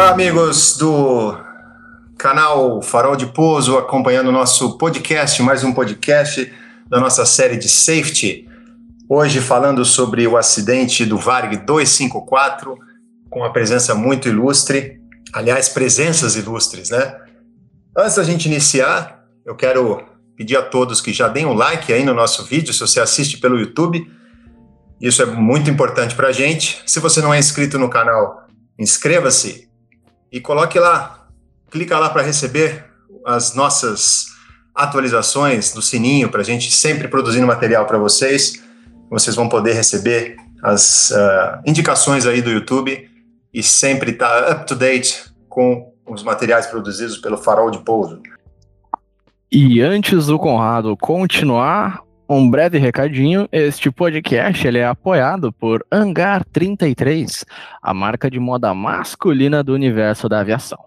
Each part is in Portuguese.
Olá, amigos do canal Farol de Pouso, acompanhando o nosso podcast, mais um podcast da nossa série de safety. Hoje falando sobre o acidente do Varg 254, com a presença muito ilustre, aliás, presenças ilustres, né? Antes da gente iniciar, eu quero pedir a todos que já deem um like aí no nosso vídeo, se você assiste pelo YouTube. Isso é muito importante para a gente. Se você não é inscrito no canal, inscreva-se e coloque lá, clica lá para receber as nossas atualizações do sininho para a gente sempre produzindo material para vocês. Vocês vão poder receber as uh, indicações aí do YouTube e sempre estar tá up to date com os materiais produzidos pelo Farol de Pouso. E antes do Conrado continuar, um breve recadinho, este podcast ele é apoiado por Hangar 33, a marca de moda masculina do universo da aviação.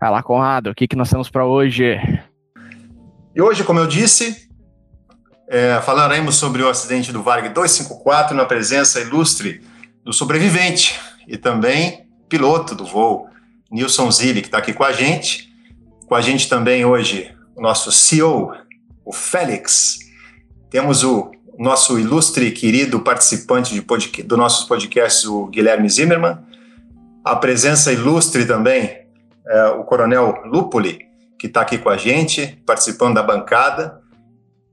Vai lá, Conrado, o que, que nós temos para hoje? E hoje, como eu disse, é, falaremos sobre o acidente do Varg 254 na presença ilustre do sobrevivente e também piloto do voo, Nilson Zilli, que está aqui com a gente. Com a gente também hoje o nosso CEO, o Félix, temos o nosso ilustre querido participante de do nossos podcasts, o Guilherme Zimmermann. A presença ilustre também, é, o Coronel Lupoli, que está aqui com a gente, participando da bancada.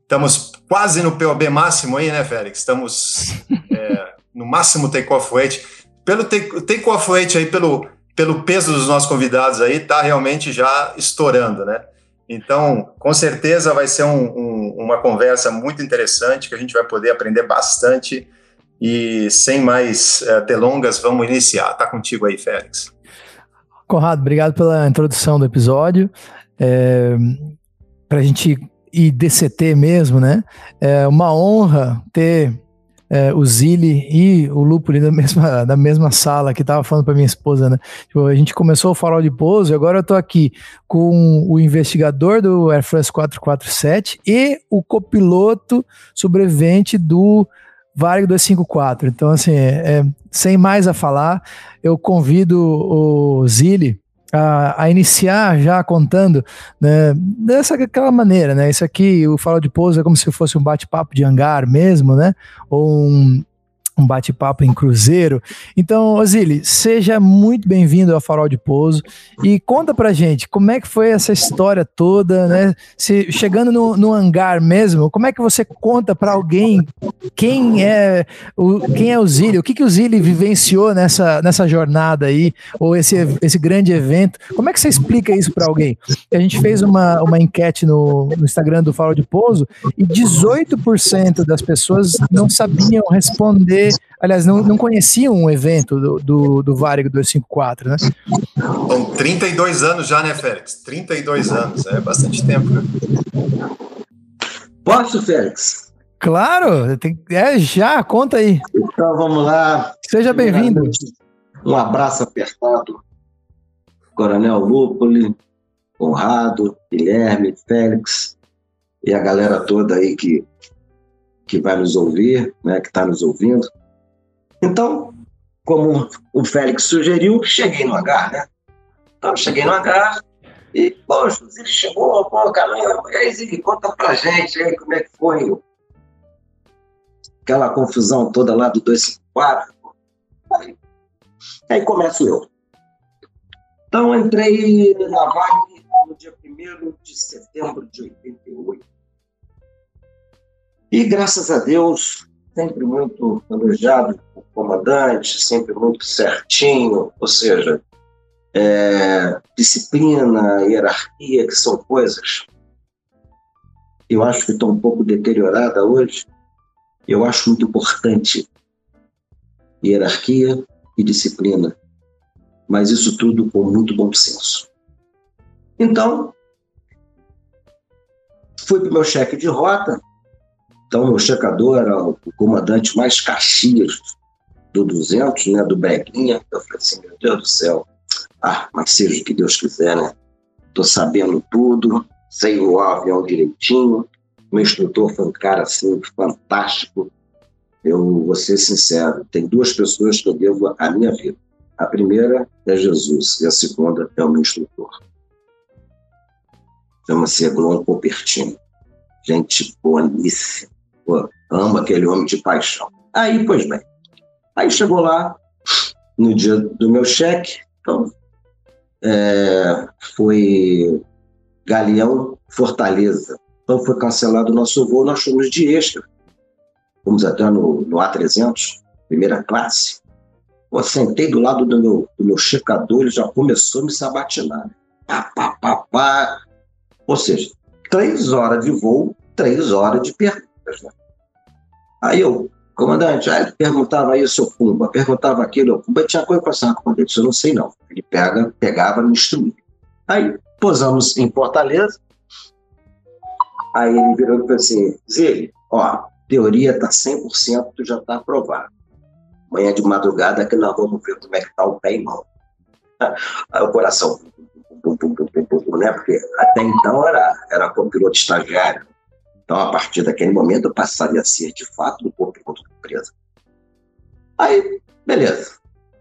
Estamos quase no POB máximo aí, né, Félix? Estamos é, no máximo take-off weight. Pelo take-off weight aí, pelo, pelo peso dos nossos convidados aí, está realmente já estourando, né? Então, com certeza vai ser um, um, uma conversa muito interessante, que a gente vai poder aprender bastante. E sem mais uh, delongas, vamos iniciar. Tá contigo aí, Félix. Conrado, obrigado pela introdução do episódio. É, Para a gente ir DCT mesmo, né? É uma honra ter é, o Zili e o Lupuli da mesma, da mesma sala que tava falando para minha esposa, né? Tipo, a gente começou o farol de pouso e agora eu tô aqui com o investigador do Air France 447 e o copiloto sobrevivente do Varg 254. Então, assim, é, é, sem mais a falar, eu convido o Zili a, a, iniciar já contando né, dessa aquela maneira, né? Isso aqui, o Fala de Pouso é como se fosse um bate-papo de hangar mesmo, né? Ou um, um bate-papo em cruzeiro. Então, Ozili, seja muito bem-vindo ao Farol de Pouso e conta pra gente como é que foi essa história toda, né? Se, chegando no, no hangar mesmo, como é que você conta para alguém quem é o quem é o Zili, o que que o Zili vivenciou nessa, nessa jornada aí, ou esse, esse grande evento? Como é que você explica isso para alguém? A gente fez uma, uma enquete no, no Instagram do Farol de Pouso e 18% das pessoas não sabiam responder aliás, não, não conheciam um evento do, do, do Varig 254, né? São 32 anos já, né, Félix? 32 anos, é bastante tempo, né? Posso, Félix? Claro, tem, é já, conta aí. Então vamos lá. Seja bem-vindo. Um abraço apertado, Coronel Lúpoli, Conrado, Guilherme, Félix e a galera toda aí que que vai nos ouvir, né, que está nos ouvindo. Então, como o Félix sugeriu, cheguei no hangar, né? Então, cheguei no hangar e, poxa, ele chegou, pô, caramba, e aí, conta pra gente aí como é que foi aquela confusão toda lá do 254. Aí, aí começo eu. Então, entrei na Vale no dia 1 de setembro de 88. E graças a Deus, sempre muito elogiado comandante, sempre muito certinho, ou seja, é, disciplina, hierarquia, que são coisas eu acho que estão um pouco deteriorada hoje. Eu acho muito importante hierarquia e disciplina, mas isso tudo com muito bom senso. Então, fui para o meu cheque de rota, então, o checador era o comandante mais Caxias do 200, né, do Beguinha. Eu falei assim, meu Deus do céu, ah, mas seja o que Deus quiser, né? Tô sabendo tudo, sei o avião direitinho. Meu instrutor foi um cara, assim, fantástico. Eu vou ser sincero, tem duas pessoas que eu devo a minha vida. A primeira é Jesus e a segunda é o meu instrutor. Chama-se Eglon Copertino. Gente boníssima. Pô, amo aquele homem de paixão. Aí, pois bem. Aí chegou lá, no dia do meu cheque, então, é, foi Galeão Fortaleza. Então foi cancelado o nosso voo, nós fomos de extra. Fomos até no, no A300, primeira classe. Pô, sentei do lado do meu, do meu checador, ele já começou a me sabatinar. Pá, pá, pá, pá. Ou seja, três horas de voo, três horas de perguntas. Né? Aí eu, comandante, aí perguntava isso, o Pumba, perguntava aquilo, o Pumba tinha coisa com essa comandante, eu não sei não. Ele pega, pegava, me instruía. Aí posamos em Fortaleza, aí ele virou e falou assim, Zé, ó, teoria está 100%, já está aprovado. Amanhã de madrugada que nós vamos ver como é que está o pé e mão. Aí o coração, pum, pum, pum, né? Porque até então era, era copiloto estagiário. Então, a partir daquele momento, eu passaria a ser, de fato, do corpo enquanto empresa. Aí, beleza.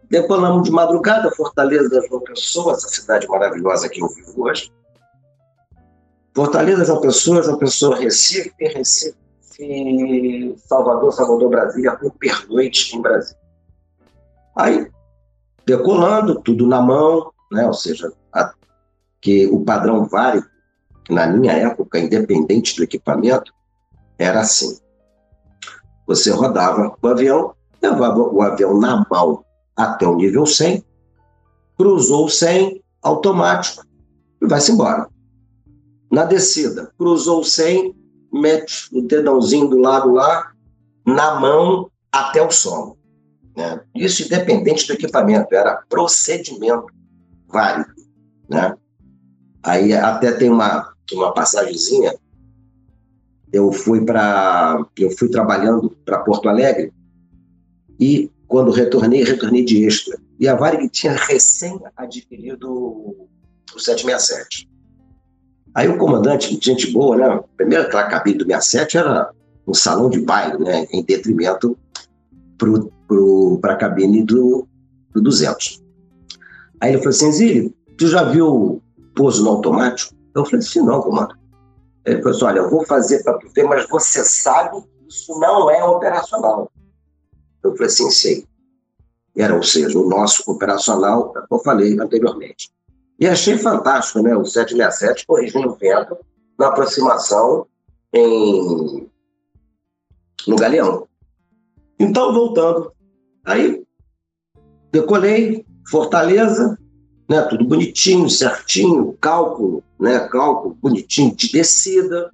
Decolamos de madrugada, Fortaleza, João Pessoa, essa cidade maravilhosa que eu vivo hoje. Fortaleza, João Pessoa, João Pessoa, Recife, Recife, Salvador, Salvador, Brasília, por pernoite em Brasília. Aí, decolando, tudo na mão, né? ou seja, a, que o padrão várico na minha época, independente do equipamento, era assim. Você rodava o avião, levava o avião na mão até o nível 100, cruzou o 100, automático, e vai-se embora. Na descida, cruzou o 100, mete o dedãozinho do lado lá, na mão até o solo. Né? Isso independente do equipamento, era procedimento válido. Né? Aí até tem uma, uma passagemzinha. Eu fui para eu fui trabalhando para Porto Alegre e quando retornei, retornei de extra. E a Varig tinha recém adquirido o 767. Aí o comandante, gente boa, né? Primeiro aquela cabine do 67 era um salão de baile, né? Em detrimento para a cabine do, do 200. Aí ele falou assim, Zílio, tu já viu pouso no automático? Eu falei assim, não, comando. Ele falou assim, olha, eu vou fazer para tu ver, mas você sabe que isso não é operacional. Eu falei assim, sei. Era, ou seja, o nosso operacional, é eu falei anteriormente. E achei fantástico, né? O 767 corrigindo o vento na aproximação em... no Galeão. Então, voltando. Aí, decolei, Fortaleza, né? Tudo bonitinho, certinho, cálculo, né? Cálculo bonitinho de descida.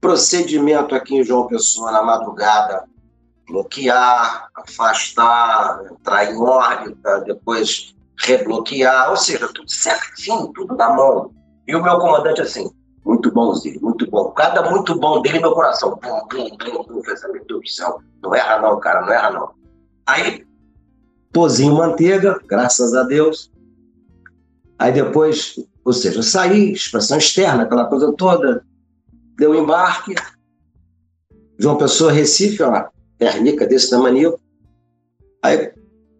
Procedimento aqui em João Pessoa na madrugada, bloquear, afastar, entrar em órbita, depois rebloquear, ou seja, tudo certinho, tudo na mão. E o meu comandante assim, muito bonzinho, muito bom. Cada muito bom dele, meu coração. Pum, pum, pum, pum. Meu Deus do céu. Não erra não, cara, não erra não. Aí, pozinho manteiga, graças a Deus. Aí depois, ou seja, saí, expressão externa, aquela coisa toda, deu embarque. João Pessoa, Recife, ó, pernica desse tamanho. Aí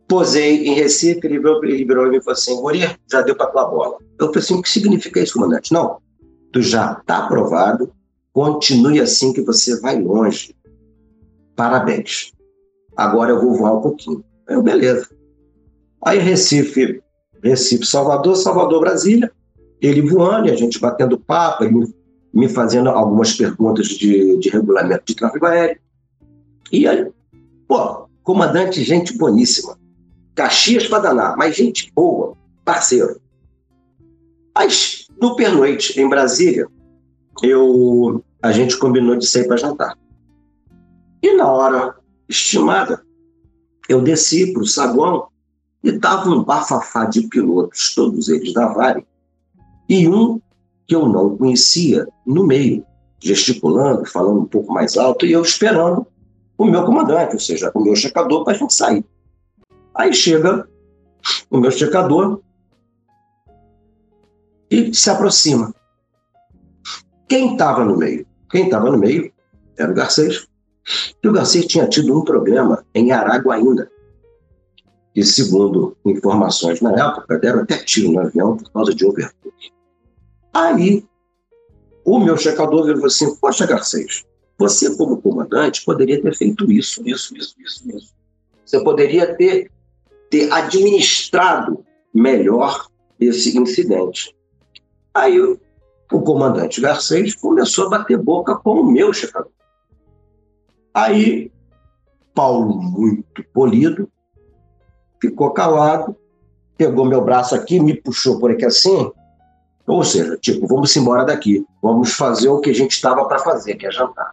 posei em Recife, ele virou, ele virou e falou assim, Guri, já deu para tua bola. Eu falei assim, o que significa isso, comandante? Não, tu já está aprovado, continue assim que você vai longe. Parabéns. Agora eu vou voar um pouquinho. Eu, beleza. Aí Recife, Recife, Salvador, Salvador, Brasília. Ele voando, e a gente batendo papo, ele me fazendo algumas perguntas de, de regulamento de tráfego aéreo. E aí, pô, comandante, gente boníssima. Caxias para danar, mas gente boa, parceiro. Mas no pernoite, em Brasília, eu, a gente combinou de sair para jantar. E na hora estimada, eu desci para o saguão e estava um bafafá de pilotos, todos eles da Vale, e um que eu não conhecia no meio, gesticulando, falando um pouco mais alto, e eu esperando o meu comandante, ou seja, o meu checador, para a gente sair. Aí chega o meu checador e se aproxima. Quem estava no meio? Quem estava no meio era o Garcês. E o Garcês tinha tido um programa em Araguaína. Que, segundo informações na época, deram até tiro no avião por causa de overbook. Aí, o meu checador falou assim: Poxa, Garcês, você, como comandante, poderia ter feito isso, isso, isso, isso, isso. Você poderia ter, ter administrado melhor esse incidente. Aí, o, o comandante Garcês começou a bater boca com o meu checador. Aí, Paulo, muito polido, ficou calado, pegou meu braço aqui, me puxou por aqui assim. Ou seja, tipo, vamos embora daqui, vamos fazer o que a gente estava para fazer, que é jantar.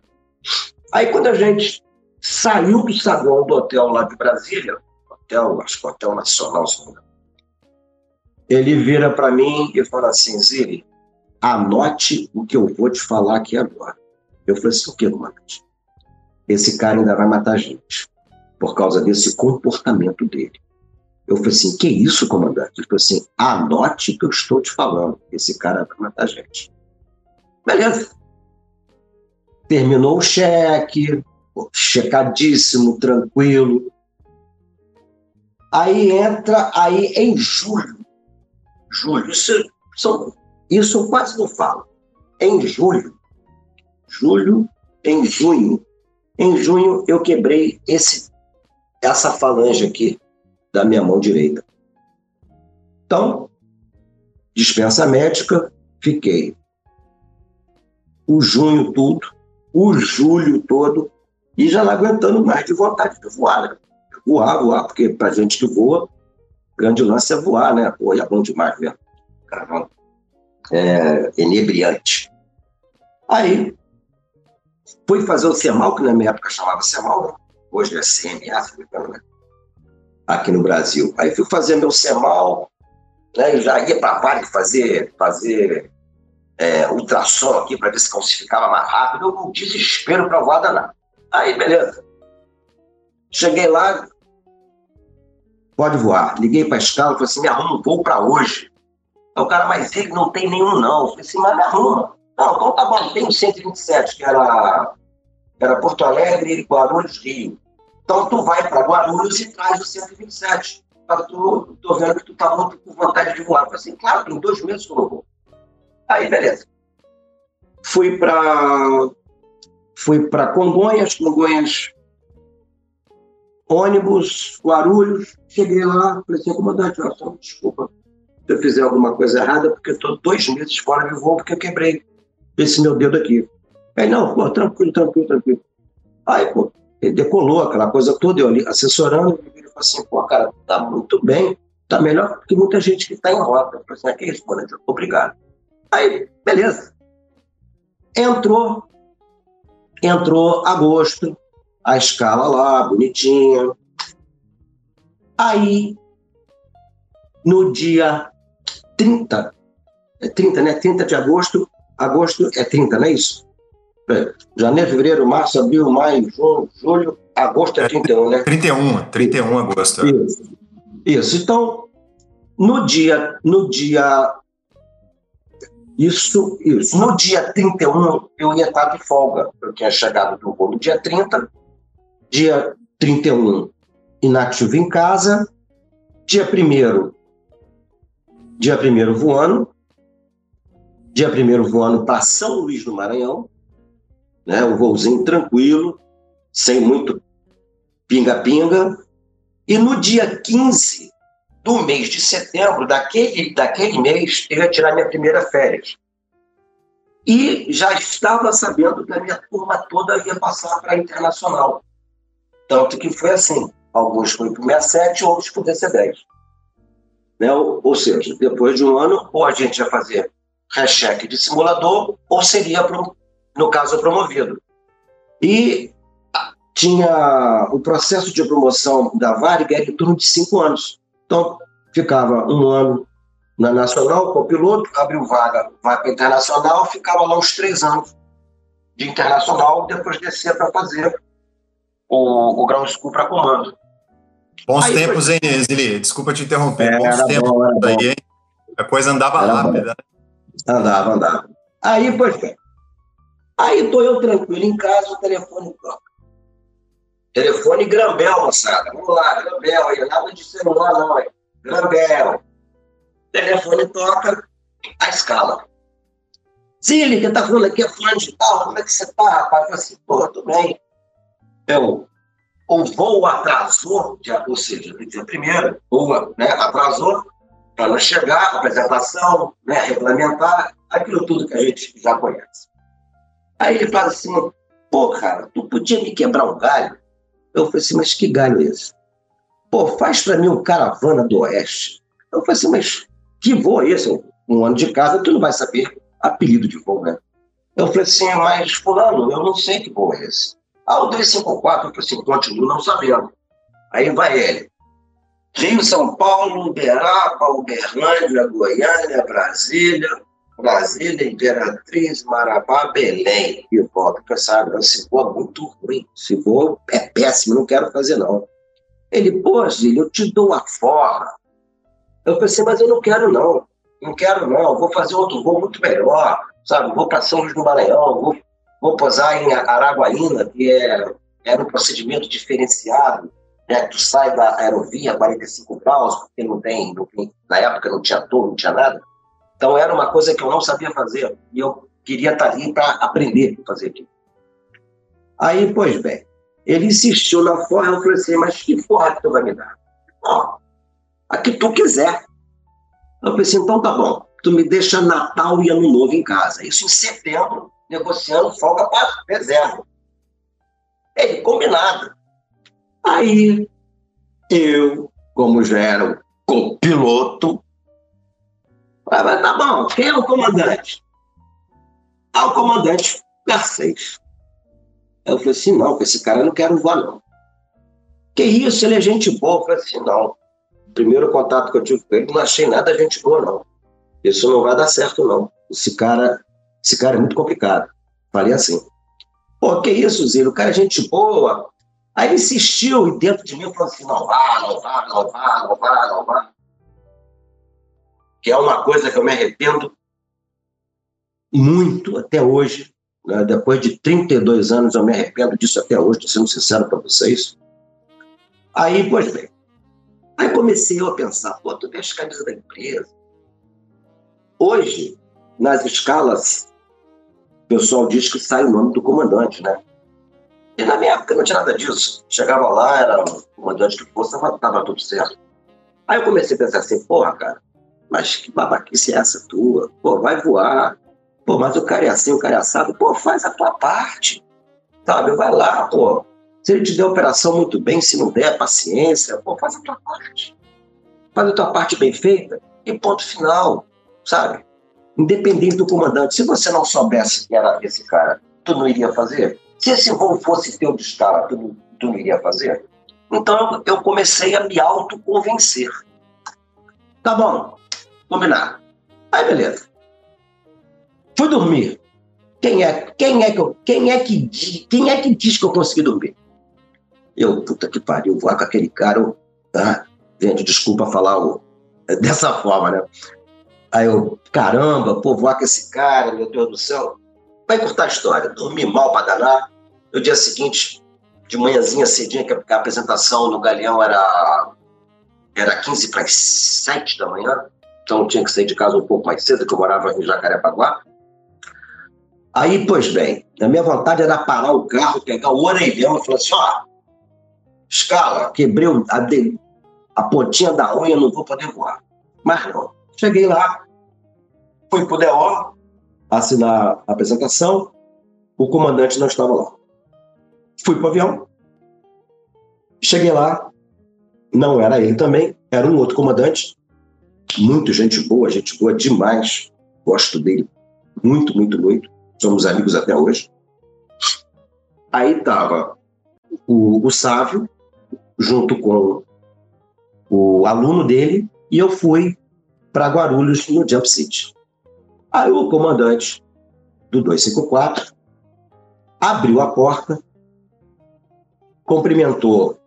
Aí quando a gente saiu do saguão do hotel lá de Brasília, hotel, acho que Hotel Nacional, ele vira para mim e fala assim, Zili, anote o que eu vou te falar aqui agora. Eu falei assim, o que, comandante? Esse cara ainda vai matar a gente, por causa desse comportamento dele. Eu falei assim, que isso, comandante? Ele falou assim, anote que eu estou te falando, esse cara vai matar a gente. Beleza. Terminou o cheque, checadíssimo, tranquilo. Aí entra, aí em julho, julho, isso, isso eu quase não falo. Em julho, julho, em junho, em junho eu quebrei esse, essa falange aqui da minha mão direita. Então, dispensa médica, fiquei o junho tudo, o julho todo, e já não aguentando mais de vontade de voar, né? Voar, voar, porque pra gente que voa, grande lance é voar, né? Pô, é bom demais mesmo. Caramba. É inebriante. Aí, fui fazer o CEMAL, que na minha época chamava CEMAL, né? hoje é CMA, se me engano, né? Aqui no Brasil. Aí fui fazer meu CEMAL, né? já ia para Vale fazer, fazer é, ultrassom aqui para ver se calcificava mais rápido, eu um desespero para voar danado. Aí, beleza. Cheguei lá, pode voar. Liguei para a escala, falei assim, me arruma um voo para hoje. Aí o cara, mas ele não tem nenhum não. Eu falei assim, mas me arruma. Não, então tá bom, tem o 127, que era, era Porto Alegre, Guarulhos, Rio. Então tu vai para Guarulhos e traz o 127. Para tu, tô vendo que tu tá muito com vontade de voar. Eu falei assim, claro, tem dois meses eu vou. Aí, beleza. Fui para fui para Congonhas, Congonhas, ônibus, Guarulhos. Cheguei lá, falei assim, comandante, só desculpa se eu fizer alguma coisa errada, porque eu estou dois meses fora de voo, porque eu quebrei esse meu dedo aqui. Aí, não, pô, tranquilo, tranquilo, tranquilo. Aí, pô, decolou aquela coisa toda, eu ali assessorando, ele falou assim, pô, cara, tá muito bem, tá melhor que muita gente que está em rota. Eu falei assim, ah, que isso, comandante, obrigado. Aí, beleza. Entrou, entrou agosto, a escala lá, bonitinha. Aí, no dia 30, é 30, né? 30 de agosto, agosto é 30, não é isso? É, janeiro, fevereiro, março, abril, maio, junho, julho, agosto é 31, né? 31, 31 agosto. Isso. Isso. Então, no dia, no dia isso, isso. No dia 31, eu ia estar de folga. Eu tinha chegado do voo no dia 30. Dia 31, inativo em casa. Dia 1 dia 1 voando. Dia 1 voando para São Luís do Maranhão. Né, um voozinho tranquilo, sem muito pinga-pinga. E no dia 15, do mês de setembro, daquele, daquele mês, eu ia tirar minha primeira férias. E já estava sabendo que a minha turma toda ia passar para a internacional. Tanto que foi assim: alguns foram para o 67, outros para o DC10. Né? Ou, ou, seja, depois de um ano, ou a gente ia fazer recheque de simulador, ou seria, no caso, promovido. E tinha o processo de promoção da Varig era em torno de cinco anos. Então, ficava um ano na Nacional com o piloto, abriu vaga, vai para Internacional, ficava lá uns três anos de Internacional, depois descia para fazer o, o Ground School para comando. Bons aí tempos, foi... hein, Zili? Desculpa te interromper. É, Bons tempos bom, aí, hein? A coisa andava era rápida. Bom. Andava, andava. Aí, pois bem. Aí estou eu tranquilo em casa, o telefone toca. Telefone Grambel, moçada. Vamos lá, Grambel aí. Nada de celular, não, hein? Grambel. Telefone toca, a escala. Zili, que tá falando aqui é fulano de tal, como é que você tá, rapaz? Eu assim, tudo bem. Eu, o voo atrasou, ou seja, dia primeiro, ou né, atrasou, para não chegar, apresentação, né, regulamentar, aquilo tudo que a gente já conhece. Aí ele fala assim, pô, cara, tu podia me quebrar um galho? Eu falei assim, mas que galho é esse? Pô, faz para mim um caravana do Oeste. Eu falei assim, mas que voo é esse? Um ano de casa, tu não vai saber apelido de voo, né? Eu falei assim, mas fulano, eu não sei que voo é esse. Ah, o 254, eu falei assim, continuo não sabendo. Aí vai ele. Rio, São Paulo, Uberaba, Uberlândia, Goiânia, Brasília, Brasília, Imperatriz, Marabá, Belém. E volta essa água. Esse muito ruim. Esse voo é péssimo, não quero fazer não. Ele, pô, Zílio, eu te dou a forma. Eu pensei, mas eu não quero não. Não quero não, vou fazer outro voo muito melhor, sabe? Vou para São Luís do Maranhão, vou, vou posar em Araguaína, que é, era um procedimento diferenciado né, tu sai da aerovia a 45 graus, porque não tem, não tem, na época não tinha torre, não tinha nada. Então era uma coisa que eu não sabia fazer e eu queria estar ali para aprender a fazer aquilo. Aí, pois bem, ele insistiu na forra, eu falei assim, mas que forra que tu vai me dar? Ó, a que tu quiser. Eu falei assim, então tá bom, tu me deixa Natal e Ano Novo em casa. Isso em setembro, negociando folga para dezembro. Ele, combinado. Aí eu, como já era o copiloto, falei, tá bom, quem é o comandante? Ah, o comandante Garcês. Eu falei assim, não, com esse cara eu não quero voar, não. Que isso, ele é gente boa. Eu falei assim, não. Primeiro contato que eu tive com ele, não achei nada gente boa, não. Isso não vai dar certo, não. Esse cara, esse cara é muito complicado. Falei assim. Pô, que isso, Ziro? O cara é gente boa, Aí ele insistiu e dentro de mim falou assim: não vá, não vá, não vá, não vá, não vá. Que é uma coisa que eu me arrependo muito até hoje. Né? Depois de 32 anos, eu me arrependo disso até hoje, estou sendo sincero para vocês. Aí, pois bem. Aí comecei eu a pensar: pô, tu as camisas da empresa. Hoje, nas escalas, o pessoal diz que sai o nome do comandante, né? E na minha época não tinha nada disso. Chegava lá, era um comandante de força, estava tudo certo. Aí eu comecei a pensar assim, porra, cara, mas que babaquice é essa tua? Pô, vai voar. Pô, mas o cara é assim, o cara é assado. Pô, faz a tua parte. Sabe, vai lá, pô. Se ele te der operação muito bem, se não der, paciência. Pô, faz a tua parte. Faz a tua parte bem feita e ponto final, sabe? Independente do comandante. Se você não soubesse que era esse cara, tu não iria fazer? Se esse voo fosse teu de escala, tu, tu não iria fazer? Então eu comecei a me autoconvencer. Tá bom, combinado. Aí beleza. Fui dormir. Quem é, quem é que eu, quem é que quem é que diz que eu consegui dormir? Eu, puta que pariu, voar com aquele cara. Eu, ah, gente, desculpa falar dessa forma, né? Aí eu, caramba, pô, com esse cara, meu Deus do céu. Vai cortar a história. Dormi mal para danar. No dia seguinte, de manhãzinha cedinha, que a apresentação no Galeão era, era 15 para as 7 da manhã, então tinha que sair de casa um pouco mais cedo, que eu morava em Jacarepaguá. Aí, pois bem, a minha vontade era parar o carro, pegar o orelhão e falar assim: ó, escala, quebrei a, de, a pontinha da unha, não vou poder voar. Mas não. Cheguei lá, fui pro DO, assinar a apresentação, o comandante não estava lá. Fui para o avião. Cheguei lá, não era ele também, era um outro comandante. Muito gente boa, gente boa demais. Gosto dele muito, muito, muito. Somos amigos até hoje. Aí estava o, o Sávio, junto com o aluno dele, e eu fui para Guarulhos, no Jump City. Aí o comandante do 254 abriu a porta cumprimentou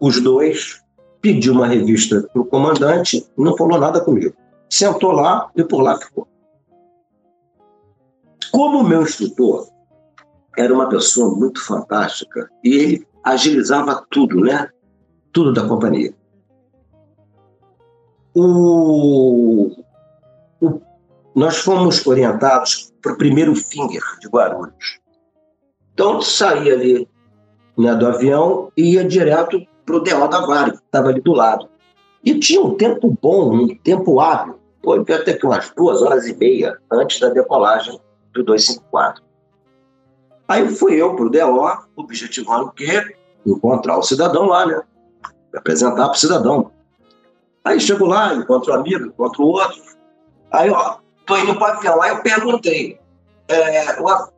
os dois, pediu uma revista para o comandante, não falou nada comigo. Sentou lá e por lá ficou. Como meu instrutor era uma pessoa muito fantástica, e ele agilizava tudo, né? Tudo da companhia. O, o, nós fomos orientados para o primeiro finger de Guarulhos. Então, saía ali né, do avião e ia direto para o DO da Vale, que estava ali do lado. E tinha um tempo bom, um tempo hábil, pô, até que umas duas horas e meia antes da decolagem do 254. Aí fui eu para o DO, objetivando o quê? Encontrar o cidadão lá, né? Apresentar para o cidadão. Aí chego lá, encontro um amigo, encontro outro. Aí, ó, tô indo para o avião. Aí eu perguntei, é, o,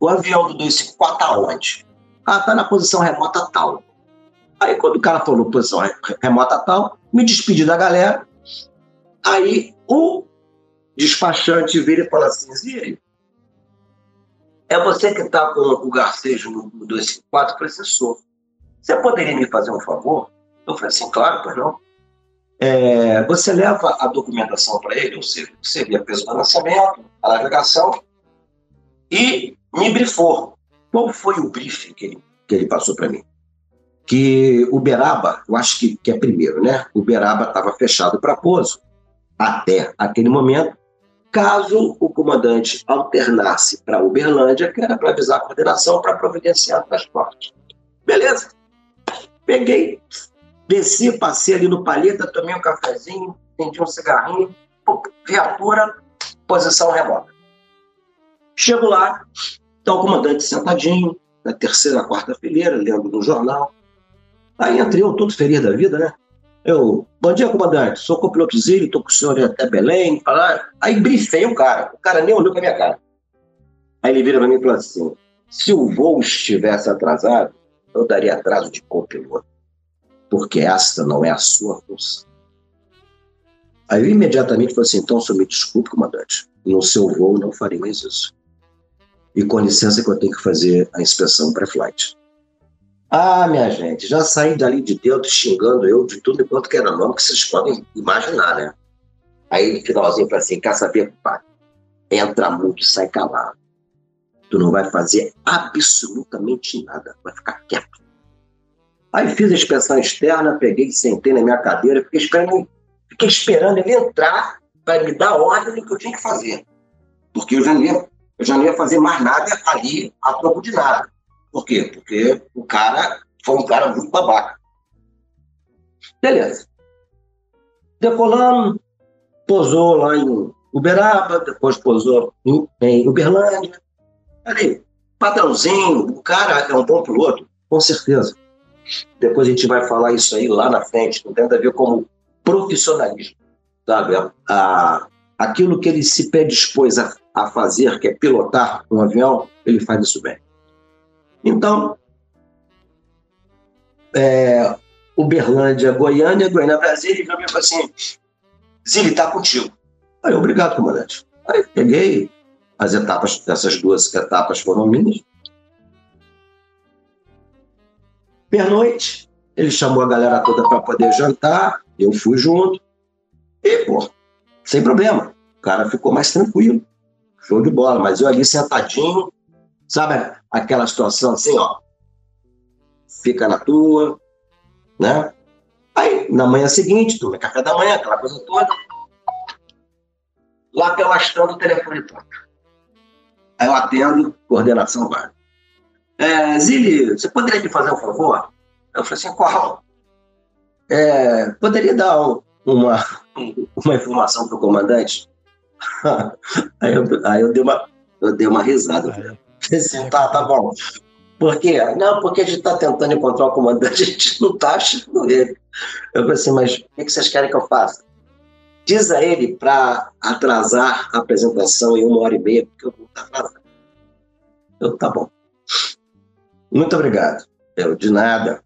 o, avião do 254 tá onde? Ah, tá na posição remota tal. Aí quando o cara falou posição remota tal, me despedi da galera. Aí o despachante vira e fala assim, Ziri, é você que está com o garcejo no 254? Eu. Você poderia me fazer um favor? Eu falei assim, claro, pois não. É, você leva a documentação para ele, ou seja, via peso do lançamento, a navegação, e me brifou. Qual foi o briefing que ele, que ele passou para mim? Que Uberaba, eu acho que, que é primeiro, né? Uberaba estava fechado para pouso até aquele momento, caso o comandante alternasse para Uberlândia, que era para avisar a coordenação para providenciar transporte. Beleza. Peguei, Desci, passei ali no paleta, tomei um cafezinho, acendi um cigarrinho, viatura, posição remota. Chego lá, está o comandante sentadinho, na terceira, quarta fileira, lendo no jornal. Aí entrei eu todo feliz da vida, né? Eu, bom dia, comandante, sou copiloto Zílio, estou com o senhor até Belém. Falar. Aí brifei o cara, o cara nem olhou para minha cara. Aí ele vira para mim e fala assim: se o voo estivesse atrasado, eu daria atraso de copiloto porque esta não é a sua função. Aí eu imediatamente falei assim: então, o senhor me desculpe, comandante, no seu voo não farei mais isso. E com licença que eu tenho que fazer a inspeção pré-flight. Ah, minha gente, já saí dali de dentro xingando eu de tudo enquanto que era nome que vocês podem imaginar, né? Aí no finalzinho falei assim: quer saber, pai? Entra muito e sai calado. Tu não vai fazer absolutamente nada, vai ficar quieto. Aí fiz a inspeção externa, peguei, sentei na minha cadeira, fiquei esperando, fiquei esperando ele entrar para me dar ordem do que eu tinha que fazer. Porque eu já não ia, eu já não ia fazer mais nada ali a troco de nada. Por quê? Porque o cara foi um cara muito babaca. Beleza. Decolando, posou lá em Uberaba, depois posou em, Uberlândia. Ali, padrãozinho, o cara é um bom piloto, com certeza. Depois a gente vai falar isso aí lá na frente, não tem nada a ver como profissionalismo, sabe? A, a, aquilo que ele se predispôs a, a fazer, que é pilotar um avião, ele faz isso bem. Então, é, Uberlândia, Goiânia, Goiânia, Brasília, e eu falei assim, Zili, tá contigo. Aí, obrigado, comandante. Aí peguei as etapas, essas duas etapas foram minhas, Pernoite, ele chamou a galera toda para poder jantar, eu fui junto. E, pô, sem problema. O cara ficou mais tranquilo. Show de bola. Mas eu ali sentadinho, sabe aquela situação assim, ó. Fica na tua, né? Aí, na manhã seguinte, tomei café da manhã, aquela coisa toda. Lá pela estando o telefone toca. Aí eu atendo, coordenação vai. É, Zili, você poderia me fazer um favor? Eu falei assim, qual? É, poderia dar uma, uma informação para o comandante? aí, eu, aí eu, dei uma, eu dei uma risada. Assim, tá, tá bom. Por quê? Não, porque a gente está tentando encontrar o comandante, a gente não está achando ele. Eu falei assim, mas o que vocês querem que eu faça? Diz a ele para atrasar a apresentação em uma hora e meia, porque eu vou estar atrasado. Eu, tá bom. Muito obrigado. Eu, de nada.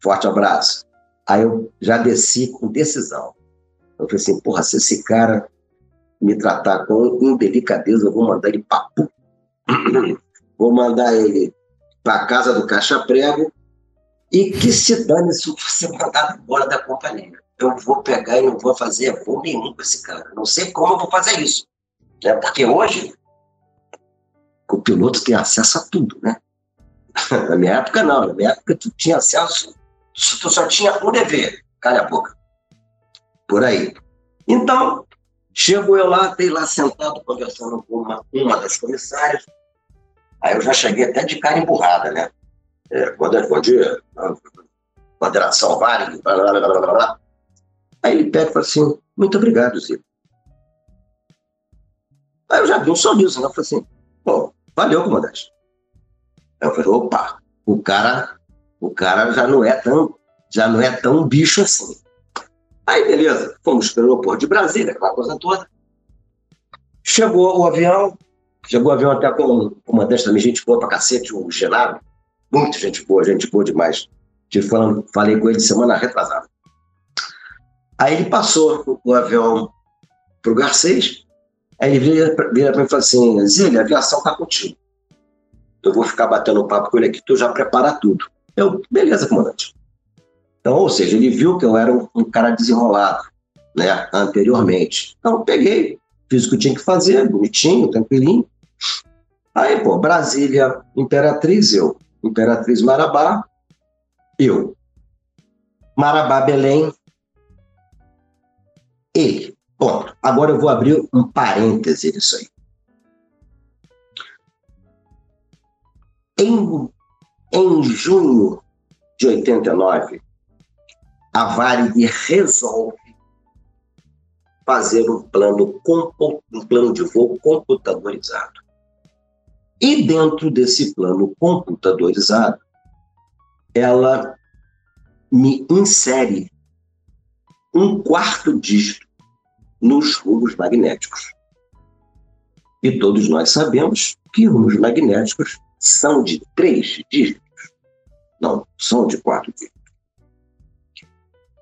Forte abraço. Aí eu já desci com decisão. Eu falei assim, porra, se esse cara me tratar com indelicadeza, eu vou mandar ele pra Vou mandar ele pra casa do caixa prego e que se dane se você mandado embora da companhia. Eu vou pegar e não vou fazer voo nenhum com esse cara. Não sei como eu vou fazer isso. Né? Porque hoje o piloto tem acesso a tudo, né? Na minha época, não. Na minha época, tu tinha acesso, tu só tinha um dever, calha a boca. Por aí. Então, chego eu lá, tem lá sentado conversando com uma, uma das comissárias. Aí eu já cheguei até de cara emburrada, né? É, é, quando, Federação Varig, blá, blá, blá, blá, blá. Aí ele pega e fala assim, muito obrigado, Zico. Aí eu já vi um sorriso, né? Eu falei assim, pô, valeu, comandante. Aí eu falei, opa, o cara, o cara já não é tão, já não é tão bicho assim. Aí, beleza, fomos para o aeroporto de Brasília, aquela coisa toda. Chegou o avião, chegou o avião até com o comandante também, gente boa pra cacete, o Genaro. Muito gente boa, gente boa demais. Falando, falei com ele semana retrasada. Aí ele passou o, avião pro Garcês, aí ele vira, vira para mim e fala assim, Zília, a aviação tá contigo. Eu vou ficar batendo papo com ele aqui, tu já prepara tudo. Eu, beleza, comandante. Então, ou seja, ele viu que eu era um, um cara desenrolado, né, anteriormente. Então, peguei, fiz o que tinha que fazer, bonitinho, tranquilinho. Aí, pô, Brasília, Imperatriz, eu. Imperatriz Marabá, eu. Marabá, Belém, ele. Ponto. Agora eu vou abrir um parêntese nisso aí. Em, em junho de 89, a Varig resolve fazer um plano, um plano de voo computadorizado. E dentro desse plano computadorizado, ela me insere um quarto dígito nos rumos magnéticos. E todos nós sabemos que rumos magnéticos são de três dígitos, não são de quatro dígitos.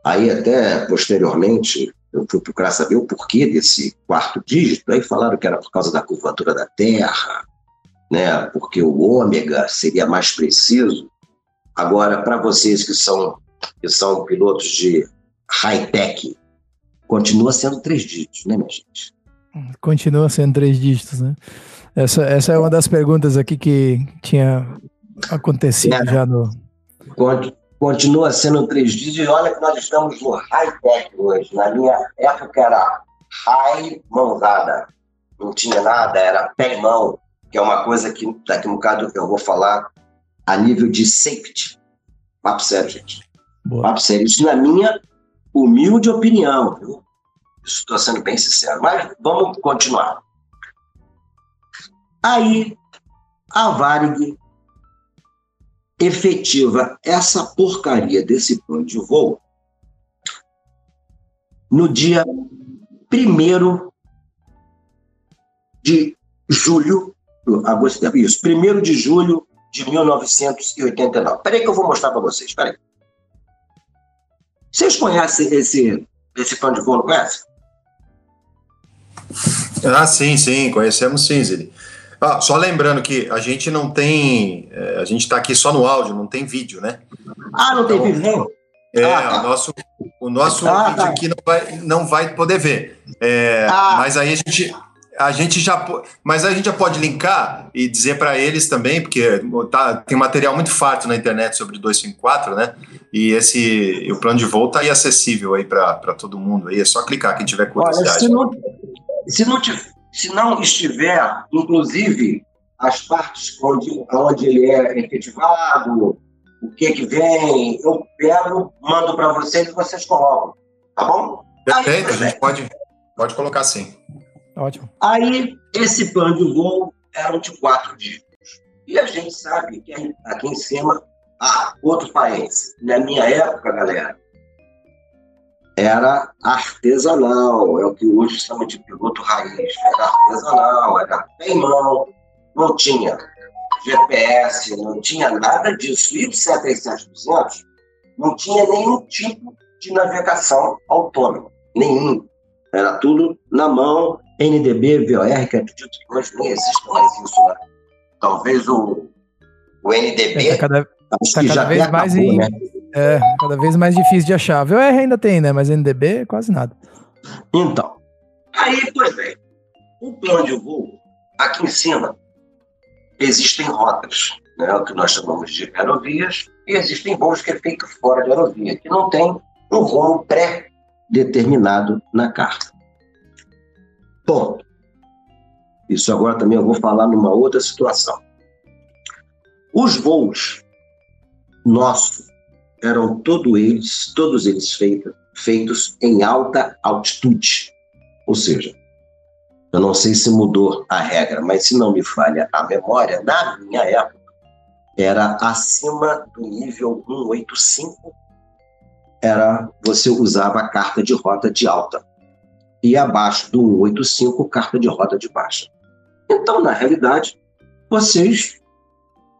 Aí, até posteriormente, eu fui procurar saber o porquê desse quarto dígito, aí falaram que era por causa da curvatura da Terra, né? porque o ômega seria mais preciso. Agora, para vocês que são, que são pilotos de high-tech, continua sendo três dígitos, né, minha gente? Continua sendo três dígitos, né? Essa, essa é uma das perguntas aqui que tinha acontecido é. já no. Continua sendo três dígitos e olha que nós estamos no high-tech hoje. Na minha época era high mãozada. Não tinha nada, era pé e mão, que é uma coisa que daqui a um bocado eu vou falar a nível de safety. Papo sério, gente. Boa. Papo sério. Isso na minha humilde opinião, viu? Estou sendo bem sincero, mas vamos continuar. Aí, a Varig efetiva essa porcaria desse plano de voo no dia 1 de julho, agosto, isso, 1 de julho de 1989. Peraí que eu vou mostrar para vocês, peraí. Vocês conhecem esse, esse plano de voo, não conhecem? Ah, sim, sim, conhecemos sim, Zili. Ah, só lembrando que a gente não tem. É, a gente está aqui só no áudio, não tem vídeo, né? Ah, não então, tem vídeo, não? É, ah, tá. o nosso, o nosso ah, vídeo tá. aqui não vai, não vai poder ver. É, ah. Mas aí a gente, a gente já. Mas a gente já pode linkar e dizer para eles também, porque tá, tem material muito farto na internet sobre 254, né? E esse o plano de voo está aí acessível aí para todo mundo. Aí é só clicar quem tiver curiosidade. Olha, se, não, se, não, se não estiver, inclusive, as partes onde, onde ele é efetivado, o que que vem, eu pego, mando para vocês e vocês colocam. Tá bom? Perfeito, aí, a gente pode, pode colocar sim. Ótimo. Aí, esse plano de voo era de quatro dígitos. E a gente sabe que aqui em cima ah, outro país. Na minha época, galera, era artesanal, é o que hoje chama de piloto raiz. Era artesanal, era pé em mão, não tinha GPS, não tinha nada disso. E o 737-200 não tinha nenhum tipo de navegação autônoma, nenhum. Era tudo na mão, NDB, VOR, que acredito que hoje nem existe mais isso, né? Talvez o, o NDB... É, cada, Tá cada vez mais acabou, em, né? É, cada vez mais difícil de achar. VOR ainda tem, né? Mas NDB quase nada. Então, aí, pois bem, o plano de voo, aqui em cima, existem rotas. né, o que nós chamamos de aerovias, e existem voos que é feito fora de aerovia, que não tem um rumo pré-determinado na carta. Ponto. Isso agora também eu vou falar numa outra situação. Os voos nossos eram todos eles, todos eles feitos, em alta altitude. Ou seja, eu não sei se mudou a regra, mas se não me falha a memória, na minha época, era acima do nível 185, era você usava a carta de rota de alta. E abaixo do 185, carta de rota de baixa. Então, na realidade, vocês,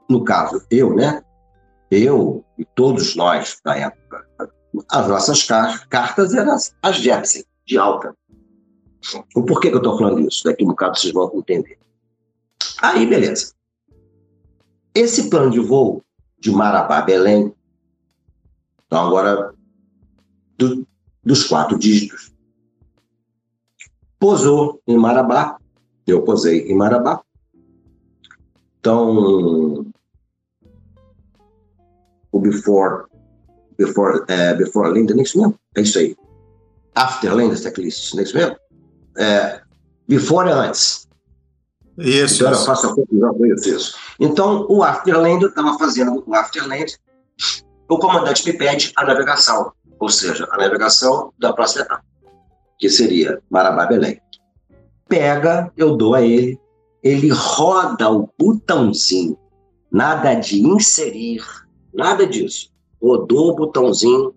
no caso, eu, né? Eu e todos nós da época, as nossas cartas eram as Jepsen, de alta. O porquê que eu estou falando isso? Daqui um bocado vocês vão entender. Aí, beleza. Esse plano de voo de Marabá Belém, então agora do, dos quatro dígitos, posou em Marabá, eu posei em Marabá. Então, o before, before, é, before Linda, é isso mesmo? É isso aí. After Linda, checklist, não é isso mesmo? É, before é antes. Isso. Então, isso. eu faço a com isso. Então, o Afterland, eu estava fazendo o Afterland, o comandante me pede a navegação, ou seja, a navegação da próxima etapa, que seria Marabá Belém. Pega, eu dou a ele, ele roda o botãozinho, nada de inserir, nada disso. Rodou o botãozinho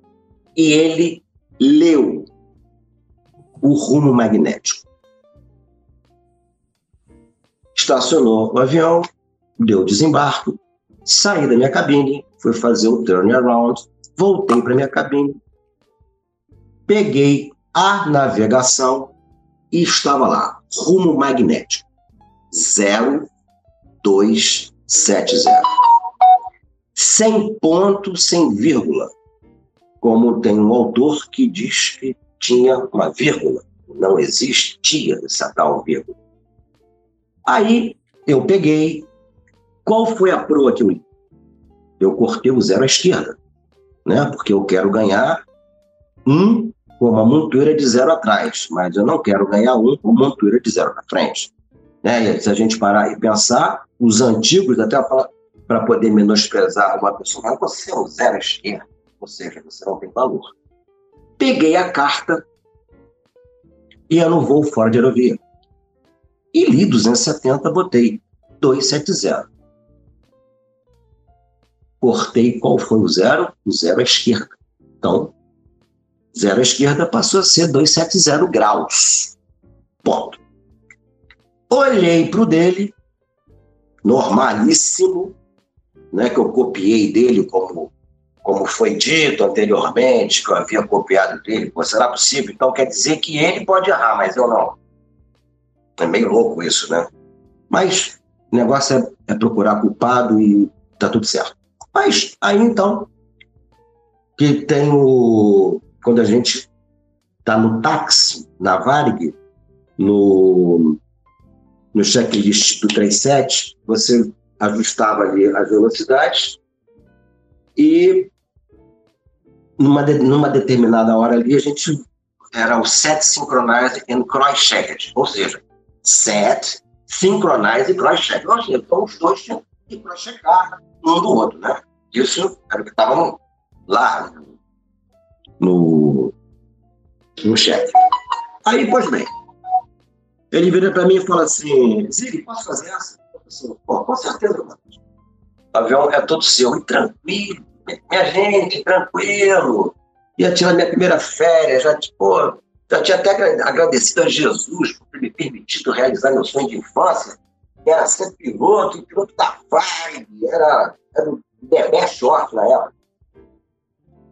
e ele leu o rumo magnético. Estacionou o avião, deu desembarco, saí da minha cabine, fui fazer o turnaround, voltei para minha cabine, peguei a navegação e estava lá, rumo magnético 0270. Sem ponto, sem vírgula. Como tem um autor que diz que tinha uma vírgula. Não existia essa tal vírgula. Aí eu peguei. Qual foi a proa que eu? Eu cortei o zero à esquerda, né? Porque eu quero ganhar um com uma montura de zero atrás, mas eu não quero ganhar um com montura de zero na frente. Né? E se a gente parar e pensar, os antigos, até para poder menosprezar uma pessoa, você é um zero à esquerda, ou seja, você não tem valor. Peguei a carta e eu não vou fora de aerovia. E li 270, botei 270. Cortei qual foi o zero? O zero à esquerda. Então, zero à esquerda passou a ser 270 graus. Ponto. Olhei para o dele, normalíssimo, né, que eu copiei dele como, como foi dito anteriormente, que eu havia copiado dele. Pô, será possível? Então quer dizer que ele pode errar, mas eu não. É meio louco isso, né? Mas o negócio é, é procurar culpado e tá tudo certo. Mas aí então, que tem o. Quando a gente tá no táxi, na Varig, no, no checklist do 37, você ajustava ali as velocidades e numa, de, numa determinada hora ali a gente era o set synchronized and cross checked, ou seja, set, synchronize e cross check. Ou seja, então os dois tinham que cross checar um do outro, né? Isso era o que estava lá no, no cheque. Aí, pois bem, ele vira para mim e fala assim: Zig, posso fazer essa? Assim, com certeza, mano. O avião é todo seu e tranquilo, minha gente, tranquilo. Ia tirar minha primeira férias, já, tipo, já tinha até agradecido a Jesus por ter me permitido realizar meu sonho de infância. Era ser piloto, piloto da Vibe, era, era o bebê short na época.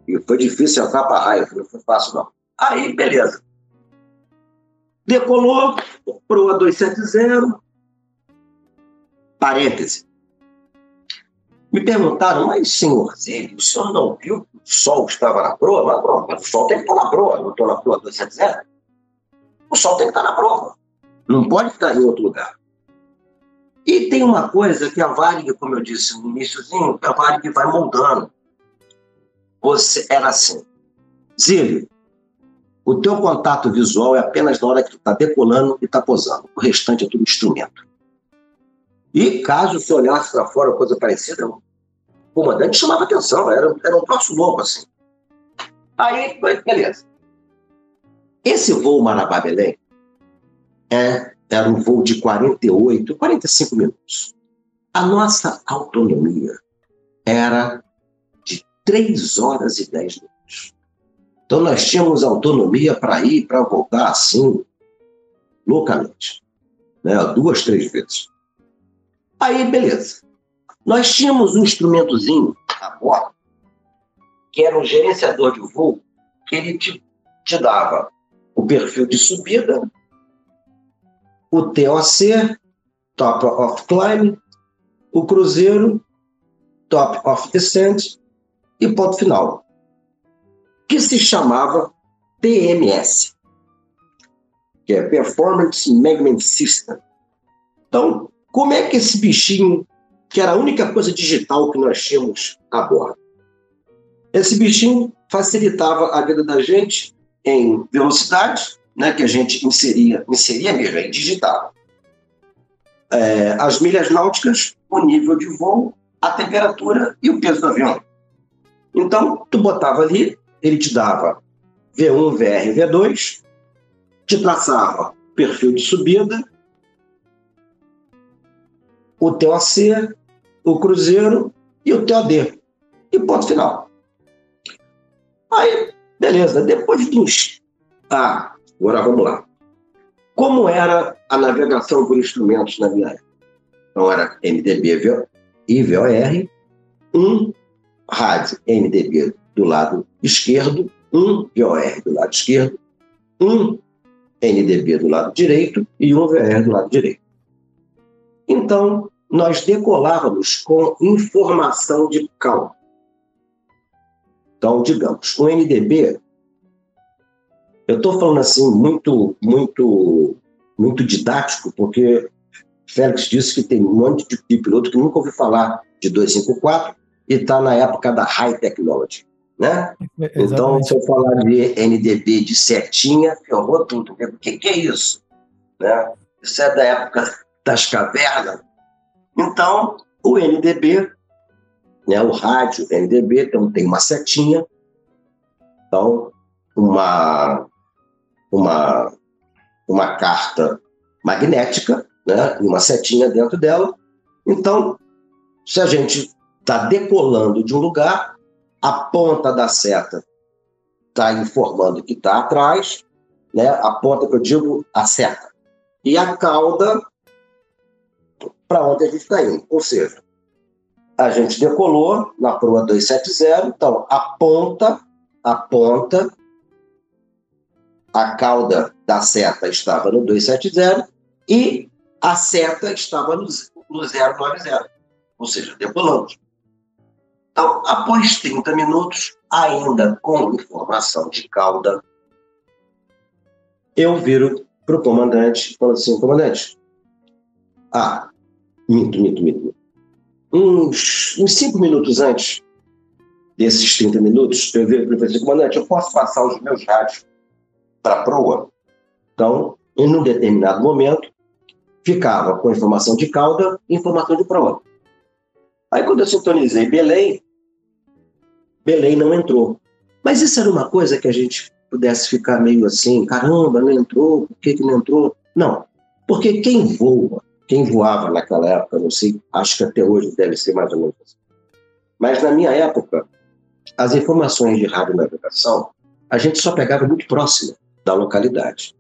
E foi difícil entrar para raio, não foi fácil não. Aí, beleza. Decolou, proa 270, parêntese. Me perguntaram, mas senhor o senhor não viu que o sol estava na proa? Mas, o sol tem que estar na proa, não estou na proa 270. O sol tem que estar na proa. Não pode ficar em outro lugar. E tem uma coisa que a Varig, como eu disse no iníciozinho, a Varig vai moldando. Você era assim, Zílio, o teu contato visual é apenas na hora que tu está decolando e está posando. O restante é tudo instrumento. E caso você olhasse para fora coisa parecida, o comandante chamava atenção, era, era um troço louco assim. Aí, beleza. Esse voo Marabá-Belém é, era um voo de 48, 45 minutos. A nossa autonomia era 3 horas e 10 minutos. Então nós tínhamos autonomia para ir para voltar assim, loucamente. Né? Duas, três vezes. Aí, beleza. Nós tínhamos um instrumentozinho a bordo, que era um gerenciador de voo, que ele te, te dava o perfil de subida, o TOC, Top of Climb, o cruzeiro, Top of Descent e ponto final, que se chamava PMS, que é Performance Management System. Então, como é que esse bichinho, que era a única coisa digital que nós tínhamos a bordo, esse bichinho facilitava a vida da gente em velocidade, né, que a gente inseria, inseria mesmo, aí digitava. É, as milhas náuticas, o nível de voo, a temperatura e o peso do avião. Então, tu botava ali, ele te dava V1, VR, V2, te traçava perfil de subida, o TOC, o Cruzeiro e o TOD. E ponto final. Aí, beleza, depois dos. Ah, tá, agora vamos lá. Como era a navegação por instrumentos na viagem? Então era MDB e VOR, 1, rádio MDB do lado esquerdo, um VOR do lado esquerdo, um NDB do lado direito e um VR do lado direito. Então, nós decolávamos com informação de cal. Então, digamos, o NDB, eu estou falando assim muito, muito, muito didático, porque Félix disse que tem um monte de piloto que nunca ouviu falar de 254, e está na época da high technology. Né? Então, se eu falar de NDB de setinha, ferrou tudo. O que, que é isso? Né? Isso é da época das cavernas. Então, o NDB, né, o rádio NDB, então tem uma setinha, então uma, uma, uma carta magnética, né, uma setinha dentro dela. Então, se a gente está decolando de um lugar, a ponta da seta está informando que está atrás, né, a ponta que eu digo, a seta. E a cauda para onde a gente está indo. Ou seja, a gente decolou na proa 270, então a ponta, a ponta, a cauda da seta estava no 270 e a seta estava no, no 090, ou seja, decolamos. Então, após 30 minutos, ainda com informação de cauda, eu viro para o comandante e falo assim, comandante, ah, Minto, minto, minto. Uns, uns cinco minutos antes desses 30 minutos, eu vi para o professor, comandante, eu posso passar os meus rádios para a proa? Então, em um determinado momento, ficava com informação de cauda e informação de proa. Aí, quando eu sintonizei Belém, Belém não entrou. Mas isso era uma coisa que a gente pudesse ficar meio assim, caramba, não entrou, por que, que não entrou? Não, porque quem voa quem voava naquela época, não sei, acho que até hoje deve ser mais ou menos assim. Mas na minha época, as informações de radionavegação, a gente só pegava muito próximo da localidade.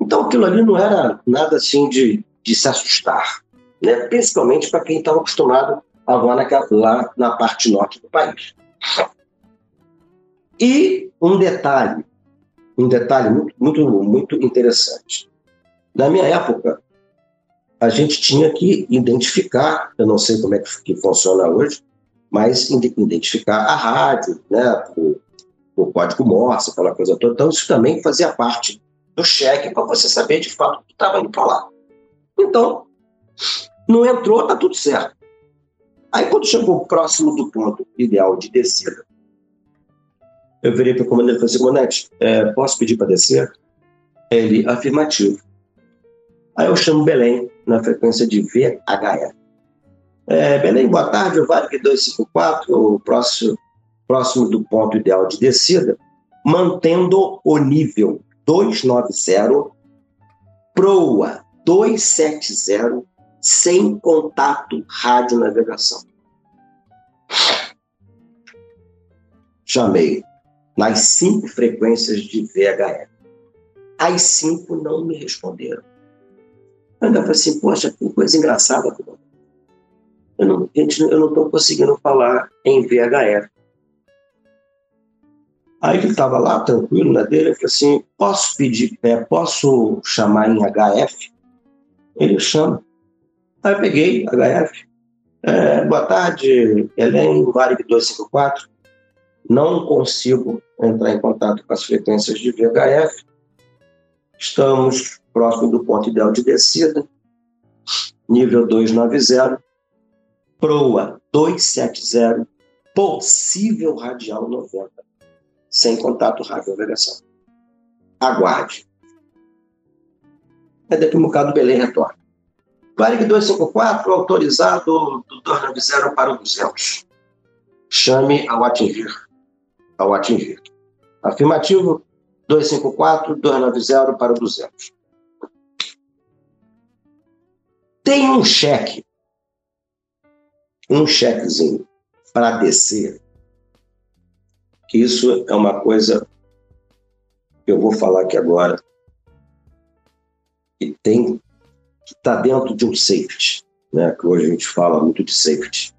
Então aquilo ali não era nada assim de, de se assustar, né? principalmente para quem estava acostumado a voar naquela, lá na parte norte do país. E um detalhe, um detalhe muito, muito, muito interessante. Na minha época, a gente tinha que identificar, eu não sei como é que, funciona hoje, mas identificar a rádio, né, o, o código Morse, aquela coisa toda. Então, isso também fazia parte do cheque para você saber de fato que estava indo para lá. Então, Não entrou, tá tudo certo. Aí quando chegou próximo do ponto ideal de descida, eu virei para o comandante e falei assim, comandante, é, posso pedir para descer? Ele, afirmativo. Aí eu chamo Belém na frequência de VHF. É, Belém, boa tarde, o Varig 254, o próximo, próximo do ponto ideal de descida, mantendo o nível 290, proa 270, sem contato radionavegação. Chamei nas cinco frequências de VHF. As cinco não me responderam. Eu falei assim, poxa, que coisa engraçada. Eu não estou conseguindo falar em VHF. Aí ele estava lá, tranquilo, na dele, eu falei assim, posso pedir, é, posso chamar em HF? Ele chama. Aí eu peguei HF. É, boa tarde, Helen, Varig 254. Não consigo entrar em contato com as frequências de VHF. Estamos próximo do ponto ideal de descida. Nível 290. Proa 270. Possível radial 90. Sem contato radionavegação. Aguarde. É daqui um bocado Belém retorna. Varig 254, autorizado do 290 para o 200. Chame ao atingir. Ao atingir. Afirmativo, 254, 290 para o 200. Tem um cheque, um chequezinho para descer, que isso é uma coisa que eu vou falar aqui agora, e tem que está dentro de um safety, né? que hoje a gente fala muito de safety.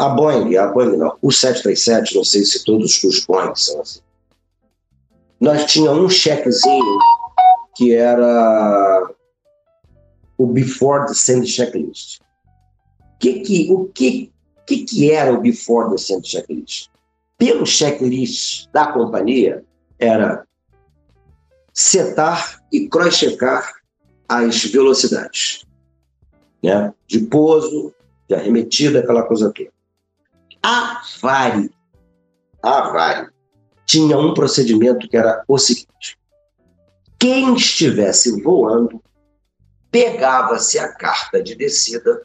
A Boeing, a Boeing não, o 737, não sei se todos os Boeing são assim. Nós tínhamos um chequezinho que era o Before the Send Checklist. Que que, o que, que, que era o Before the Send Checklist? Pelo checklist da companhia, era setar e cross-checar as velocidades, né? de pouso, de arremetida, aquela coisa toda. A VARI, a VARI, tinha um procedimento que era o seguinte: quem estivesse voando pegava-se a carta de descida,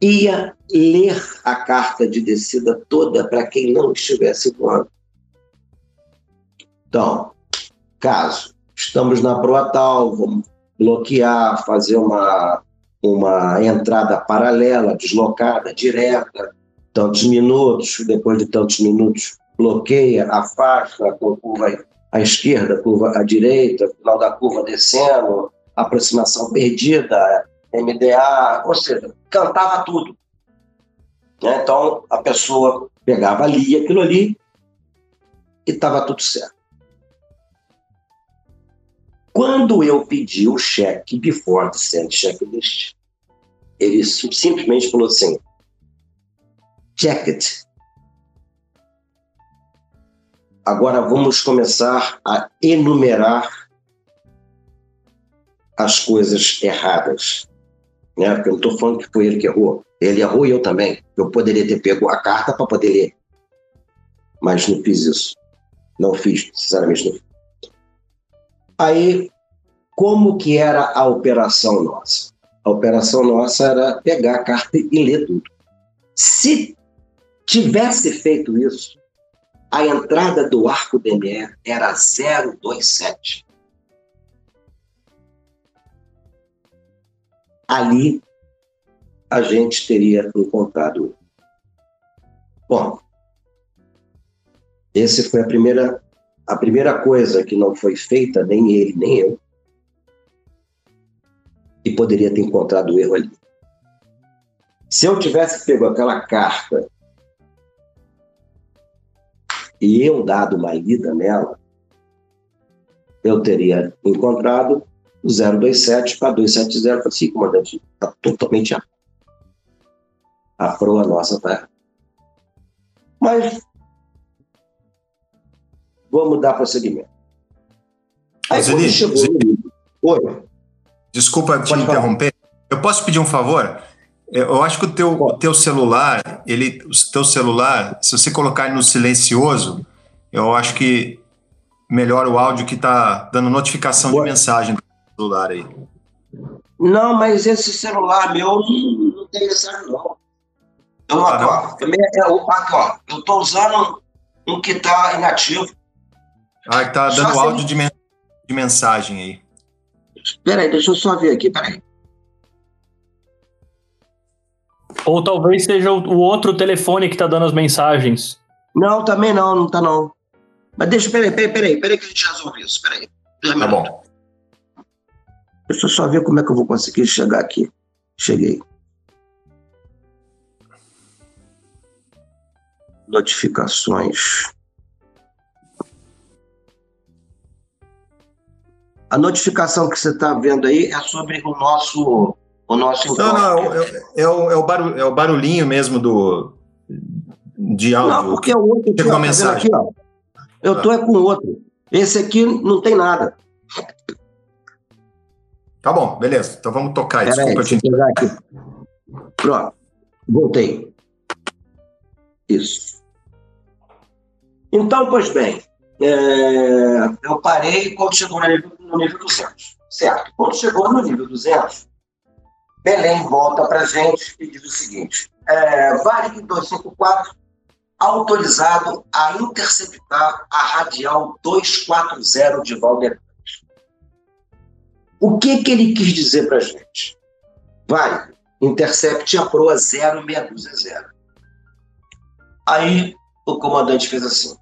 ia ler a carta de descida toda para quem não estivesse voando. Então, caso estamos na proa tal, vamos bloquear, fazer uma, uma entrada paralela, deslocada, direta, tantos minutos, depois de tantos minutos bloqueia, afasta, curva à esquerda, curva à direita, final da curva descendo, aproximação perdida, MDA, ou seja, cantava tudo. Né? Então a pessoa pegava ali aquilo ali e estava tudo certo. Quando eu pedi o cheque before the send checklist, ele simplesmente falou assim: check it. Agora vamos começar a enumerar as coisas erradas. Né? Porque eu não estou falando que foi ele que errou. Ele errou e eu também. Eu poderia ter pego a carta para poder ler. Mas não fiz isso. Não fiz, sinceramente não fiz. Aí, como que era a operação nossa? A operação nossa era pegar a carta e ler tudo. Se tivesse feito isso, a entrada do arco DME era 027. Ali a gente teria encontrado. Bom, esse foi a primeira a primeira coisa que não foi feita, nem ele, nem eu, e poderia ter encontrado o erro ali. Se eu tivesse pego aquela carta e eu dado uma lida nela, eu teria encontrado o 027 para 270. Falei assim, comandante, está totalmente. A proa nossa está Mas vamos dar prosseguimento. Aí quando chegou Oi. Desculpa te Pode interromper. Falar. Eu posso pedir um favor? Eu acho que o teu, o teu celular, ele, o teu celular, se você colocar no silencioso, eu acho que melhora o áudio que está dando notificação de mensagem do celular aí. Não, mas esse celular meu não, não tem mensagem não. Então, ah, ó, eu estou usando um que está inativo. Ah, está dando áudio de, men de mensagem aí. Espera aí, deixa eu só ver aqui, peraí. Ou talvez seja o outro telefone que está dando as mensagens. Não, também não, não tá não. Mas deixa, peraí, peraí, peraí, peraí que a gente resolve isso, peraí. Tá bom. Deixa eu só ver como é que eu vou conseguir chegar aqui. Cheguei. Notificações. A notificação que você está vendo aí é sobre o nosso o nosso Não, não, é, é, o, é, o barulho, é o barulhinho mesmo do de áudio. Não, porque é o outro aqui, ó, mensagem. Tá aqui, ó. Eu tô é com o outro. Esse aqui não tem nada. Tá bom, beleza. Então vamos tocar. Pera Desculpa aí, te aqui. Pronto. Voltei. Isso. Então, pois bem, é, eu parei quando chegou no nível, no nível 200, certo? Quando chegou no nível 200, Belém volta para a gente e diz o seguinte: é, Varig 254 autorizado a interceptar a radial 240 de Valdeir. O que, que ele quis dizer para a gente? Vai, intercepte a proa 0620. Aí o comandante fez assim.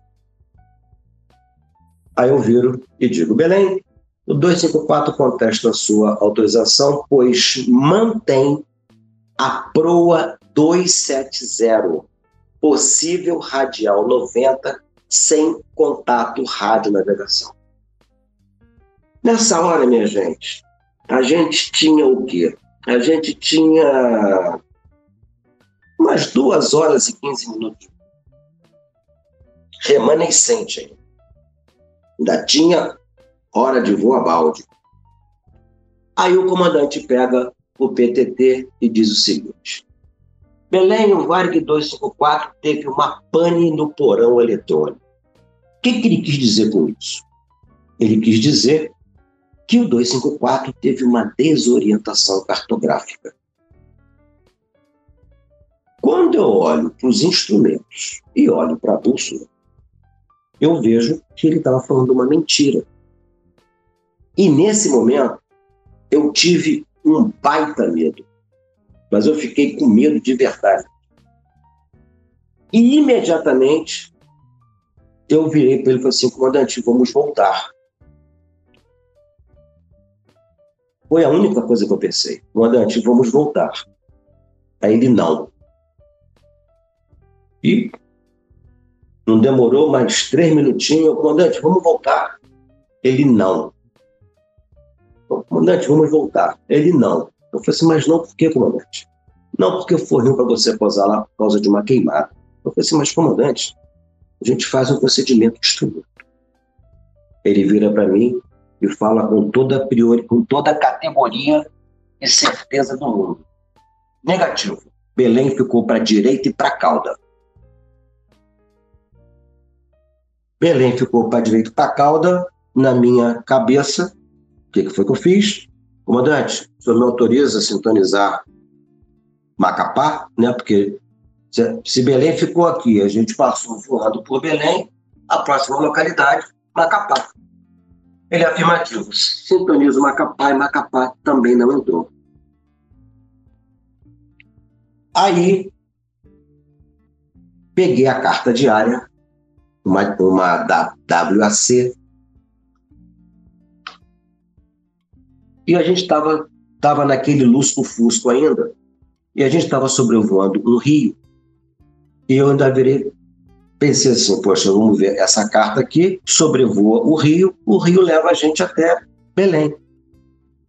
Aí eu viro e digo, Belém, o 254 contesta a sua autorização, pois mantém a proa 270, possível radial 90, sem contato rádio-navegação. Nessa hora, minha gente, a gente tinha o quê? A gente tinha umas duas horas e 15 minutos remanescente ainda. Ainda tinha hora de voo a balde. Aí o comandante pega o PTT e diz o seguinte: Belém, o Varg 254 teve uma pane no porão eletrônico. O que, que ele quis dizer com isso? Ele quis dizer que o 254 teve uma desorientação cartográfica. Quando eu olho para os instrumentos e olho para a bússola, eu vejo que ele estava falando uma mentira. E nesse momento, eu tive um baita medo. Mas eu fiquei com medo de verdade. E imediatamente, eu virei para ele e falei assim: comandante, vamos voltar. Foi a única coisa que eu pensei. Comandante, vamos voltar. Aí ele não. E não demorou mais três minutinhos. Comandante, vamos voltar. Ele não comandante, vamos voltar. Ele não. Eu falei assim, mas não por quê, comandante? Não, porque foi ruim para você posar lá por causa de uma queimada. Eu falei assim, mas comandante, a gente faz um procedimento de instrumento. Ele vira para mim e fala com toda a priori, com toda a categoria e certeza do mundo. Negativo. Belém ficou para direita e para cauda. Belém ficou para direita e para cauda. Na minha cabeça, o que, que foi que eu fiz? Comandante, o senhor me autoriza a sintonizar Macapá, né? Porque se, Belém ficou aqui, a gente passou voando por Belém, a próxima localidade, Macapá. Ele é afirmativo. Sintonizo Macapá e Macapá também não entrou. Aí, peguei a carta diária, uma, uma da WAC, E a gente estava tava naquele lusco-fusco ainda, e a gente estava sobrevoando um rio, e eu ainda virei, pensei assim, poxa, vamos ver, essa carta aqui sobrevoa o rio, o rio leva a gente até Belém,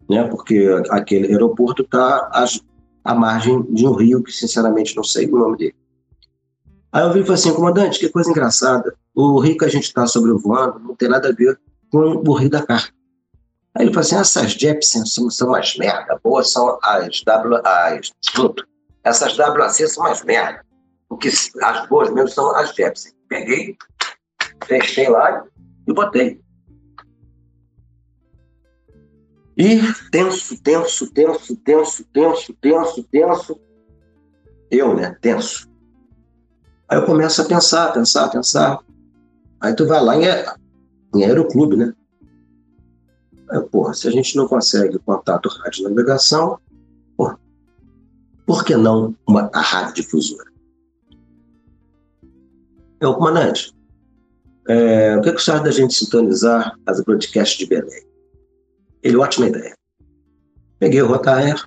né? porque aquele aeroporto está à margem de um rio que, sinceramente, não sei o nome dele. Aí eu vi e falei assim, comandante, que coisa engraçada, o rio que a gente está sobrevoando não tem nada a ver com o rio da carta. Aí ele falou assim: essas Jepsen são, umas merda, boas são as W. As, essas WAC são umas merda. Porque as boas mesmo são as Jepsen. Peguei, fechei lá e botei. E tenso, tenso, tenso, tenso, tenso, tenso, tenso. Eu, né? Tenso. Aí eu começo a pensar, pensar, pensar. Aí tu vai lá em, em aeroclube, né? Aí, porra, se a gente não consegue contato rádio navegação, por que não uma, a rádio difusora? É o comandante. É, o que, é que você acha da gente sintonizar as broadcasts de Belém? Ele, ótima ideia. Peguei o Rotaer,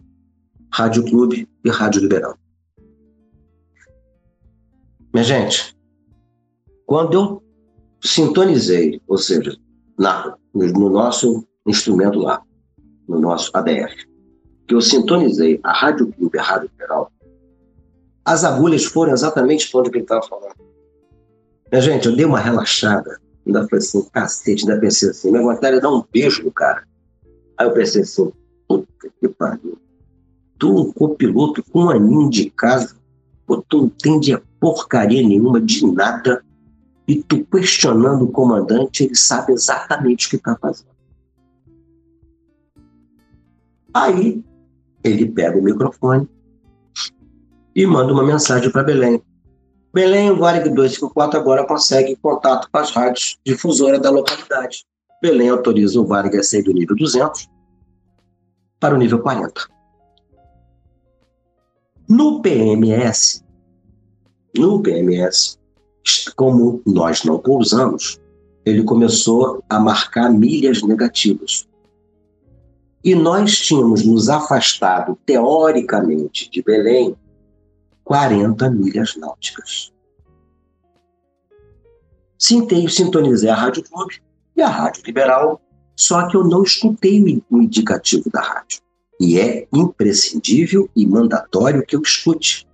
Rádio Clube e Rádio Liberal. Minha gente, quando eu sintonizei, ou seja, na, no nosso instrumento lá, no nosso ADF, que eu sintonizei a Rádio Clube a Rádio Liberal, as agulhas foram exatamente para onde ele estava falando. Minha gente, eu dei uma relaxada, ainda falei assim, cacete, ainda pensei assim, minha vontade é dar um beijo no cara. Aí eu pensei assim, puta que pariu. Tu, um copiloto com um aninho de casa, pô, tu não entende porcaria nenhuma de nada, e tu questionando o comandante, ele sabe exatamente o que está fazendo. Aí ele pega o microfone e manda uma mensagem para Belém. Belém, o Varig 254 agora consegue contato com as rádios difusoras da localidade. Belém autoriza o Varig a sair do nível 200 para o nível 40. No PMS, no PMS, como nós não pousamos, ele começou a marcar milhas negativas. E nós tínhamos nos afastado, teoricamente, de Belém 40 milhas náuticas. Sintei, sintonizei a Rádio Clube e a Rádio Liberal, só que eu não escutei o indicativo da rádio. E é imprescindível e mandatório que eu escute,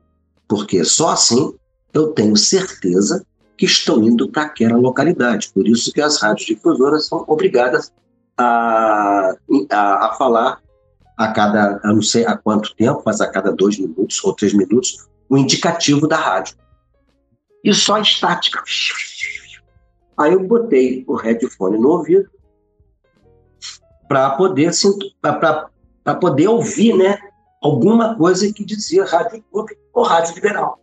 porque só assim eu tenho certeza que estou indo para aquela localidade. Por isso que as rádios difusoras são obrigadas a, a, a falar a cada, eu não sei a quanto tempo, mas a cada dois minutos ou três minutos, o indicativo da rádio. E só estática. Aí eu botei o headphone no ouvido para poder para poder ouvir, né, alguma coisa que dizia rádio clube ou rádio liberal.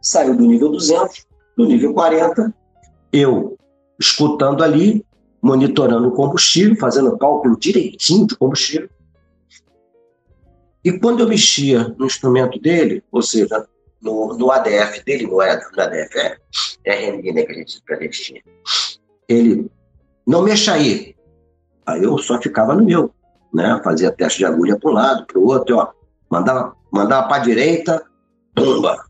Saiu do nível 200, do nível 40, eu escutando ali, monitorando o combustível, fazendo cálculo direitinho de combustível, e quando eu mexia no instrumento dele, ou seja, no, no ADF dele, no, no ADF, é, RMD né, que a gente, que a gente tinha, ele, não mexa aí. Aí eu só ficava no meu, né? Fazia teste de agulha para um lado, para o outro, ó, mandava, mandava para a direita, bomba.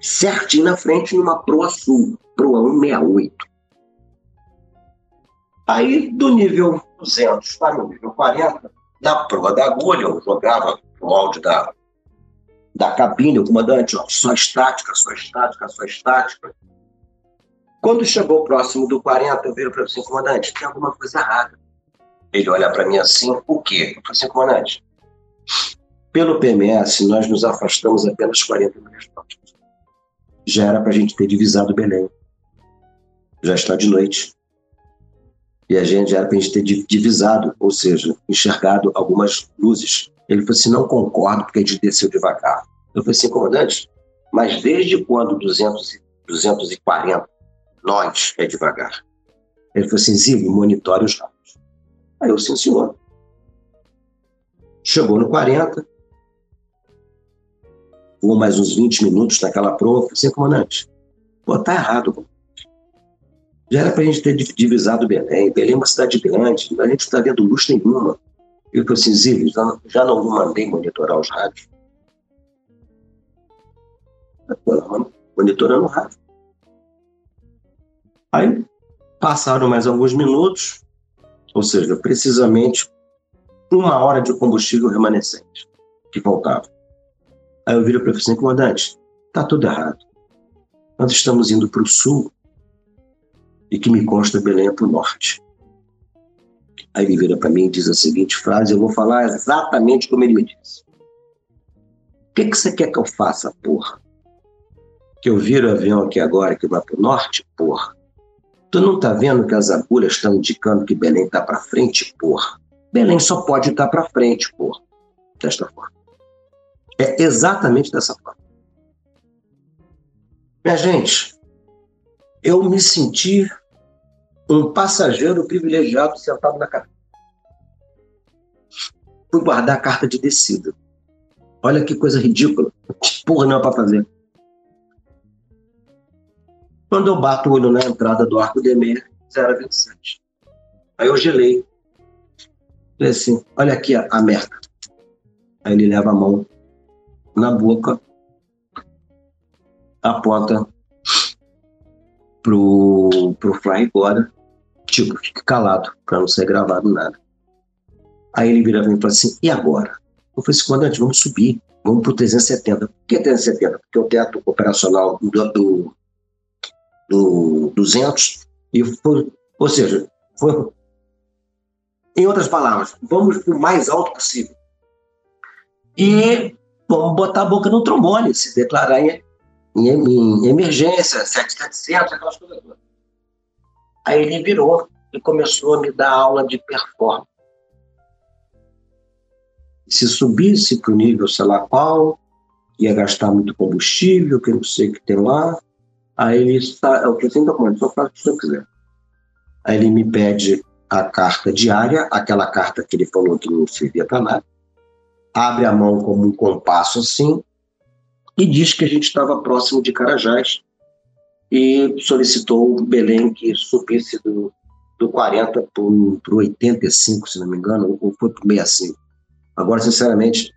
Certinho na frente, numa proa sul, proa 168. Aí, do nível 200 para o nível 40, na proa da agulha, eu jogava o áudio da, da cabine, o comandante, ó, só estática, só estática, só estática. Quando chegou próximo do 40, eu viro para ele assim, comandante, tem alguma coisa errada. Ele olha para mim assim, o quê? Eu falei assim, comandante, pelo PMS, nós nos afastamos apenas 40 milhas Já era para a gente ter divisado Belém. Já está de noite e a gente era para a gente ter divisado, ou seja, enxergado algumas luzes. Ele falou assim, não concordo porque a gente desceu devagar. Eu falei assim, comandante, mas desde quando 200, 240 nós é devagar? Ele falou assim, Zigo, monitore os rádios. Aí eu, sim, senhor. Chegou no 40, voou mais uns 20 minutos naquela prova, eu falei assim, comandante, pô, tá errado, já era para a gente ter divisado Belém. Belém é uma cidade grande, a gente está vendo luz nenhuma. Eu falei assim, Zílio, já, já não mandei monitorar os rádios. Monitorando o rádio. Aí passaram mais alguns minutos, ou seja, precisamente uma hora de combustível remanescente que faltava. Aí eu viro para o comandante, está tudo errado. Nós estamos indo para o sul e que me consta Belém é para o norte. Aí ele vira para mim e diz a seguinte frase, eu vou falar exatamente como ele me disse. O que, que você quer que eu faça, porra? Que eu viro o avião aqui agora que vai pro norte, porra? Tu não tá vendo que as agulhas estão indicando que Belém tá para frente, porra? Belém só pode estar tá para frente, porra. Desta forma. É exatamente dessa forma. Minha gente, eu me senti um passageiro privilegiado sentado na carta. Fui guardar a carta de descida. Olha que coisa ridícula. Porra não é para fazer. Quando eu bato o olho na entrada do Arco de Meia, 0,27. Aí eu gelei. Falei assim, olha aqui a, a merda. Aí ele leva a mão na boca, aponta pro, pro Fly agora, tipo, fique calado, para não ser gravado nada. Aí ele vira e fala assim, e agora? Eu falei assim, comandante, vamos subir, vamos pro 370. Por que 370? Porque o teto operacional do, do, do 200, e foi, ou seja, foi, em outras palavras, vamos pro mais alto possível. E vamos botar a boca no trombone, se declarar em, em, em emergência, 7700, aquelas coisas todas. Aí ele virou e começou a me dar aula de performance. Se subisse para o nível sei lá qual, ia gastar muito combustível, que não sei o que tem lá. Aí ele está, é o que eu tenho que só faz o que você quiser. Aí ele me pede a carta diária, aquela carta que ele falou que não servia para nada, abre a mão como um compasso assim e diz que a gente estava próximo de Carajás e solicitou Belém que subisse do, do 40 para o 85, se não me engano, ou foi para 65. Agora, sinceramente,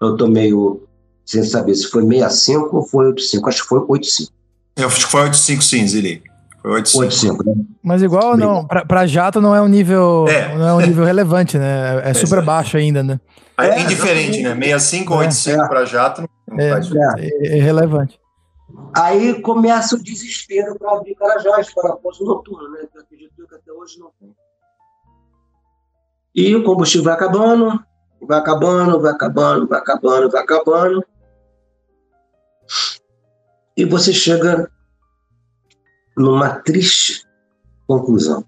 eu estou meio sem saber se foi 65 ou foi 85. Acho que foi 85. Eu acho que foi 85 sim, Zili. Foi 85. 85 né? Mas igual não, para jato não é um nível, é. não é um nível relevante, né? É super baixo ainda, né? É, é indiferente, né? 65 ou 85 é. para jato não é, faz é, é relevante. Aí começa o desespero para abrir Carajás, para posto noturno, né? Que eu acredito que até hoje não tem. E o combustível vai acabando, vai acabando, vai acabando, vai acabando, vai acabando. E você chega numa triste conclusão.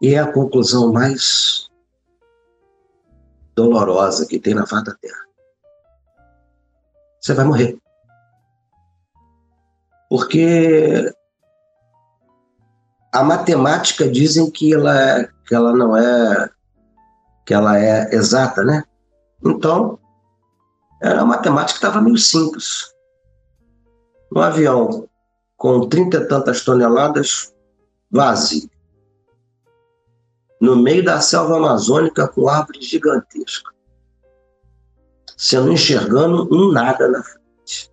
E é a conclusão mais dolorosa que tem na face da Terra. Você vai morrer. Porque a matemática dizem que ela, que ela não é que ela é exata, né? Então, era uma matemática estava meio simples. Um avião com trinta e tantas toneladas vazio, no meio da selva amazônica com árvores gigantescas, você não enxergando um nada na frente.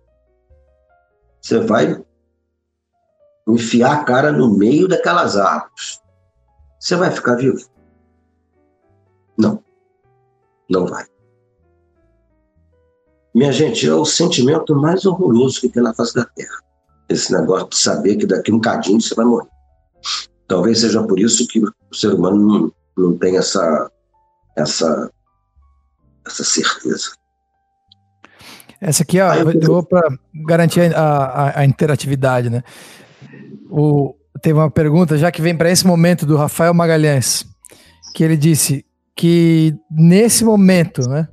Você vai enfiar a cara no meio daquelas árvores. Você vai ficar vivo? Não, não vai. Minha gente, é o sentimento mais horroroso que tem na face da Terra. Esse negócio de saber que daqui um cadinho você vai morrer. Talvez seja por isso que o ser humano não, não tem essa, essa, essa certeza. Essa aqui, ó, eu vou para garantir a, a, a, interatividade, né? O, teve uma pergunta, já que vem para esse momento, do Rafael Magalhães, que ele disse que nesse momento, né?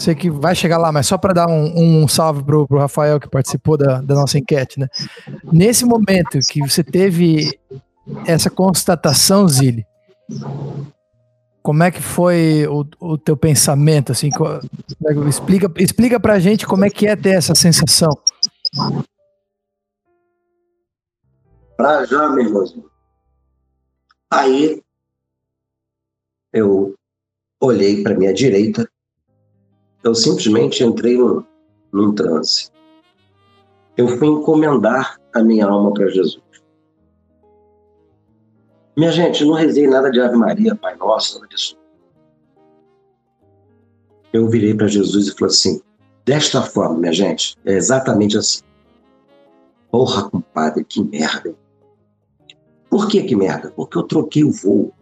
Sei que vai chegar lá, mas só para dar um, um salve pro, pro Rafael que participou da, da nossa enquete, né? Nesse momento que você teve essa constatação, Zili, como é que foi o, o teu pensamento, assim, é explica, explica pra gente como é que é ter essa sensação. Pra já, meu irmão. Aí, eu olhei para minha direita, eu simplesmente entrei num, num transe. Eu fui encomendar a minha alma para Jesus. Minha gente, não rezei nada de Ave Maria, Pai Nosso, nada disso. Eu virei para Jesus e falei assim: desta forma, minha gente, é exatamente assim. Porra, compadre, que merda. Por que que merda? Porque eu troquei o voo.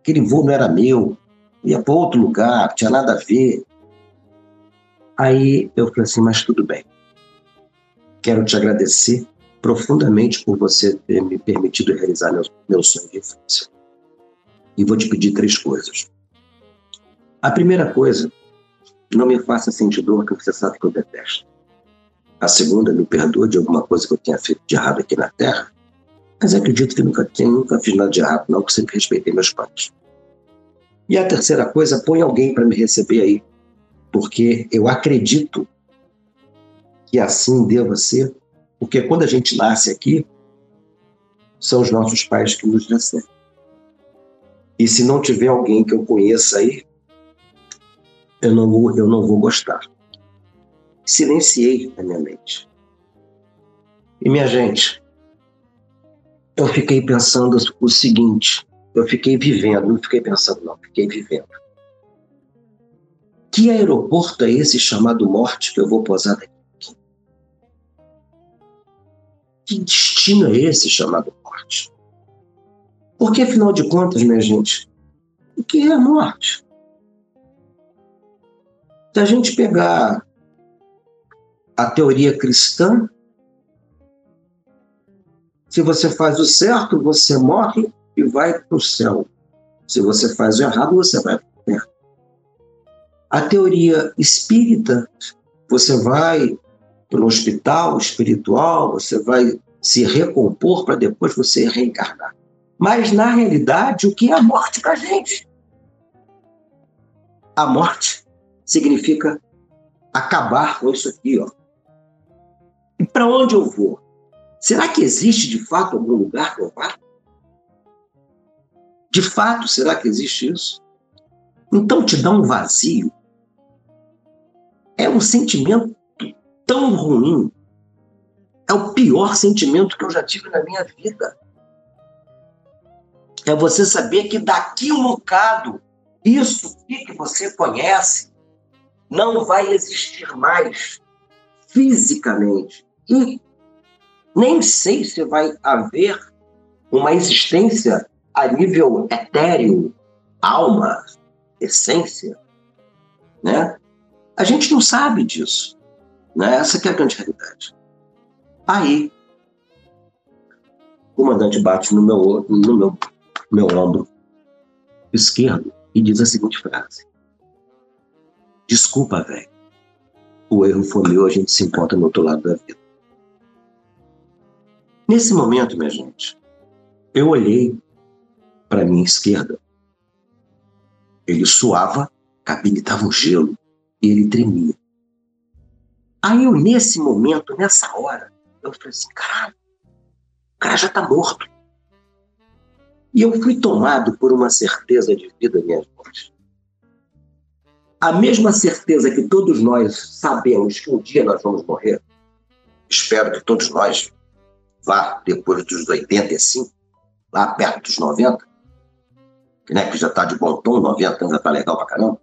aquele voo não era meu, ia para outro lugar, tinha nada a ver. Aí eu falei assim, mas tudo bem. Quero te agradecer profundamente por você ter me permitido realizar meu, meu sonho de infância. E vou te pedir três coisas. A primeira coisa, não me faça sentir dor, que você sabe que eu detesto. A segunda, me perdoe de alguma coisa que eu tenha feito de errado aqui na Terra, mas acredito que nunca, tenho, nunca fiz nada de errado, não, que sempre respeitei meus pais. E a terceira coisa, põe alguém para me receber aí, porque eu acredito que assim deva ser, porque quando a gente nasce aqui, são os nossos pais que nos recebem. E se não tiver alguém que eu conheça aí, eu não vou, eu não vou gostar. Silenciei a minha mente. E minha gente, eu fiquei pensando o seguinte, eu fiquei vivendo, não fiquei pensando não, fiquei vivendo. Que aeroporto é esse chamado morte que eu vou posar daqui? Que destino é esse chamado morte? Porque, afinal de contas, minha gente, o que é a morte? Se a gente pegar a teoria cristã, se você faz o certo, você morre e vai para o céu. Se você faz o errado, você vai para. A teoria espírita, você vai para um hospital espiritual, você vai se recompor para depois você reencarnar. Mas, na realidade, o que é a morte para a gente? A morte significa acabar com isso aqui, ó. E para onde eu vou? Será que existe de fato algum lugar que eu vá? De fato, será que existe isso? Então te dá um vazio. É um sentimento tão ruim. É o pior sentimento que eu já tive na minha vida. É você saber que daqui um bocado, isso que você conhece não vai existir mais fisicamente. E nem sei se vai haver uma existência a nível etéreo, alma, essência, né? A gente não sabe disso, né? Essa é a grande realidade. Aí, o comandante bate no meu, no meu, meu ombro esquerdo e diz a seguinte frase: Desculpa, velho. O erro foi meu, a gente se encontra no outro lado da vida. Nesse momento, minha gente, eu olhei para minha esquerda. Ele suava, a cabine estava um gelo ele tremia. Aí eu, nesse momento, nessa hora, eu falei assim, caralho, o cara já está morto. E eu fui tomado por uma certeza de vida, minhas irmãs. A mesma certeza que todos nós sabemos que um dia nós vamos morrer, espero que todos nós vá depois dos 85, lá perto dos 90, né, que já está de bom tom, 90 anos já está legal pra caramba,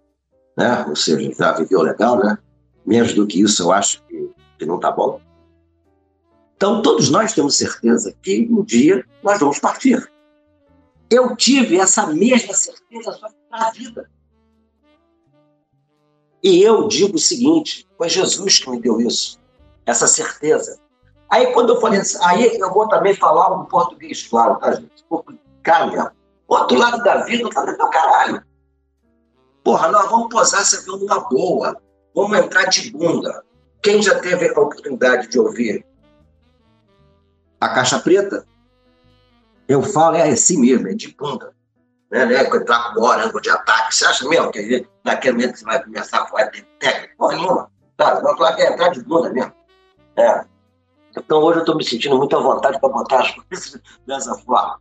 né? ou seja, já viveu legal, né? Menos do que isso eu acho que, que não está bom. Então, todos nós temos certeza que um dia nós vamos partir. Eu tive essa mesma certeza só para a vida. E eu digo o seguinte: foi Jesus que me deu isso, essa certeza. Aí, quando eu falei assim, aí eu vou também falar um português claro, tá, gente? Porque, cara, Outro lado da vida, eu falei, meu caralho. Porra, nós vamos posar esse avião numa boa. Vamos entrar de bunda. Quem já teve a oportunidade de ouvir a caixa preta? Eu falo, é assim mesmo, é de bunda. Né, né, entrar com hora, ângulo de ataque. Você acha mesmo que naquele momento você vai começar a falar de técnica? Porra nenhuma. Tá, vamos falar que é entrar de bunda mesmo. É. Então hoje eu estou me sentindo muito à vontade para botar as coisas dessa forma.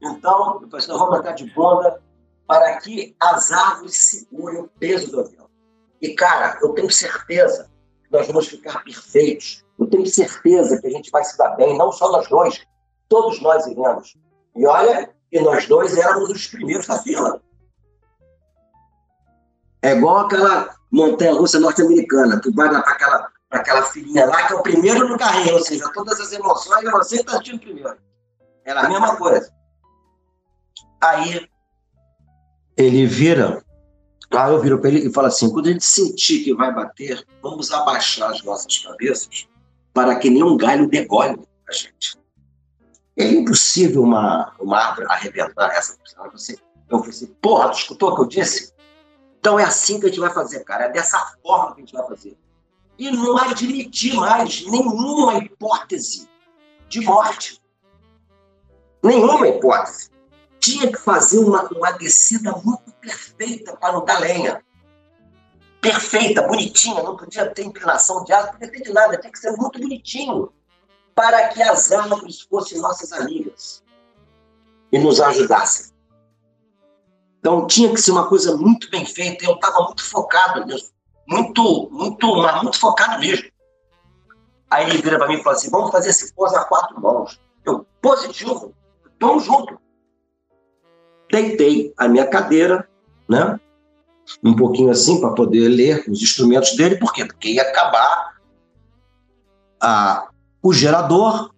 Então, nós vamos entrar de banda para que as árvores segurem o peso do avião. E, cara, eu tenho certeza que nós vamos ficar perfeitos. Eu tenho certeza que a gente vai se dar bem, não só nós dois, todos nós iremos. E olha, que nós dois éramos os primeiros da fila. É igual aquela montanha-russa norte-americana. Tu vai para aquela, aquela filinha lá, que é o primeiro no carrinho, ou seja, todas as emoções você está primeiro. Era a mesma coisa. Aí ele vira, aí eu viro para ele e falo assim: quando a gente sentir que vai bater, vamos abaixar as nossas cabeças para que nenhum galho degole a gente. É impossível uma, uma árvore arrebentar essa pessoa. Você, eu falei assim, porra, escutou o que eu disse? Então é assim que a gente vai fazer, cara. É dessa forma que a gente vai fazer. E não admitir mais nenhuma hipótese de morte. Nenhuma hipótese. Tinha que fazer uma, uma descida muito perfeita para não dar lenha. Perfeita, bonitinha, não podia ter inclinação de asa, não de nada, tinha que ser muito bonitinho para que as árvores fossem nossas amigas e nos ajudassem. Então tinha que ser uma coisa muito bem feita. Eu estava muito focado nisso, muito, muito, mas muito focado mesmo. Aí ele vira para mim e fala assim: vamos fazer esse pose a quatro mãos. Eu, positivo, vamos junto. Deitei a minha cadeira, né? Um pouquinho assim para poder ler os instrumentos dele, por quê? Porque ia acabar a, o gerador,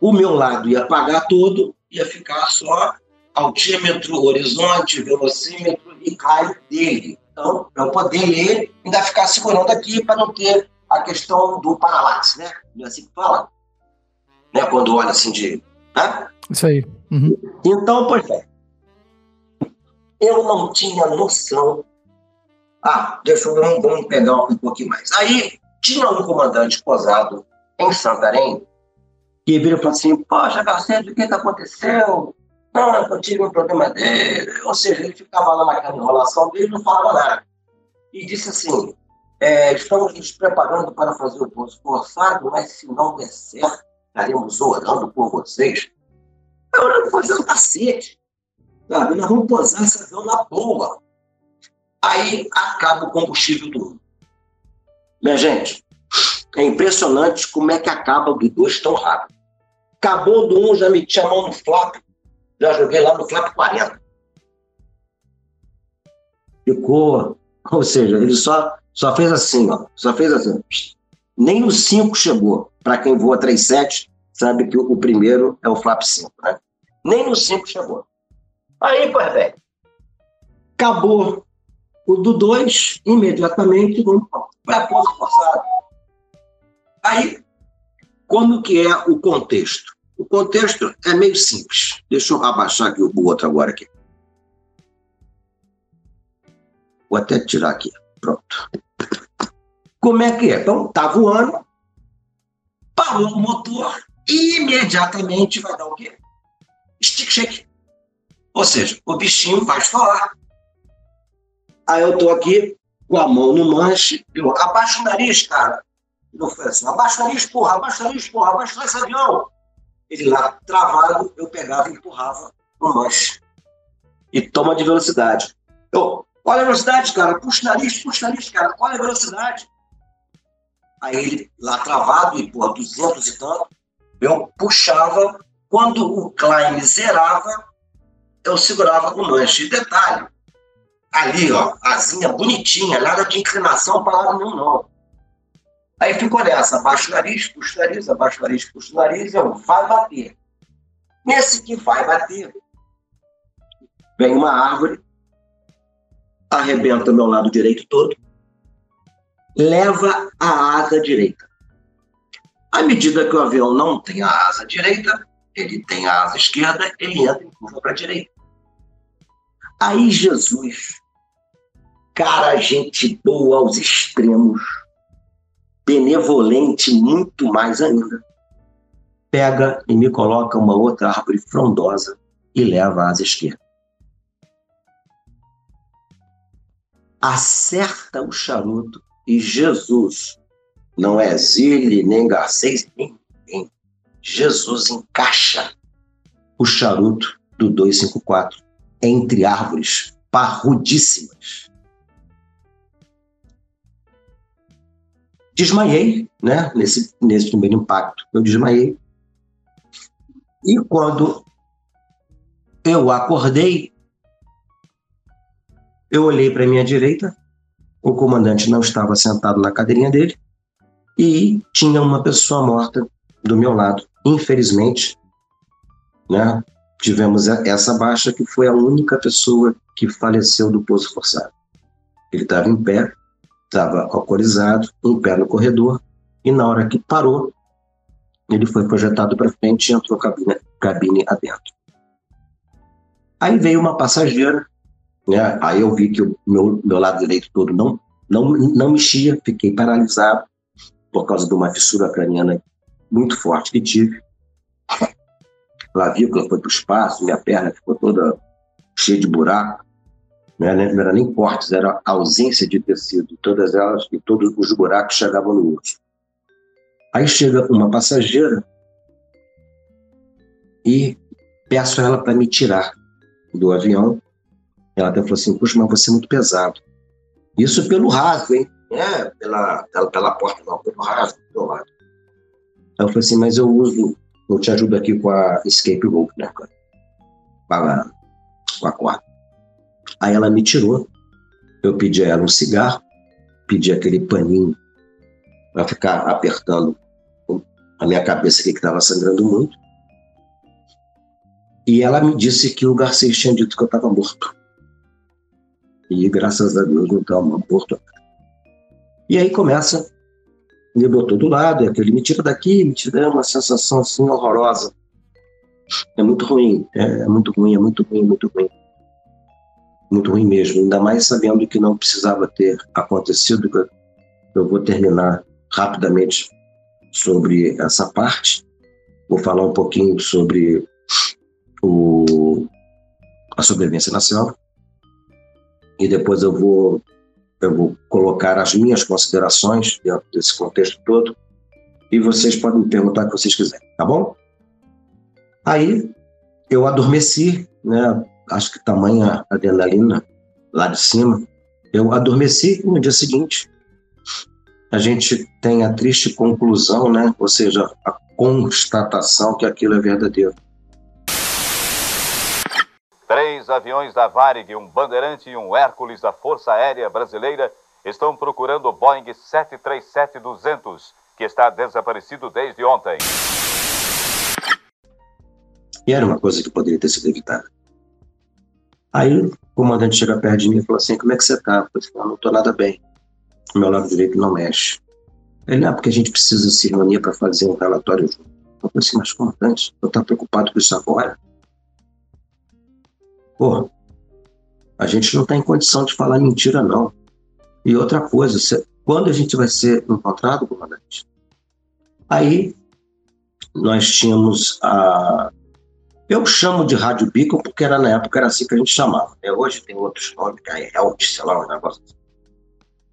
o meu lado ia apagar tudo, ia ficar só altímetro, horizonte, velocímetro e raio dele. Então, para eu poder ler, ainda ficar segurando aqui para não ter a questão do paralaxe, né? Não é assim que fala? Né? Quando olha assim de. Né? Isso aí. Uhum. Então, pois é. Eu não tinha noção. Ah, deixa eu vamos pegar um pouquinho mais. Aí tinha um comandante posado em Santarém, que vira e falou assim, poxa, Garcedo, o que, que aconteceu? Não, eu tive um problema dele. Ou seja, ele ficava lá naquela enrolação dele não falava nada. E disse assim, é, estamos nos preparando para fazer o pouso forçado, mas se não der certo, estaremos orando por vocês. Orando por um cacete. Sabe? Nós vamos posar essa avião na boa. Aí acaba o combustível do mundo. Minha gente, é impressionante como é que acaba do dois tão rápido. Acabou do um, já meti a mão no flap, já joguei lá no flap 40. Ficou, ou seja, ele só, só fez assim, ó, só fez assim. Nem no 5 chegou. Para quem voa 37, sabe que o, primeiro é o flap 5, né? Nem no 5 chegou. Aí, pois velho, acabou o do 2, imediatamente vamos para a ponta forçada. Aí, como que é o contexto? O contexto é meio simples. Deixa eu abaixar aqui o outro agora aqui. Vou até tirar aqui. Pronto. Como é que é? Então, tá voando, parou o motor e imediatamente vai dar o quê? Stick shake. Ou seja, o bichinho vai estourar. Aí eu tô aqui com a mão no manche, eu abaixo o nariz, cara. Não foi assim, abaixa o nariz, porra, abaixa o nariz, porra, abaixa esse avião. Ele lá, travado, eu pegava e empurrava no manche. E toma de velocidade. Eu, olha a velocidade, cara, puxa o nariz, puxa o nariz, cara, olha a velocidade. Aí ele lá travado, e porra, 200 e tanto, eu puxava, quando o climb zerava, eu segurava o manche. E detalhe, ali, ó, asinha bonitinha, nada de inclinação para lado nenhum, não. Aí ficou nessa, abaixa o nariz, puxa o nariz, abaixa o nariz, puxa o nariz, eu, vai bater. Nesse que vai bater, vem uma árvore, arrebenta o meu lado direito todo, leva a asa direita. À medida que o avião não tem a asa direita, ele tem a asa esquerda, ele entra em curva para a direita. Aí Jesus, cara, gente boa aos extremos, benevolente muito mais ainda, pega e me coloca uma outra árvore frondosa e leva à asa esquerda. Acerta o charuto e Jesus, não é Zile, nem Garcês, nem ninguém. Jesus encaixa o charuto do 254 entre árvores parrudíssimas. Desmaiei, né? Nesse, nesse primeiro impacto, eu desmaiei. E quando eu acordei, eu olhei para minha direita, o comandante não estava sentado na cadeirinha dele e tinha uma pessoa morta do meu lado. Infelizmente, né? Tivemos essa baixa que foi a única pessoa que faleceu do pouso forçado. Ele estava em pé, estava alcoolizado, em pé no corredor, e na hora que parou, ele foi projetado para frente e entrou cabine, cabine adentro. Aí veio uma passageira, né? aí eu vi que o meu, meu lado direito todo não, não, não mexia, fiquei paralisado por causa de uma fissura craniana muito forte que tive. Clavícula foi para o espaço, minha perna ficou toda cheia de buraco. Né? Não era nem cortes, era ausência de tecido. Todas elas e todos os buracos chegavam no osso. Aí chega uma passageira e peço ela para me tirar do avião. Ela até falou assim: Puxa, mas você é muito pesado. Isso pelo rasgo, hein? É, pela, pela, pela porta, não, pelo rasgo, do lado. Ela falou assim: Mas eu uso, eu te ajudo aqui com a escape rope, né? Com a, com a corda. Aí ela me tirou. Eu pedi a ela um cigarro, pedi aquele paninho para ficar apertando a minha cabeça aqui que estava sangrando muito. E ela me disse que o Garcês tinha dito que eu estava morto. E graças a Deus não estava morto. E aí começa, me botou do lado, é aquele me tira daqui, me tira, é uma sensação assim horrorosa. É muito ruim, é, é muito ruim, é muito ruim, muito ruim. Muito ruim mesmo, ainda mais sabendo que não precisava ter acontecido. Eu vou terminar rapidamente sobre essa parte. Vou falar um pouquinho sobre o, a sobrevivência na selva. E depois eu vou, eu vou colocar as minhas considerações dentro desse contexto todo. E vocês podem me perguntar o que vocês quiserem, tá bom? Aí eu adormeci, né? Acho que tamanha adrenalina lá de cima. Eu adormeci e no dia seguinte a gente tem a triste conclusão, né? ou seja, a constatação que aquilo é verdadeiro. Três aviões da Varig, um Bandeirante e um Hércules da Força Aérea Brasileira estão procurando o Boeing 737-200, que está desaparecido desde ontem. E era uma coisa que poderia ter sido evitada. Aí o comandante chega perto de mim e falou assim: Como é que você está? Eu falei: não estou nada bem o meu lado direito não mexe. Ele, ah, porque a gente precisa se reunir para fazer um relatório junto. Eu falei assim, mas comandante, eu estou preocupado com isso agora? Pô, a gente não está em condição de falar mentira, não. E outra coisa, quando a gente vai ser encontrado, comandante? Aí, nós tínhamos a... Eu chamo de Rádio Beacon porque era na época era assim que a gente chamava. Né? Hoje tem outros nomes, que é Helt, sei lá, um negócio assim.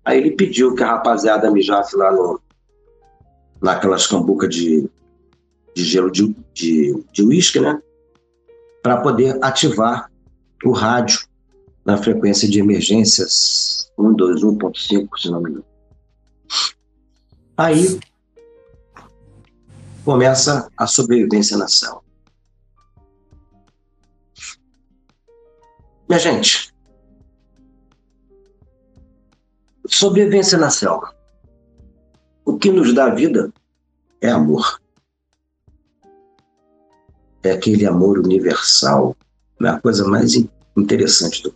Aí ele pediu que a rapaziada mijasse lá no, naquelas cambucas de, de gelo de, de, de uísque, né? Para poder ativar o rádio na frequência de emergências 121.5, se não me engano. Aí começa a sobrevivência na célula. Minha gente, Sobrevivência na selva. O que nos dá vida é amor. É aquele amor universal. É a coisa mais interessante do.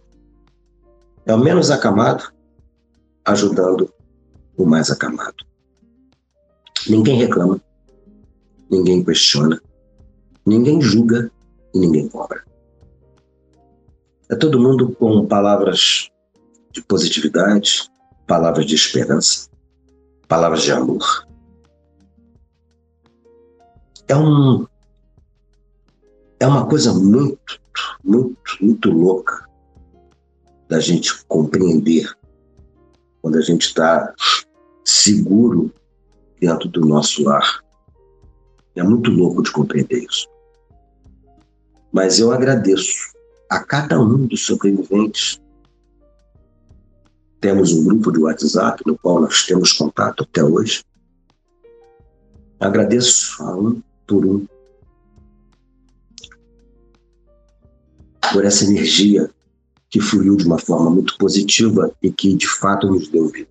É o menos acamado ajudando o mais acamado. Ninguém reclama, ninguém questiona, ninguém julga e ninguém cobra. É todo mundo com palavras de positividade, palavras de esperança, palavras de amor. É um é uma coisa muito, muito, muito louca da gente compreender quando a gente está seguro dentro do nosso lar. É muito louco de compreender isso. Mas eu agradeço a cada um dos sobreviventes temos um grupo de WhatsApp no qual nós temos contato até hoje. Agradeço a um por um por essa energia que fluiu de uma forma muito positiva e que de fato nos deu vida.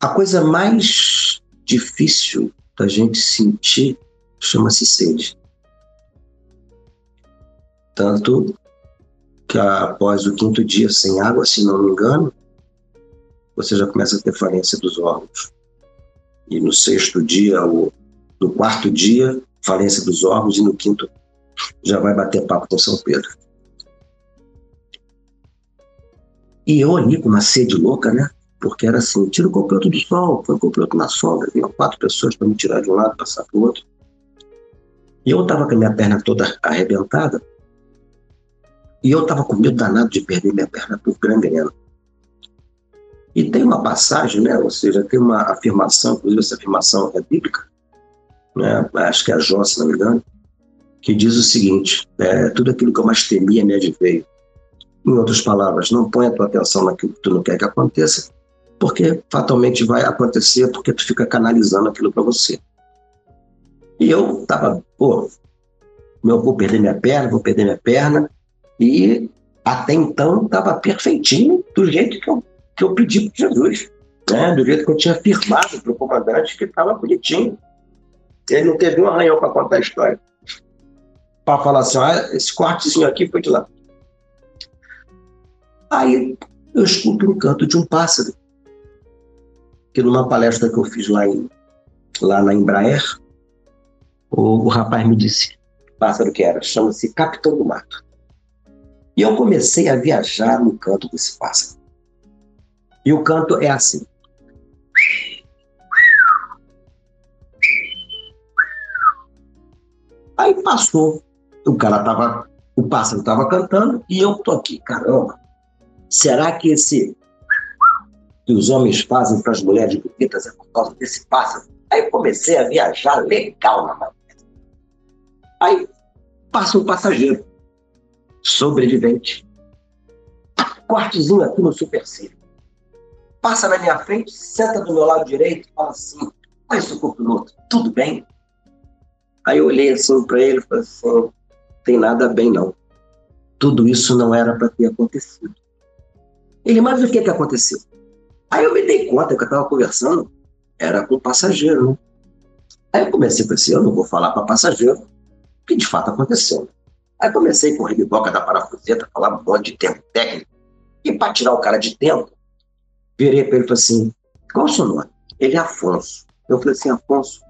A coisa mais difícil da gente sentir chama-se sede. Tanto que após o quinto dia sem água, se não me engano, você já começa a ter falência dos órgãos. E no sexto dia, ou no quarto dia, falência dos órgãos, e no quinto já vai bater papo com São Pedro. E eu ali com uma sede louca, né? Porque era assim, tira o copiloto do sol, põe o copiloto na sombra, vinham quatro pessoas para me tirar de um lado, passar para o outro. E eu estava com a minha perna toda arrebentada, e eu estava com medo danado de perder minha perna por gangrena. E tem uma passagem, né? ou seja, tem uma afirmação, inclusive essa afirmação é bíblica, né? acho que é a Jó, se não me engano, que diz o seguinte: é, tudo aquilo que eu mais temia me adveio. Em outras palavras, não põe a tua atenção naquilo que tu não quer que aconteça, porque fatalmente vai acontecer porque tu fica canalizando aquilo para você. E eu tava, pô, eu vou perder minha perna, vou perder minha perna, e até então estava perfeitinho do jeito que eu, que eu pedi para Jesus, né? do jeito que eu tinha afirmado para o comandante que estava bonitinho. Ele não teve um arranhão para contar a história. Para falar assim, ah, esse cortezinho aqui foi de lá. Aí eu escuto um canto de um pássaro. Que numa palestra que eu fiz lá, em, lá na Embraer, o, o rapaz me disse pássaro que era. Chama-se Capitão do Mato. E eu comecei a viajar no canto desse pássaro. E o canto é assim. Aí passou. O cara tava, o pássaro estava cantando e eu tô aqui, caramba. Será que esse que os homens fazem para as mulheres bonitas é por causa desse pássaro? Aí comecei a viajar legal na maionese. Aí passa um passageiro sobrevivente. Cortezinho aqui no supercílio. Passa na minha frente, senta do meu lado direito e fala assim: Oi, seu copiloto, tudo bem? Aí eu olhei assim para ele e falei assim: tem nada bem não. Tudo isso não era para ter acontecido. Ele, mas o que, que aconteceu? Aí eu me dei conta que eu estava conversando, era com o passageiro, né? Aí eu comecei a pensar, eu não vou falar para passageiro que de fato aconteceu. Aí comecei com o ribiboca da parafuseta, falar um monte de tempo técnico. E para tirar o cara de tempo, virei para ele e falei assim: qual o seu nome? Ele é Afonso. Eu falei assim: Afonso,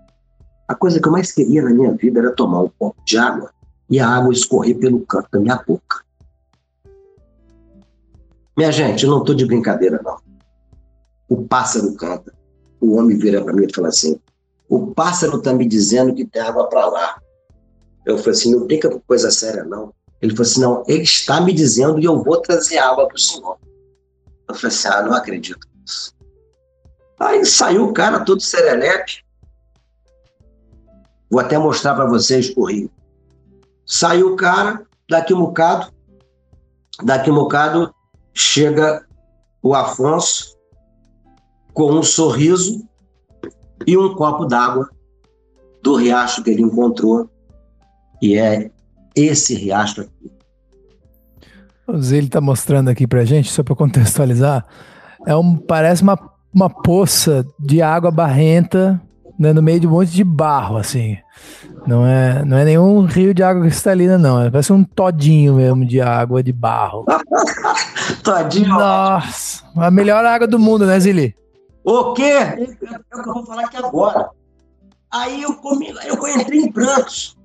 a coisa que eu mais queria na minha vida era tomar um copo de água e a água escorrer pelo canto da minha boca. Minha gente, eu não estou de brincadeira, não. O pássaro canta. O homem vira para mim e fala assim: o pássaro está me dizendo que tem água para lá. Eu falei assim, não tem coisa séria, não. Ele falou assim, não, ele está me dizendo e eu vou trazer água para o senhor. Eu falei assim, ah, não acredito nisso. Aí saiu o cara todo serelepe. Vou até mostrar para vocês o rio. Saiu o cara, daqui um bocado, daqui um bocado, chega o Afonso com um sorriso e um copo d'água do riacho que ele encontrou e é esse riacho aqui. O está mostrando aqui para gente, só para contextualizar, é um, parece uma, uma poça de água barrenta né, no meio de um monte de barro, assim. Não é, não é nenhum rio de água cristalina, não. É, parece um todinho mesmo de água de barro. todinho. Nossa, a melhor água do mundo, né, Zili? O quê? É o que eu vou falar aqui agora. Aí eu, comi, eu entrei em prantos.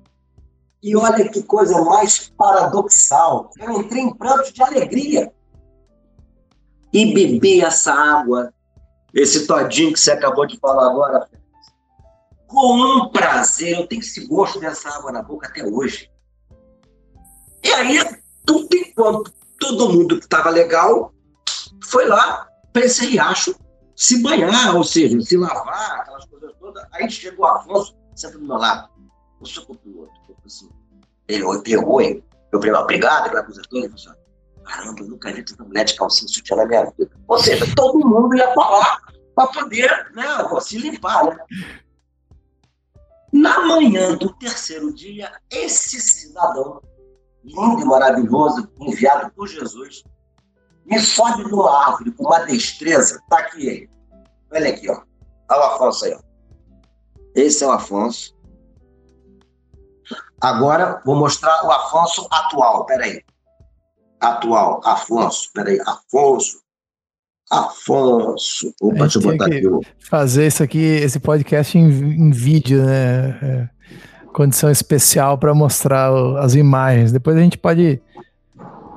E olha que coisa mais paradoxal. Eu entrei em prantos de alegria. E bebi essa água, esse todinho que você acabou de falar agora, com um prazer. Eu tenho esse gosto dessa água na boca até hoje. E aí, tudo enquanto todo mundo que estava legal foi lá para esse riacho se banhar, ou seja, se lavar, aquelas coisas todas. Aí chegou o Afonso, senta do meu lado. Eu sou copiloto assim. Ele pegou, hein? Eu falei, obrigado, aquela coisa toda. Ele falou assim, caramba, eu nunca vi tanta mulher de calcinha sutiã na minha vida. Ou seja, todo mundo ia falar para poder né, se limpar, né? Na manhã do terceiro dia, esse cidadão, lindo e maravilhoso, enviado por Jesus, me sobe numa árvore com uma destreza. Tá aqui ele. Olha aqui, ó. Olha o Afonso aí, ó. Esse é o Afonso. Agora vou mostrar o Afonso atual. Peraí. Atual. Afonso. Peraí. Afonso. Afonso. Opa, deixa eu botar aqui. Fazer isso aqui, esse podcast em, em vídeo, né? É, condição especial para mostrar o, as imagens. Depois a gente pode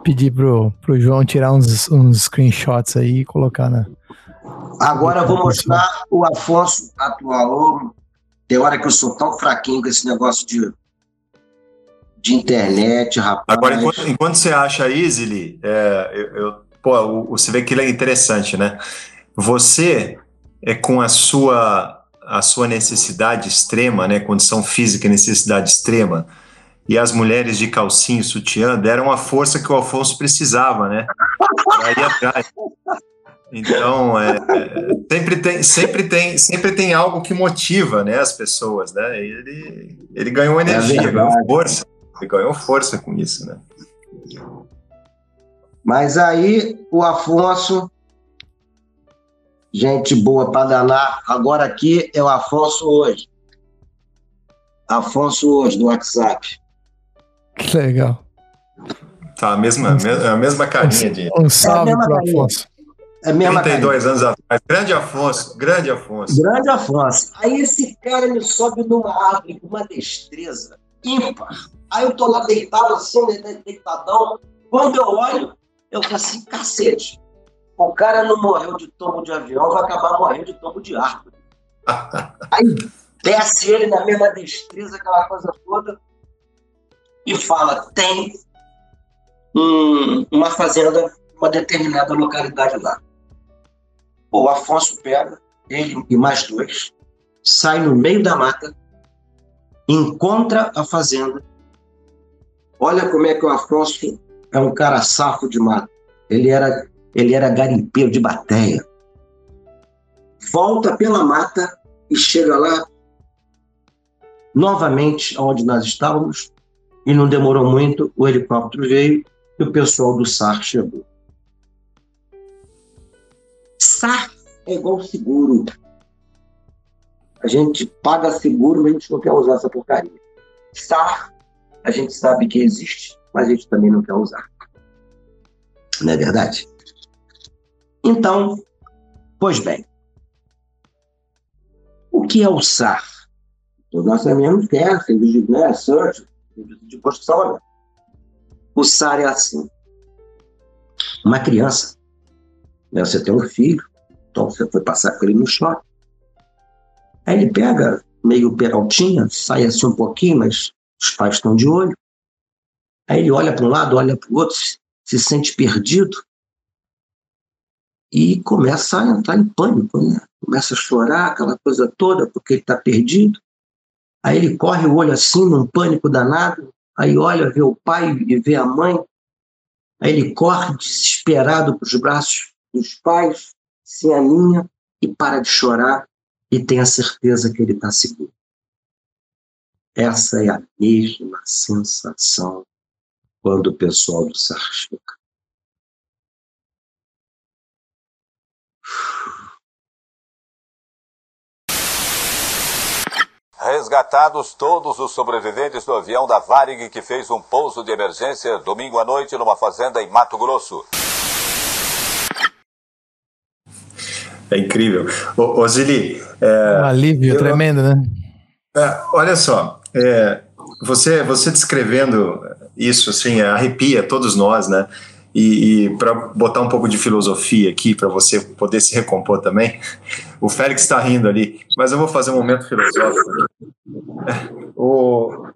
pedir pro, pro João tirar uns, uns screenshots aí e colocar na. Agora eu vou mostrar o Afonso atual. Tem hora que eu sou tão fraquinho com esse negócio de, de internet, rapaz. Agora, enquanto, enquanto você acha Easily, é, eu, eu, pô, você vê que ele é interessante, né? Você é com a sua a sua necessidade extrema, né, condição física, necessidade extrema, e as mulheres de calcinha e sutiã deram a força que o Afonso precisava, né? Para ir atrás. Então, é, é, sempre, tem, sempre, tem, sempre tem algo que motiva né, as pessoas, né? Ele, ele ganhou energia, é ganhou força. Ele ganhou força com isso, né? Mas aí o Afonso, gente boa para danar, agora aqui é o Afonso hoje. Afonso hoje, do WhatsApp. Que legal. Tá, a mesma, a mesma carinha de. Um salve é pro Afonso. É 32 carinha. anos atrás. Grande Afonso, grande Afonso. Grande Afonso. Aí esse cara me sobe numa árvore com uma destreza ímpar. Aí eu tô lá deitado assim, deitadão. Quando eu olho, eu falo assim, cacete. O cara não morreu de tombo de avião, vai acabar morrendo de tombo de árvore. Aí desce ele na mesma destreza, aquela coisa toda e fala: tem um, uma fazenda, uma determinada localidade lá. O Afonso pega, ele e mais dois, sai no meio da mata, encontra a fazenda. Olha como é que o Afonso é um cara safo de mata. Ele era, ele era garimpeiro de bateia. Volta pela mata e chega lá novamente onde nós estávamos, e não demorou muito, o helicóptero veio e o pessoal do SAR chegou. SAR é igual seguro. A gente paga seguro, mas a gente não quer usar essa porcaria. SAR, a gente sabe que existe, mas a gente também não quer usar. Não é verdade? Então, pois bem, o que é o SAR? Nós sabemos que é, né, Search, de construção. Né? O SAR é assim. Uma criança, né, você tem um filho, então você foi passar com ele no shopping. Aí ele pega meio peraltinha, sai assim um pouquinho, mas os pais estão de olho. Aí ele olha para um lado, olha para o outro, se sente perdido e começa a entrar em pânico, né? Começa a chorar, aquela coisa toda, porque ele está perdido. Aí ele corre o olho assim, num pânico danado. Aí olha, vê o pai e vê a mãe. Aí ele corre desesperado para os braços dos pais, se alinha e para de chorar e tem a certeza que ele está seguro. Essa é a mesma sensação quando o pessoal do SAR chega. Resgatados todos os sobreviventes do avião da Varig que fez um pouso de emergência domingo à noite numa fazenda em Mato Grosso. É incrível. Ô, ô Zili. É, um alívio eu, tremendo, né? É, olha só, é, você, você descrevendo isso, assim, arrepia todos nós, né? E, e para botar um pouco de filosofia aqui, para você poder se recompor também, o Félix está rindo ali, mas eu vou fazer um momento filosófico. O,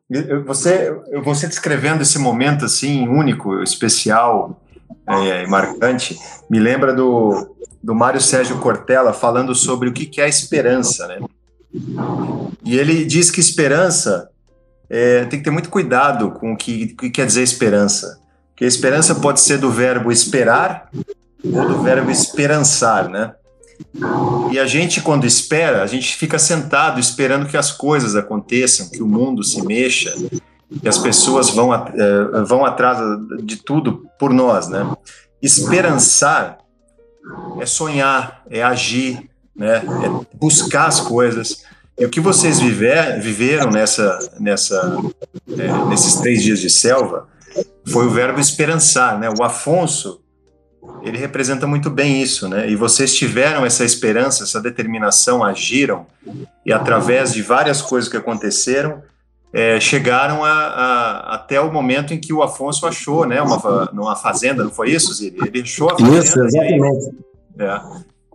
você, você descrevendo esse momento assim, único, especial é, marcante, me lembra do, do Mário Sérgio Cortella falando sobre o que é esperança, né? E ele diz que esperança é, tem que ter muito cuidado com o que, que quer dizer esperança. Porque esperança pode ser do verbo esperar ou do verbo esperançar, né? E a gente, quando espera, a gente fica sentado esperando que as coisas aconteçam, que o mundo se mexa, que as pessoas vão, uh, vão atrás de tudo por nós, né? Esperançar é sonhar, é agir, né? É buscar as coisas. E o que vocês viver, viveram nessa, nessa, é, nesses três dias de selva foi o verbo esperançar, né? O Afonso, ele representa muito bem isso, né? E vocês tiveram essa esperança, essa determinação, agiram, e através de várias coisas que aconteceram, é, chegaram a, a, até o momento em que o Afonso achou, né? Uma, fazenda, não foi isso, Ziri? Ele achou a fazenda. Isso, exatamente. Aí, é.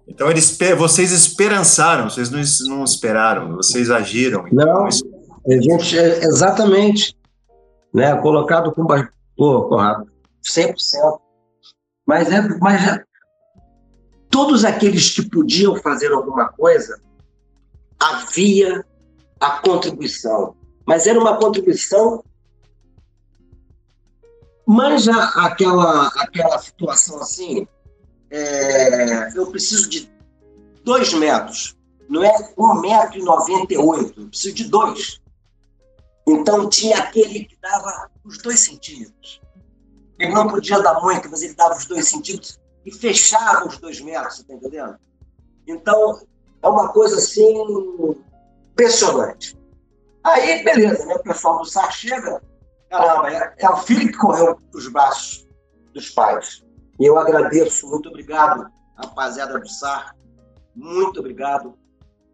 Então eles, vocês esperançaram, vocês não, não esperaram, vocês agiram. Então, não, a gente, é, exatamente, né? Colocado com pô, correto, 100%. Mas é, mas é, todos aqueles que podiam fazer alguma coisa, havia a contribuição, mas era uma contribuição manja aquela aquela situação assim é, eu preciso de dois metros, não é um metro e noventa e oito, eu preciso de dois. Então tinha aquele que dava os dois centímetros. Ele não podia dar muito, mas ele dava os dois centímetros e fechava os dois metros, tá entendendo? Então é uma coisa assim impressionante. Aí, beleza, né? O pessoal do SAR chega, caramba, é, é o filho que correu os braços dos pais. E eu agradeço, muito obrigado, rapaziada do SAR, muito obrigado.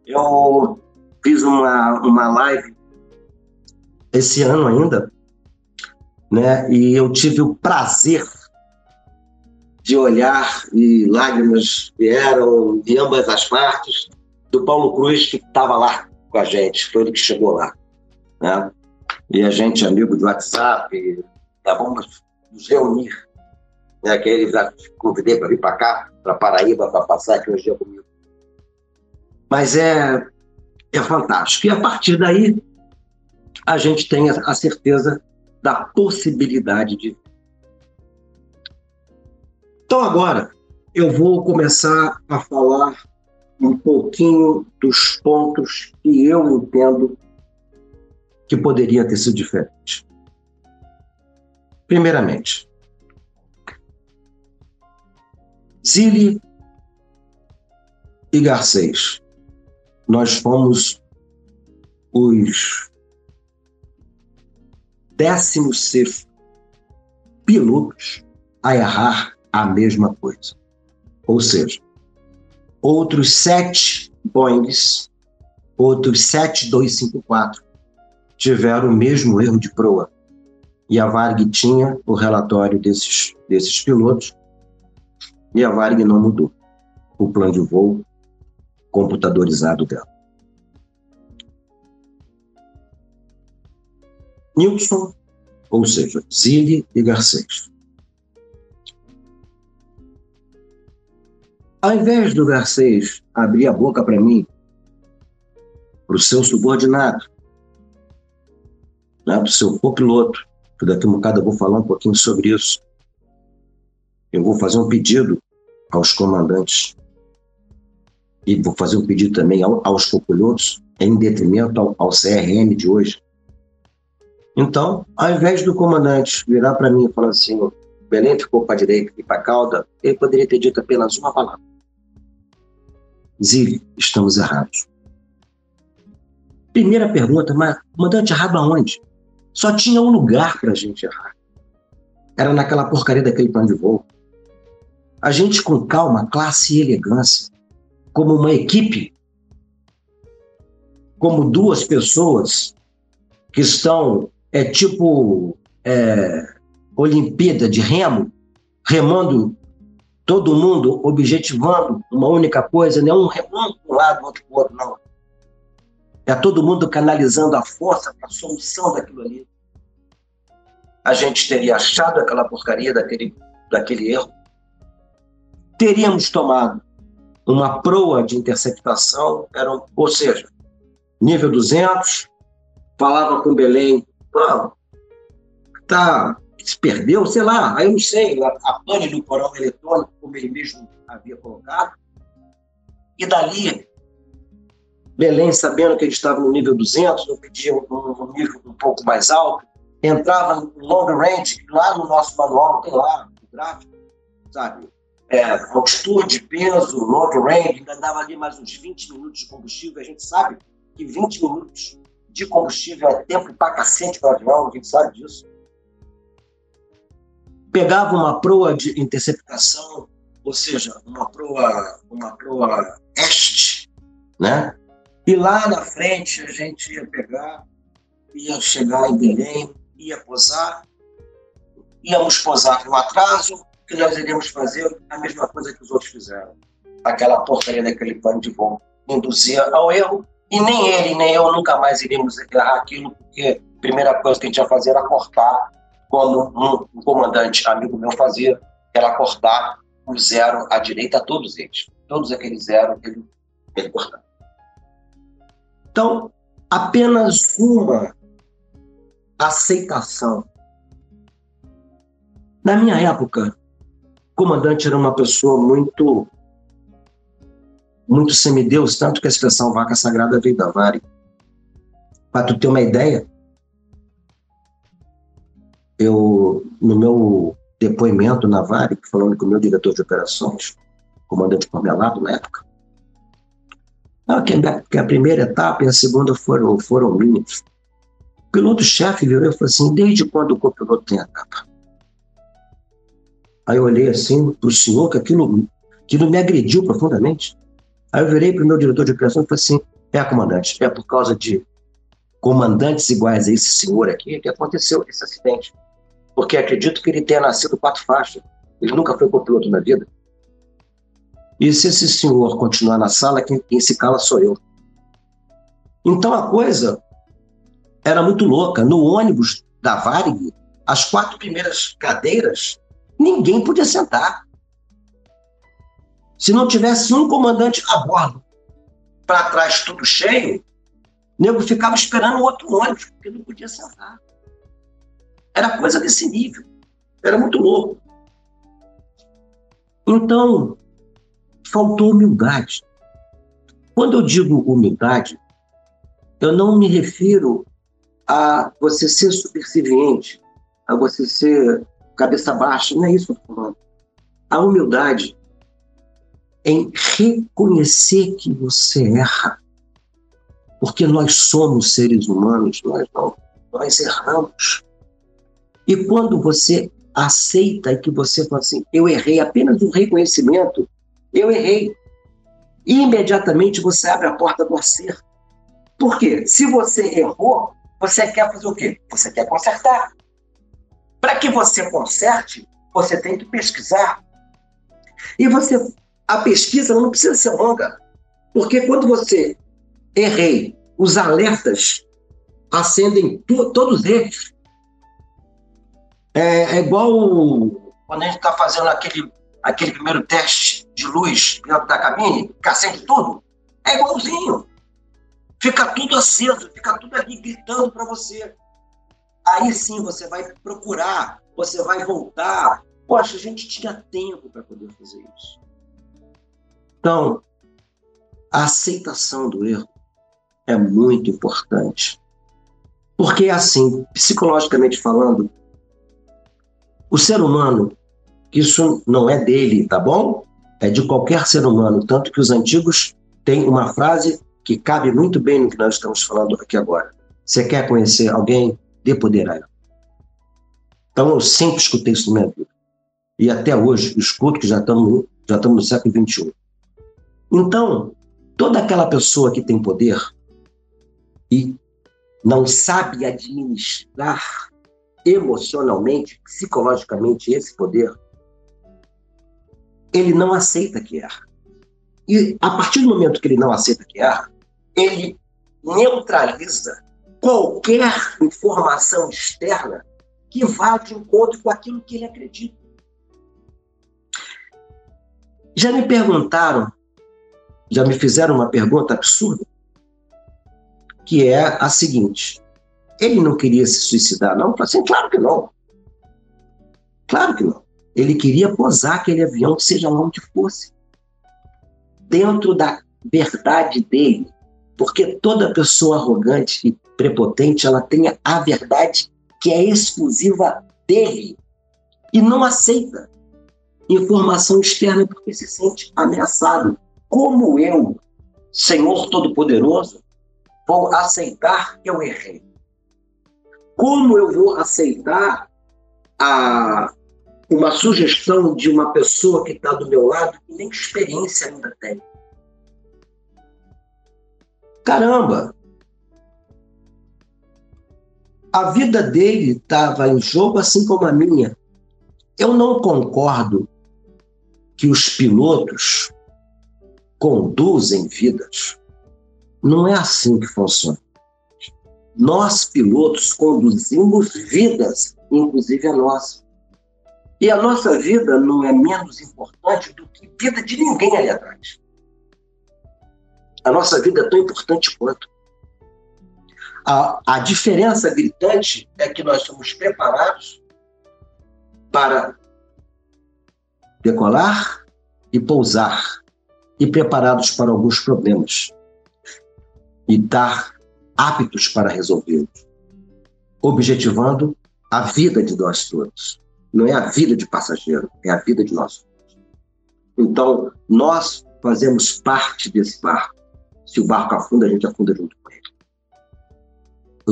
Eu fiz uma, uma live esse ano ainda, né? E eu tive o prazer de olhar e lágrimas vieram de ambas as partes do Paulo Cruz que estava lá com a gente, foi ele que chegou lá, né? E a gente amigo de WhatsApp, tá, vamos nos reunir né, que ele já convidei para vir para cá, para Paraíba, para passar aqui um dia comigo. Mas é, é fantástico. E a partir daí, a gente tem a certeza da possibilidade de. Então, agora, eu vou começar a falar um pouquinho dos pontos que eu entendo que poderia ter sido diferente. Primeiramente, Zili e Garcês. Nós fomos os décimos sexto pilotos a errar a mesma coisa. Ou seja, outros sete Boeings, outros sete 254 tiveram o mesmo erro de proa. E a Varg tinha o relatório desses, desses pilotos e a Varig não mudou o plano de voo computadorizado dela. Nilson, ou seja, Zilli e Garcês. Ao invés do Garcês abrir a boca para mim, para o seu subordinado, né, para o seu copiloto, que daqui a um bocado eu vou falar um pouquinho sobre isso, eu vou fazer um pedido aos comandantes e vou fazer um pedido também aos copilotos em detrimento ao, ao CRM de hoje. Então, ao invés do comandante virar para mim e falar assim, Belém ficou para a direita e para a cauda, ele poderia ter dito apenas uma palavra. Zile, estamos errados. Primeira pergunta, mas comandante, errado aonde? Só tinha um lugar para a gente errar. Era naquela porcaria daquele plano de voo a gente com calma, classe e elegância, como uma equipe, como duas pessoas que estão, é tipo é, Olimpíada de remo, remando todo mundo, objetivando uma única coisa, não é um remando para um lado, outro para o outro, não. É todo mundo canalizando a força para a solução daquilo ali. A gente teria achado aquela porcaria daquele, daquele erro, teríamos tomado uma proa de interceptação, era, ou seja, nível 200, falava com Belém, tá, se perdeu, sei lá, aí eu não sei, a pane do porão eletrônico, como ele mesmo havia colocado, e dali, Belém, sabendo que ele estava no nível 200, eu pedia um, um nível um pouco mais alto, entrava no long range, lá no nosso manual, tem lá o gráfico, sabe? É, altitude, peso, long range, ainda dava ali mais uns 20 minutos de combustível. A gente sabe que 20 minutos de combustível é tempo pra cacete para avião, a gente sabe disso. Pegava uma proa de interceptação, ou seja, uma proa, uma proa este, né? E lá na frente a gente ia pegar, ia chegar em Belém, ia posar, íamos posar no atraso, que nós iríamos fazer a mesma coisa que os outros fizeram. Aquela porcaria daquele plano de voo induzia ao erro, e nem ele, nem eu nunca mais iríamos errar aquilo, porque a primeira coisa que a gente ia fazer era cortar, como um, comandante amigo meu fazia, era cortar o zero à direita a todos eles. Todos aqueles zero ele, ele cortava. Então, apenas uma aceitação. Na minha época, comandante era uma pessoa muito muito semideus, tanto que a expressão vaca sagrada veio da Vari. Para tu ter uma ideia, eu, no meu depoimento na Vari, falando com o meu diretor de operações, comandante Cormelado na época, ah, que a primeira etapa e a segunda foram, foram minhas. O piloto-chefe virou e falou assim: desde quando o copiloto tem etapa? Aí eu olhei assim para o senhor, que aquilo, aquilo me agrediu profundamente. Aí eu virei para o meu diretor de operações e falei assim: é, comandante, é por causa de comandantes iguais a esse senhor aqui que aconteceu esse acidente. Porque acredito que ele tenha nascido quatro faixas. Ele nunca foi copiloto na vida. E se esse senhor continuar na sala, quem, quem se cala sou eu. Então a coisa era muito louca. No ônibus da Varig, as quatro primeiras cadeiras, ninguém podia sentar. Se não tivesse um comandante a bordo, para trás tudo cheio, o nego ficava esperando outro ônibus, porque não podia sentar. Era coisa desse nível. Era muito louco. Então, faltou humildade. Quando eu digo humildade, eu não me refiro a você ser subserviente, a você ser cabeça baixa, não é isso que eu estou falando. A humildade em reconhecer que você erra. Porque nós somos seres humanos, nós não, nós erramos. E quando você aceita que você fala assim, eu errei, apenas um reconhecimento, eu errei. imediatamente você abre a porta do acerto. Por quê? Se você errou, você quer fazer o quê? Você quer consertar. Para que você conserte, você tem que pesquisar. E você, a pesquisa não precisa ser longa, porque quando você errei, os alertas acendem todos eles. É, é igual quando a gente está fazendo aquele aquele primeiro teste de luz dentro da cabine, que acende tudo, é igualzinho. Fica tudo aceso, fica tudo ali gritando para você. Aí sim você vai procurar, você vai voltar. Poxa, a gente tinha tempo para poder fazer isso. Então, a aceitação do erro é muito importante. Porque, assim, psicologicamente falando, o ser humano isso não é dele, tá bom? É de qualquer ser humano. Tanto que os antigos têm uma frase que cabe muito bem no que nós estamos falando aqui agora. Você quer conhecer alguém? Dê poder a ela. Então, eu sempre escutei isso na minha vida. E até hoje, escuto que já estamos, já estamos no século XXI. Então, toda aquela pessoa que tem poder e não sabe administrar emocionalmente, psicologicamente esse poder, ele não aceita que erra. E a partir do momento que ele não aceita que erra, ele neutraliza qualquer informação externa que vá de encontro com aquilo que ele acredita. Já me perguntaram, já me fizeram uma pergunta absurda, que é a seguinte: ele não queria se suicidar, não? Eu falei assim, claro que não. Claro que não. Ele queria posar aquele avião, seja lá onde fosse. Dentro da verdade dele. Porque toda pessoa arrogante e prepotente, ela tem a verdade que é exclusiva dele. E não aceita informação externa porque se sente ameaçado. Como eu, Senhor Todo-Poderoso, vou aceitar que eu errei? Como eu vou aceitar a, uma sugestão de uma pessoa que está do meu lado que nem experiência ainda tem? Caramba! A vida dele estava em jogo, assim como a minha. Eu não concordo que os pilotos conduzem vidas. Não é assim que funciona. Nós, pilotos, conduzimos vidas, inclusive a nossa. E a nossa vida não é menos importante do que a vida de ninguém ali atrás. A nossa vida é tão importante quanto. A, a diferença gritante é que nós somos preparados para decolar e pousar, e preparados para alguns problemas, e estar aptos para resolvê-los, objetivando a vida de nós todos. Não é a vida de passageiro, é a vida de nós. Então, nós fazemos parte desse barco. Se o barco afunda, a gente afunda junto.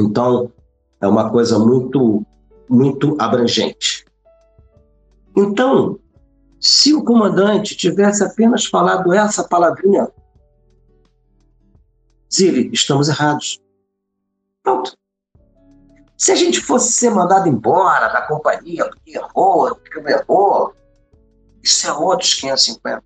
Então, é uma coisa muito, muito abrangente. Então, se o comandante tivesse apenas falado essa palavrinha, Zili, estamos errados. Pronto. Se a gente fosse ser mandado embora da companhia porque errou, porque errou, isso é outros 550.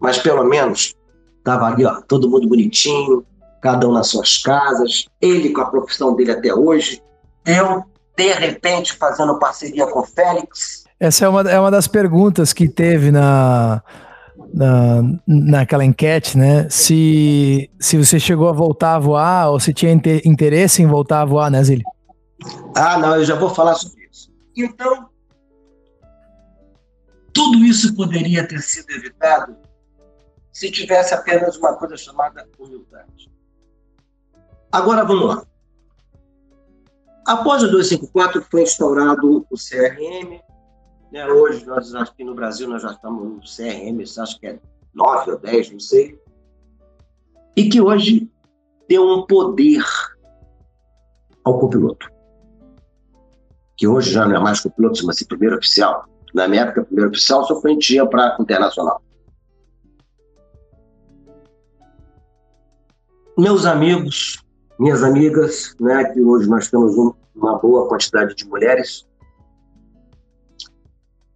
Mas pelo menos estava ali, ó, todo mundo bonitinho, cada um nas suas casas, ele com a profissão dele até hoje, eu, de repente, fazendo parceria com o Félix. Essa é uma, é uma das perguntas que teve na, na, naquela enquete, né? Se, se você chegou a voltar a voar ou se tinha interesse em voltar a voar, né, Zílio? Ah, não, eu já vou falar sobre isso. Então, tudo isso poderia ter sido evitado se tivesse apenas uma coisa chamada humildade. Agora vamos lá. Após o 254 foi instaurado o CRM. Né? Hoje, nós aqui no Brasil, nós já estamos no CRM, acho que é 9 ou 10, não sei. E que hoje deu um poder ao copiloto. Que hoje já não é mais copiloto, chama-se primeiro oficial. Na minha época, primeiro oficial só dia para internacional. Meus amigos, minhas amigas, né, que hoje nós temos uma boa quantidade de mulheres.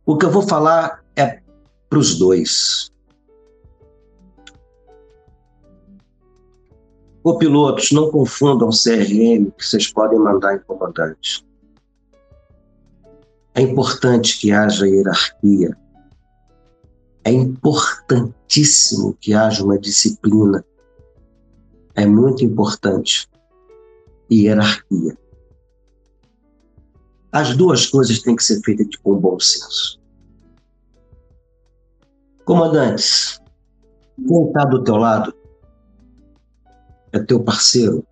O que eu vou falar é para os dois. Copilotos, não confundam CRM que vocês podem mandar em comandante. É importante que haja hierarquia. É importantíssimo que haja uma disciplina. É muito importante hierarquia. As duas coisas têm que ser feitas com bom senso. Comandantes, quem está do teu lado é teu parceiro,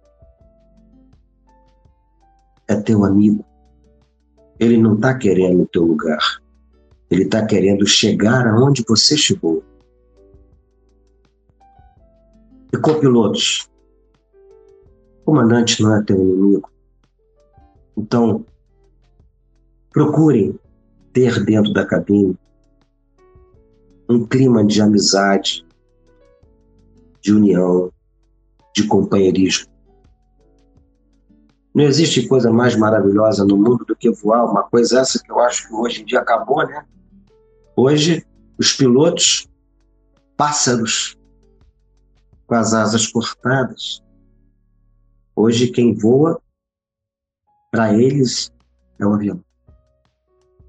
é teu amigo. Ele não está querendo o teu lugar. Ele está querendo chegar aonde você chegou. E copilotos, comandante não é teu inimigo. Então, procurem ter dentro da cabine um clima de amizade, de união, de companheirismo. Não existe coisa mais maravilhosa no mundo do que voar, uma coisa essa que eu acho que hoje em dia acabou, né? Hoje, os pilotos, pássaros, com as asas cortadas, Hoje, quem voa, para eles, é o avião.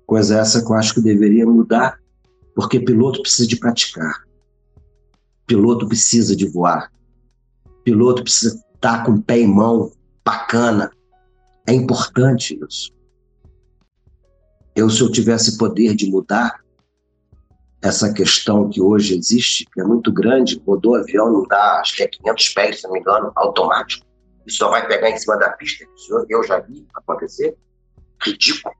Coisa essa que eu acho que deveria mudar, porque piloto precisa de praticar. Piloto precisa de voar. Piloto precisa estar com o pé em mão, bacana. É importante isso. Eu, se eu tivesse poder de mudar essa questão que hoje existe, que é muito grande, rodou avião, não dá, acho que é 500 pés, se não me engano, automático e só vai pegar em cima da pista, que eu já vi acontecer, ridículo.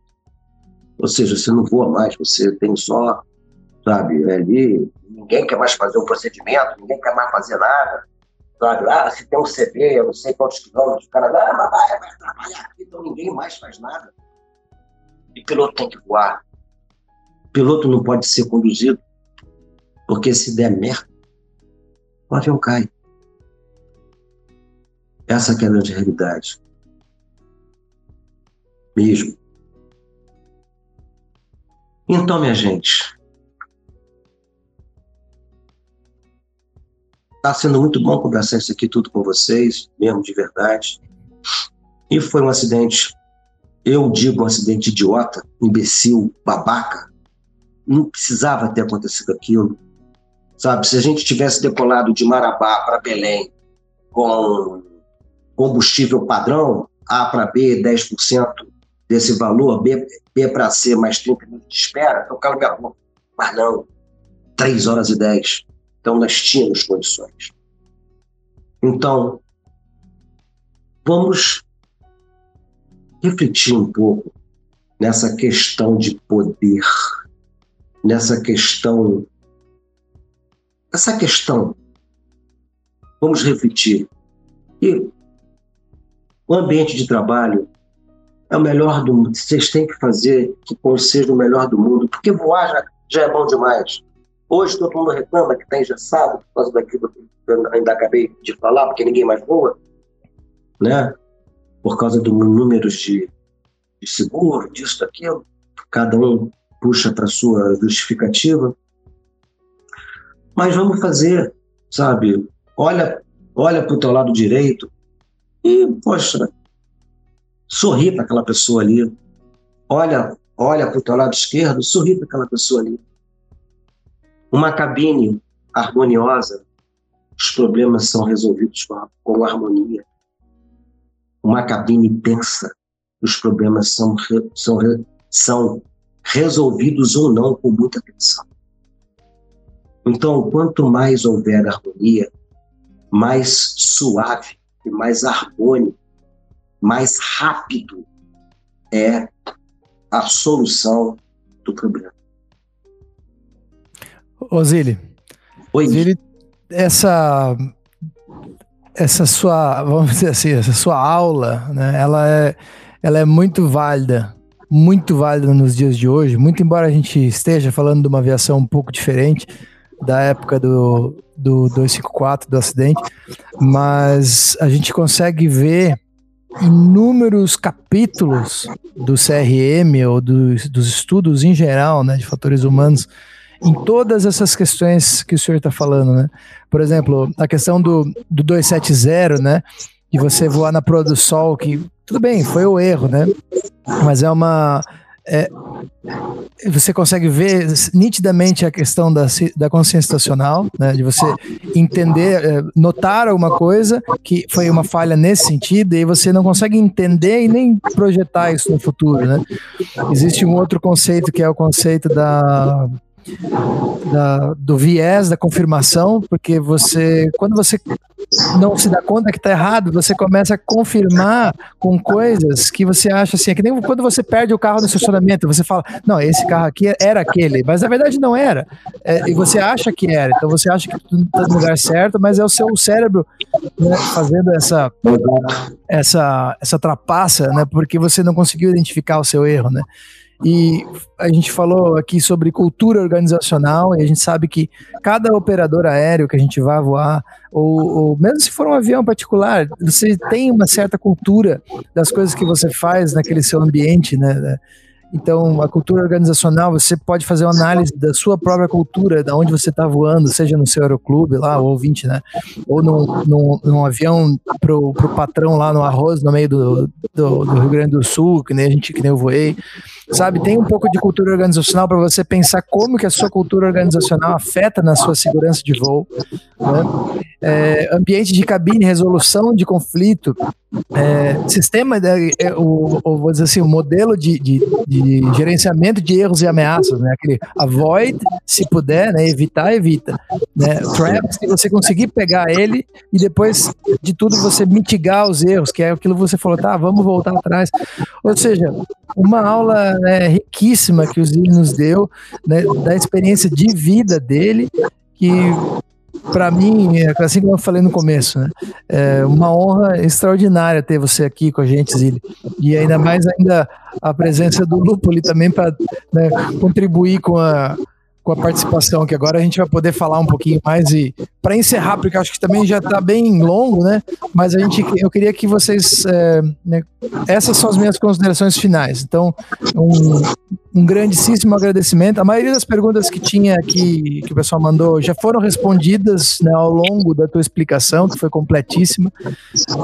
Ou seja, você não voa mais, você tem só, sabe, ali, ninguém quer mais fazer um procedimento, ninguém quer mais fazer nada. Sabe? Ah, se tem um CV, eu não sei quantos quilômetros, o cara vai, vai trabalhar aqui, então ninguém mais faz nada. E piloto tem que voar. Piloto não pode ser conduzido, porque se der merda, o avião cai. Essa é a grande realidade. Mesmo. Então, minha gente, Está sendo muito bom conversar isso aqui tudo com vocês, mesmo de verdade. E foi um acidente, eu digo um acidente idiota, imbecil, babaca. Não precisava ter acontecido aquilo. Sabe, se a gente tivesse decolado de Marabá para Belém com combustível padrão, A para B, 10% desse valor, B, B para C mais 30 minutos de espera, eu calo minha. Mas não, 3 horas e 10. Então, nós tínhamos condições. Então, vamos refletir um pouco nessa questão de poder, nessa questão. Essa questão. Vamos refletir. E o ambiente de trabalho é o melhor do mundo. Vocês têm que fazer que seja o melhor do mundo, porque voar já, já é bom demais. Hoje todo mundo reclama que está engessado por causa daquilo que eu ainda acabei de falar, porque ninguém mais voa, né? Por causa dos números de, de seguro, disso, daquilo. Cada um puxa para sua justificativa. Mas vamos fazer, sabe? Olha, olha para o teu lado direito e, poxa, sorri para aquela pessoa ali. Olha, olha para o teu lado esquerdo, sorri para aquela pessoa ali. Uma cabine harmoniosa, os problemas são resolvidos com, com harmonia. Uma cabine tensa, os problemas são, são, são resolvidos ou não com muita tensão. Então, quanto mais houver harmonia, mais suave e mais harmônico, mais rápido é a solução do problema. Osílio. Oi. Essa essa sua, vamos dizer assim, essa sua aula, né, ela é, ela é muito válida, muito válida nos dias de hoje, muito embora a gente esteja falando de uma aviação um pouco diferente da época do, do 254, do acidente, mas a gente consegue ver inúmeros capítulos do CRM ou dos, dos estudos em geral, né, de fatores humanos, em todas essas questões que o senhor está falando, né? Por exemplo, a questão do, do 270, né? De você voar na proa do sol, que tudo bem, foi o erro, né? Mas é uma. É, você consegue ver nitidamente a questão da, da consciência estacional, né, de você entender, é, notar alguma coisa que foi uma falha nesse sentido, e você não consegue entender e nem projetar isso no futuro. Né? Existe um outro conceito que é o conceito da da, do viés da confirmação, porque você, quando você não se dá conta que está errado, você começa a confirmar com coisas que você acha assim, é que nem quando você perde o carro no estacionamento, você fala, não, esse carro aqui era aquele, mas na verdade não era, é, e você acha que era, então você acha que tudo está no lugar certo, mas é o seu cérebro né, fazendo essa, essa, essa trapaça, né, porque você não conseguiu identificar o seu erro, né, e a gente falou aqui sobre cultura organizacional e a gente sabe que cada operador aéreo que a gente vai voar, ou, ou, mesmo se for um avião particular, você tem uma certa cultura das coisas que você faz naquele seu ambiente, né? Então, a cultura organizacional, você pode fazer uma análise da sua própria cultura, da onde você está voando, seja no seu aeroclube lá, ou ouvinte, né? Ou num, num, num avião pro, pro patrão lá no arroz, no meio do, do, do Rio Grande do Sul, que nem a gente, que nem eu voei sabe? Tem um pouco de cultura organizacional para você pensar como que a sua cultura organizacional afeta na sua segurança de voo. Né? É, ambiente de cabine, resolução de conflito, é, sistema, de, é, o, o, vou dizer assim, o modelo de, de, de, gerenciamento de erros e ameaças, né? Aquele avoid, se puder, né? Evitar, evita. Né? Trap, se você conseguir pegar ele e depois de tudo você mitigar os erros, que é aquilo que você falou, tá, vamos voltar atrás. Ou seja, uma aula né, riquíssima que o Zine nos deu, né, da experiência de vida dele, que para mim, é assim como eu falei no começo, né? É uma honra extraordinária ter você aqui com a gente, Zili. E ainda mais ainda a presença do Lupoli também para né, contribuir com a, com a participação, que agora a gente vai poder falar um pouquinho mais e para encerrar, porque acho que também já está bem longo, né? Mas a gente, eu queria que vocês, é, né, essas são as minhas considerações finais. Então, um, um grandíssimo agradecimento. A maioria das perguntas que tinha aqui, que o pessoal mandou, já foram respondidas né, ao longo da tua explicação, que foi completíssima.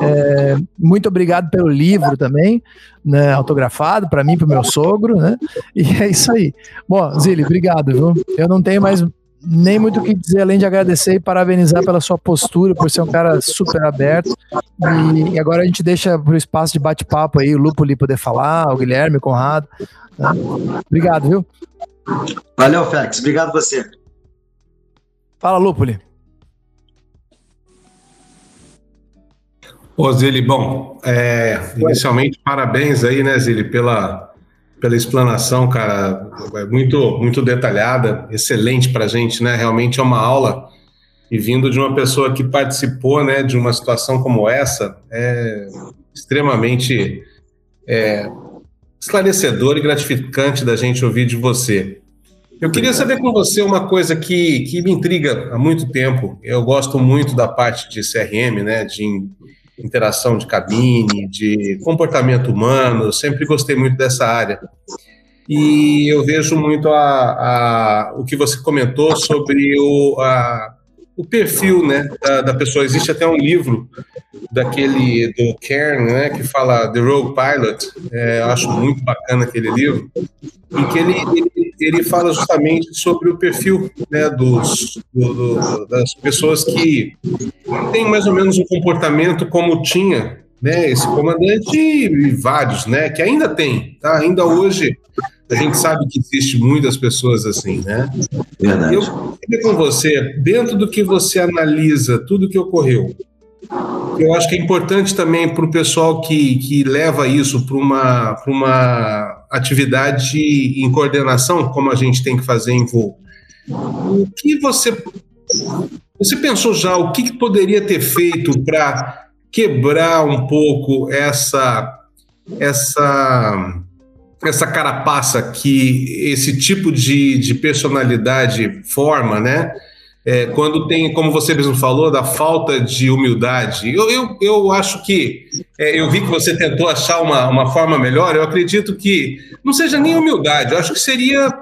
É, muito obrigado pelo livro também, né, autografado para mim, para o meu sogro, né? E é isso aí. Bom, Zili, obrigado, viu? Eu não tenho mais nem muito o que dizer, além de agradecer e parabenizar pela sua postura, por ser um cara super aberto. E, agora a gente deixa para o espaço de bate-papo aí, o Lupo ali poder falar, o Guilherme, o Conrado. Obrigado, viu? Valeu, Fex. Obrigado você. Fala, Lupoli. Ô, Zili, bom, é, inicialmente, parabéns aí, né, Zili, pela, pela explanação, cara, é muito, muito detalhada, excelente para a gente, né? Realmente é uma aula e vindo de uma pessoa que participou, né, de uma situação como essa, é extremamente é, esclarecedor e gratificante da gente ouvir de você. Eu queria saber com você uma coisa que, que me intriga há muito tempo. Eu gosto muito da parte de CRM, né, de interação de cabine, de comportamento humano, sempre gostei muito dessa área. E eu vejo muito a, a o que você comentou sobre o, a, o perfil né, da, da, pessoa. Existe até um livro daquele do Kern, né, que fala The Rogue Pilot. É, eu acho muito bacana aquele livro, em que ele, ele, ele fala justamente sobre o perfil né, dos, do, do, das pessoas que têm mais ou menos um comportamento como tinha né, esse comandante e vários, né, que ainda tem, tá? Ainda hoje a gente sabe que existe muitas pessoas assim, né? Verdade. Eu queria com você, dentro do que você analisa tudo que ocorreu, eu acho que é importante também para o pessoal que, que leva isso para uma, uma atividade em coordenação, como a gente tem que fazer em voo. O que você. Você pensou já o que, que poderia ter feito para quebrar um pouco essa. essa essa carapaça que esse tipo de, de personalidade forma, né? É, quando tem, como você mesmo falou, da falta de humildade. Eu, eu, eu acho que é, eu vi que você tentou achar uma, uma forma melhor. Eu acredito que não seja nem humildade, eu acho que seria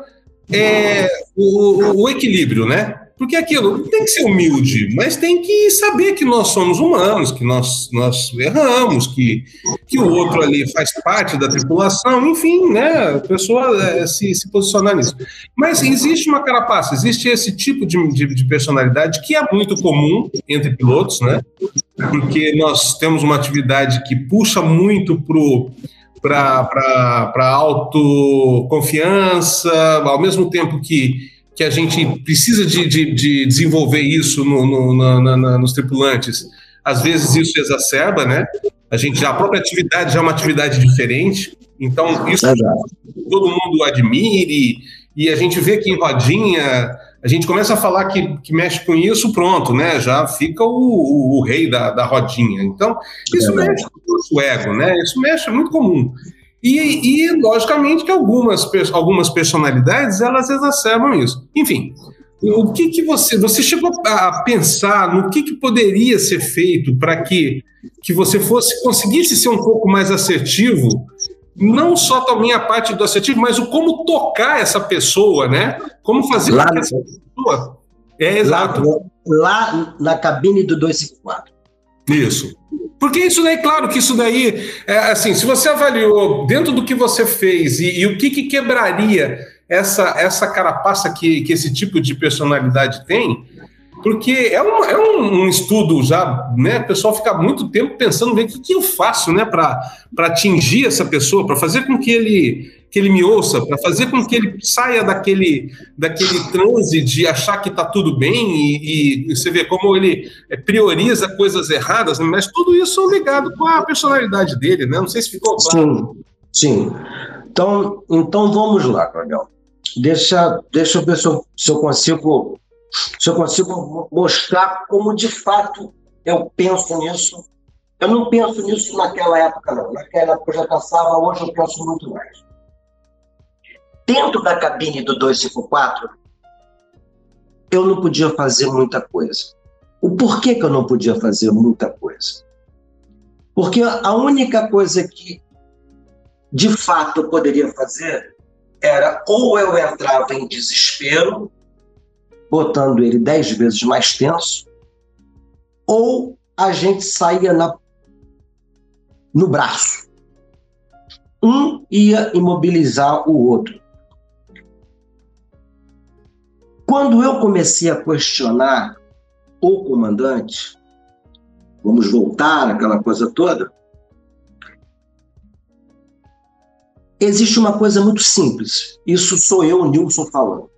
é, o, o, equilíbrio, né? Porque aquilo tem que ser humilde, mas tem que saber que nós somos humanos, que nós, nós erramos, que, que o outro ali faz parte da tripulação, enfim, né? A pessoa é, se, se posicionar nisso. Mas existe uma carapaça, existe esse tipo de, de, de personalidade que é muito comum entre pilotos, né? Porque nós temos uma atividade que puxa muito pro para autoconfiança, ao mesmo tempo que que a gente precisa de, de, de desenvolver isso no, no, na, na, nos tripulantes. Às vezes isso exacerba, né? A gente já, a própria atividade já é uma atividade diferente, então isso é todo mundo admire e a gente vê que em rodinha a gente começa a falar que, que mexe com isso, pronto, né? Já fica o, o, o rei da, da rodinha. Então, isso é mexe com o nosso ego, né? Isso mexe, é muito comum. E, e, logicamente, que algumas, algumas personalidades elas exacerbam isso. Enfim, o que, que você. Você chegou a pensar no que, que poderia ser feito para que, que você fosse conseguisse ser um pouco mais assertivo? Não só também a parte do assertivo, mas o como tocar essa pessoa, né? Como fazer lá, com que essa pessoa. É exato. Lá, lá na cabine do 254. Isso. Porque isso daí, claro que isso daí, é, assim, se você avaliou dentro do que você fez e, e o que, que, quebraria essa, essa carapaça que, que esse tipo de personalidade tem, porque é um, é um, estudo já, né? O pessoal fica muito tempo pensando, o que, que eu faço, né, para atingir essa pessoa, para fazer com que ele que ele me ouça, para fazer com que ele saia daquele, daquele transe de achar que está tudo bem e, e, você vê como ele é, prioriza coisas erradas, né? mas tudo isso ligado com a personalidade dele, né? Não sei se ficou claro. Sim, sim. Então, então vamos lá, Coronel. Deixa, deixa eu ver se eu, se eu consigo se eu consigo mostrar como de fato eu penso nisso. Eu não penso nisso naquela época, não. Naquela época eu já pensava, hoje eu penso muito mais. Dentro da cabine do 254, eu não podia fazer muita coisa. O porquê que eu não podia fazer muita coisa? Porque a única coisa que de fato eu poderia fazer era ou eu entrava em desespero, botando ele dez vezes mais tenso, ou a gente saía na, no braço. Um ia imobilizar o outro. Quando eu comecei a questionar o comandante, vamos voltar aquela coisa toda, existe uma coisa muito simples. Isso sou eu, Nilson, falando.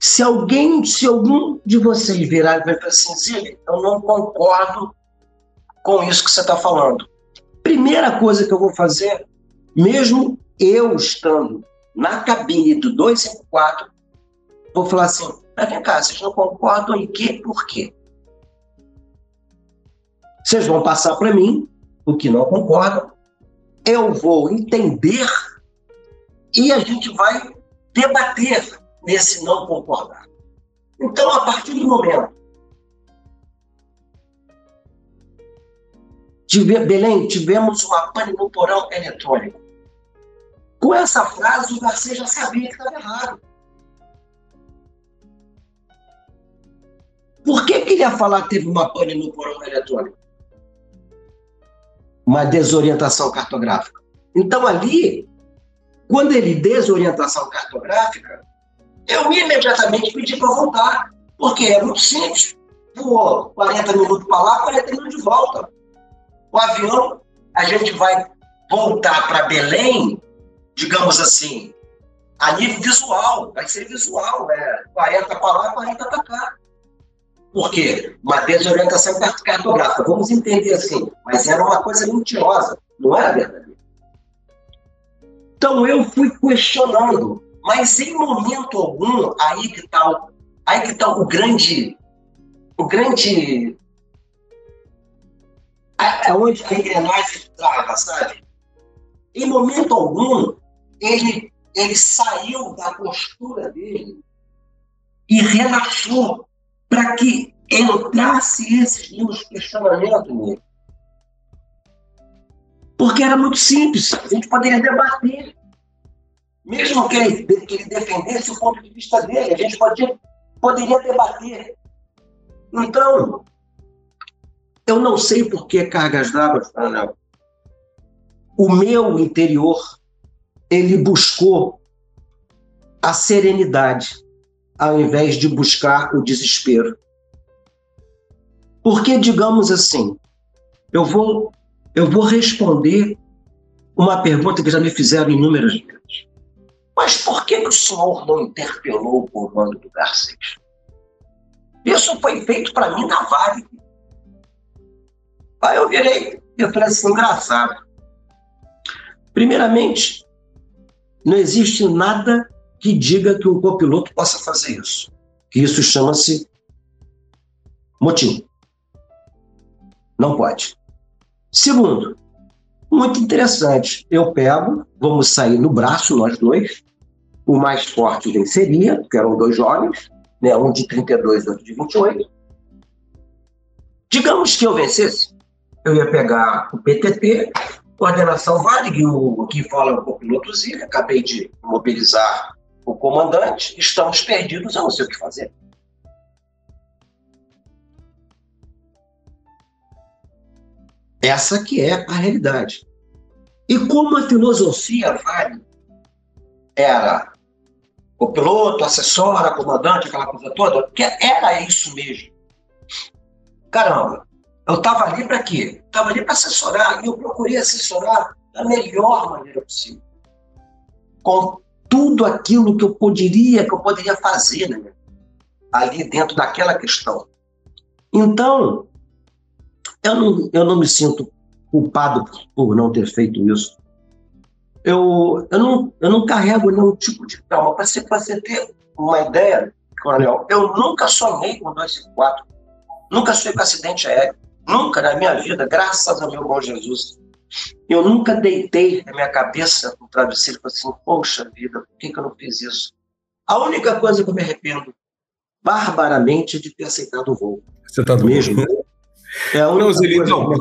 Se alguém, se algum de vocês virar e falar assim, Zile, eu não concordo com isso que você está falando. Primeira coisa que eu vou fazer, mesmo eu estando na cabine do 254, vou falar assim, mas vem cá, vocês não concordam em quê? Por quê? Vocês vão passar para mim o que não concordam, eu vou entender e a gente vai debater nesse não concordar. Então, a partir do momento Tive, Belém, tivemos uma pane no porão eletrônico. Com essa frase, o Garcia já sabia que estava errado. Por que, que ele ia falar que teve uma pane no porão eletrônico? Uma desorientação cartográfica. Então, ali, quando ele desorientação cartográfica, eu imediatamente pedi para voltar, porque é muito simples. Voou 40 minutos para lá, 40 minutos de volta. O avião, a gente vai voltar para Belém, digamos assim, a nível visual, vai ser visual, né? 40 para lá, 40 para cá. Por quê? Uma desorientação cartográfica. Vamos entender assim. Mas era uma coisa mentirosa, não era verdadeira. Então eu fui questionando, mas em momento algum, aí que está aí que tá o grande, o grande, é onde a engrenagem trava, sabe? Em momento algum, ele, ele saiu da postura dele e relaxou para que entrasse esses meus questionamentos nele. Porque era muito simples, a gente poderia debater. Mesmo que ele, que ele defendesse o ponto de vista dele, a gente podia, poderia debater. Então, eu não sei por que cargas d'água, não. O meu interior, ele buscou a serenidade ao invés de buscar o desespero. Porque, digamos assim, eu vou, eu vou responder uma pergunta que já me fizeram inúmeras vezes. Mas por que, que o senhor não interpelou o comando do Garcês? Isso foi feito para mim na Vale. Aí eu virei, eu falei assim, engraçado. Primeiramente, não existe nada que diga que um copiloto possa fazer isso. Isso chama-se motim. Não pode. Segundo, muito interessante. Eu pego, vamos sair no braço, nós dois. O mais forte venceria, que eram dois jovens, né? um de 32 e outro de 28. Digamos que eu vencesse, eu ia pegar o PTT, coordenação Varig, o que fala o copiloto Zilha, acabei de mobilizar o comandante, estamos perdidos, eu não sei o que fazer. Essa que é a realidade. E como a filosofia vale era o piloto, assessora, comandante, aquela coisa toda, que era isso mesmo. Caramba, eu estava ali para quê? Estava ali para assessorar, e eu procurei assessorar da melhor maneira possível. Com tudo aquilo que eu poderia, que eu poderia fazer né? ali dentro daquela questão. Então, eu não, eu não me sinto culpado por não ter feito isso. Eu, eu, não, eu não carrego nenhum tipo de trauma. Para você, você ter uma ideia, Coronel, eu nunca sonhei com 254. Nunca sonhei com acidente aéreo. Nunca na minha vida, graças ao meu bom Jesus. Eu nunca deitei a minha cabeça no travesseiro e falei assim, poxa vida, por que, que eu não fiz isso? A única coisa que eu me arrependo barbaramente de ter aceitado o voo. Você tá doido? Mesmo. É a única não, Zeli, coisa não.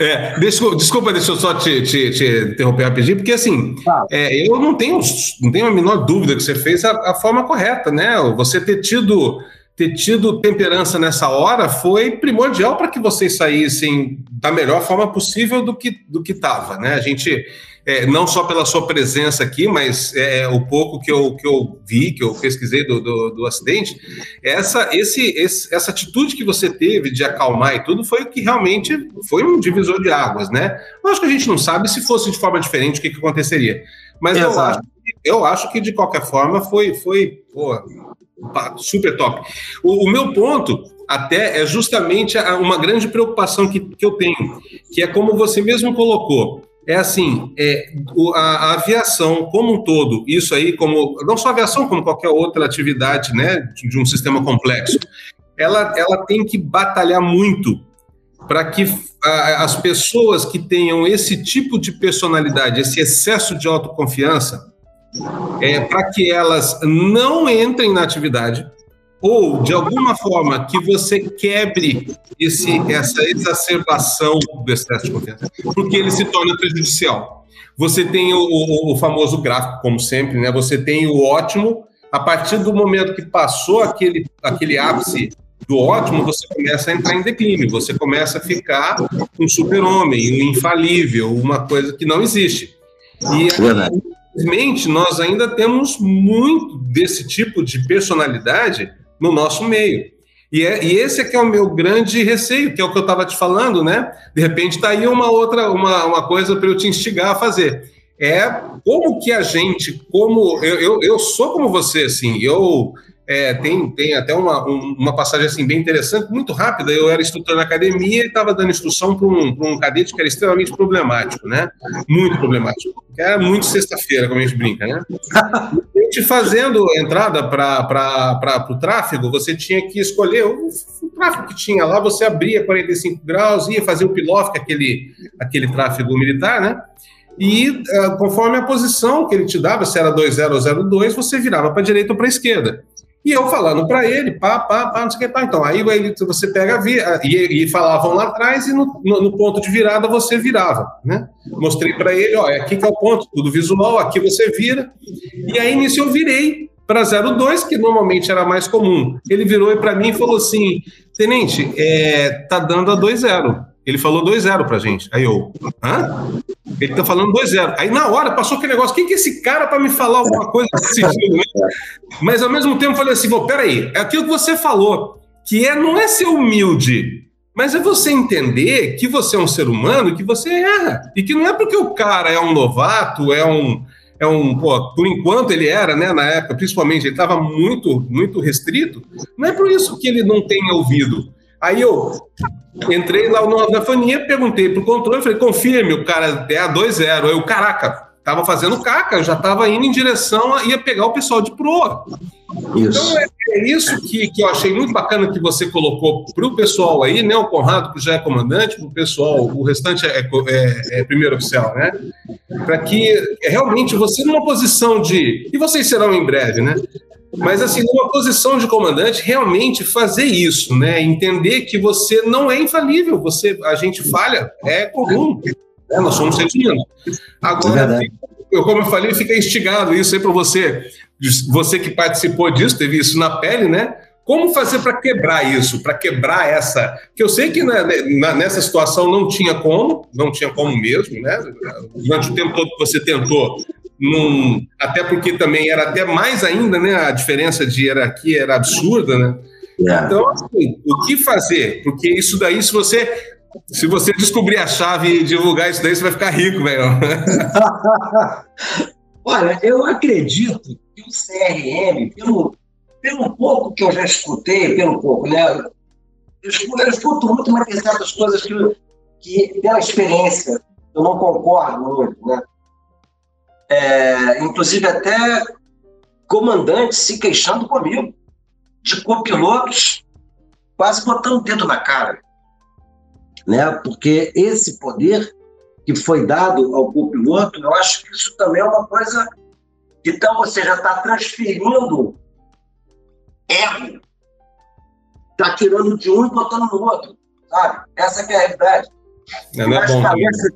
É, desculpa, desculpa, deixa eu só te, te, te interromper rapidinho, porque assim, ah. é, eu não tenho, não tenho a menor dúvida que você fez a, a, forma correta, né? Você ter tido, ter tido temperança nessa hora foi primordial para que vocês saíssem da melhor forma possível do que do que estava, né? A gente é, não só pela sua presença aqui, mas é, é, o pouco que eu, que eu vi, que eu pesquisei do, do, do acidente, essa, esse, esse, essa atitude que você teve de acalmar e tudo foi o que realmente foi um divisor de águas, né? Acho que a gente não sabe se fosse de forma diferente o que, que aconteceria. Mas eu acho, eu acho que de qualquer forma foi, foi pô, super top. O, o meu ponto até é justamente uma grande preocupação que, que eu tenho, que é como você mesmo colocou é assim, é, a, a, aviação como um todo, isso aí, como não só a aviação, como qualquer outra atividade né, de, um sistema complexo, ela, ela tem que batalhar muito para que a, as pessoas que tenham esse tipo de personalidade, esse excesso de autoconfiança, é, para que elas não entrem na atividade, ou de alguma forma que você quebre esse, essa exacerbação do excesso de confiança, porque ele se torna prejudicial. Você tem o, o, o, famoso gráfico, como sempre, né? Você tem o ótimo. A partir do momento que passou aquele, aquele ápice do ótimo, você começa a entrar em declínio, você começa a ficar um super-homem, um infalível, uma coisa que não existe. E infelizmente, nós ainda temos muito desse tipo de personalidade no nosso meio. E, é, e esse é que é o meu grande receio, que é o que eu estava te falando, né? De repente está aí uma outra, uma, uma coisa para eu te instigar a fazer. É como que a gente, como eu, eu, eu sou como você, assim, eu é, tem, tem até uma, uma passagem assim bem interessante, muito rápida. Eu era instrutor na academia e estava dando instrução para um, um cadete que era extremamente problemático, né? Muito problemático. Era muito sexta-feira, como a gente brinca, né? a gente fazendo entrada para o tráfego, você tinha que escolher o, o, tráfego que tinha lá, você abria 45 graus, ia fazer o pilof, que é aquele, aquele tráfego militar, né? E uh, conforme a posição que ele te dava, se era 2002, você virava para a direita ou para a esquerda. E eu falando para ele, pá, pá, pá, não sei o que, pá. Então, aí ele, você pega a e, e falavam lá atrás, e no, no, no, ponto de virada você virava, né? Mostrei para ele, ó, aqui que é o ponto, tudo visual, aqui você vira. E aí nisso eu virei para 02, que normalmente era mais comum. Ele virou para mim e falou assim: Tenente, é, tá dando a 2-0. Ele falou 2-0 pra gente. Aí eu, hã? Ele tá falando 2-0. Aí na hora passou aquele negócio, quem que é esse cara para me falar alguma coisa desse? Mas ao mesmo tempo eu falei assim, pô, peraí, é aquilo que você falou, que é, não é ser humilde, mas é você entender que você é um ser humano e que você erra. E que não é porque o cara é um novato, é um. É um, pô, por enquanto ele era, né, na época, principalmente, ele estava muito, muito restrito, não é por isso que ele não tenha ouvido. Aí eu entrei lá na fonia, perguntei pro controle, falei, confirme, o cara é a 2-0. Aí eu, caraca, tava fazendo caca, já tava indo em direção, a, ia pegar o pessoal de proa. Isso. Então é, é, isso que, que eu achei muito bacana que você colocou para o pessoal aí, né? O Conrado, que já é comandante, para o pessoal, o restante é, é, é primeiro oficial, né? Para que realmente você, numa posição de. E vocês serão em breve, né? Mas, assim, numa posição de comandante, realmente fazer isso, né? Entender que você não é infalível, você, a gente falha, é comum, né? nós somos seres humanos. Agora, é eu, como eu falei, fica instigado isso aí para você, você que participou disso, teve isso na pele, né? Como fazer para quebrar isso, para quebrar essa. Que eu sei que na, na, nessa situação não tinha como, não tinha como mesmo, né? Durante o tempo todo que você tentou, num, até porque também era até mais ainda, né? A diferença de hierarquia era absurda, né? É. Então, assim, o que fazer? Porque isso daí, se você se você descobrir a chave e divulgar isso daí, você vai ficar rico, velho. Olha, eu acredito que o CRM, pelo, pelo pouco que eu já escutei, pelo pouco, né? Eu escuto, eu escuto muito, mas tem certas coisas que, que, pela experiência, eu não concordo muito, né? É, inclusive até comandantes se queixando comigo. de copilotos quase botando o dedo na cara, né? Porque esse poder que foi dado ao copiloto, eu acho que isso também é uma coisa. Então você já está transferindo erro, está tirando de um e botando no outro, sabe? Essa é a realidade. Não, não é bom,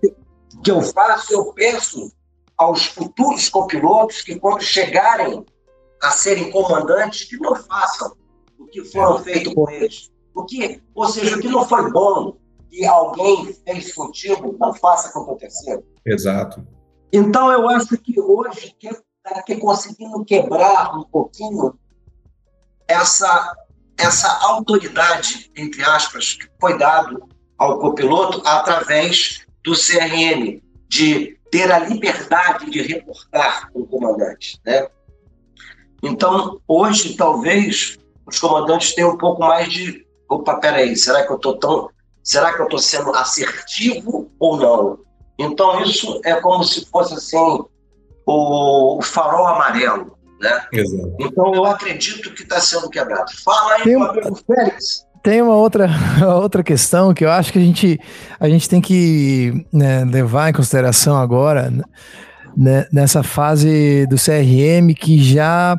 que, que eu faço, eu penso aos futuros copilotos que quando chegarem a serem comandantes, que não façam o que foram feito com eles. O que, ou seja, o que não foi bom que alguém fez contigo, não faça com o terceiro. Exato. Então, eu acho que hoje que está que conseguindo quebrar um pouquinho essa, essa autoridade, entre aspas, que foi dado ao copiloto através do CRM, de ter a liberdade de reportar o comandante. Né? Então, hoje, talvez, os comandantes tenham um pouco mais de. Opa, peraí, será que eu estou tão. Será que eu estou sendo assertivo ou não? Então, isso é como se fosse assim o, farol amarelo. Né? Exato. Então, eu acredito que está sendo quebrado. Fala aí, meu amigo Félix. Tem uma outra, outra questão que eu acho que a gente, a gente tem que né, levar em consideração agora, né, nessa fase do CRM que já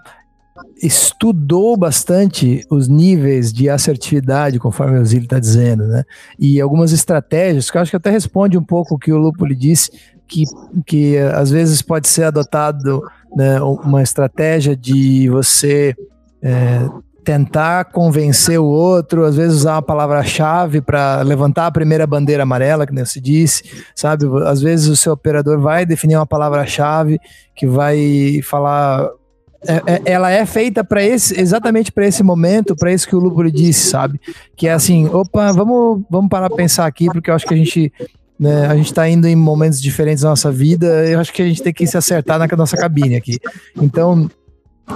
estudou bastante os níveis de assertividade, conforme o Zilli está dizendo, né? E algumas estratégias, que eu acho que até responde um pouco o que o Lupo lhe disse, que, que às vezes pode ser adotado né, uma estratégia de você é, tentar convencer o outro, às vezes usar uma palavra-chave para levantar a primeira bandeira amarela, que nem se disse, sabe? Às vezes o seu operador vai definir uma palavra-chave que vai falar. É, é, ela é feita para esse, exatamente para esse momento, para isso que o Lúpulo disse, sabe? Que é assim, opa, vamos, vamos parar para pensar aqui, porque eu acho que a gente né, a gente está indo em momentos diferentes da nossa vida, eu acho que a gente tem que se acertar na nossa cabine aqui. Então,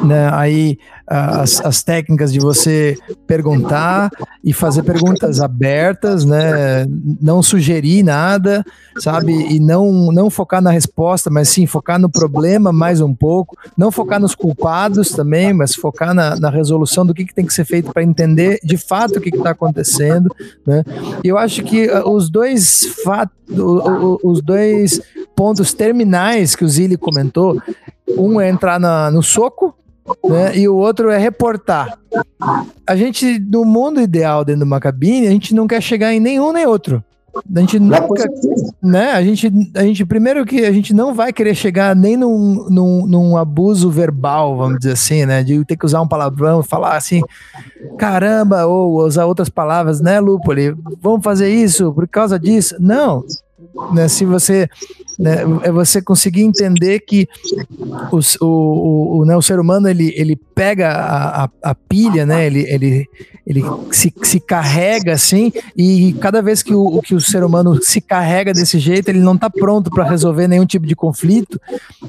né, aí as, as, técnicas de você perguntar e fazer perguntas abertas, né, não sugerir nada, sabe, e não, não focar na resposta, mas sim focar no problema mais um pouco, não focar nos culpados também, mas focar na, na resolução do que, que tem que ser feito para entender de fato o que está acontecendo, né, e eu acho que uh, os dois fatos, os dois pontos terminais que o Zilli comentou, um é entrar na, no soco, né? E o outro é reportar. A gente, no mundo ideal dentro de uma cabine, a gente não quer chegar em nenhum nem outro. A gente nunca, né? A gente, a gente primeiro que a gente não vai querer chegar nem num, num, num, abuso verbal, vamos dizer assim, né? De ter que usar um palavrão e falar assim, caramba, ou usar outras palavras, né, Lupoli? Vamos fazer isso por causa disso? Não. Né, se você né, é você conseguir entender que o, o, o, né, o ser humano ele, ele pega a, a, a, pilha, né, ele, ele, ele se, se carrega assim, e cada vez que o, que o ser humano se carrega desse jeito, ele não está pronto para resolver nenhum tipo de conflito,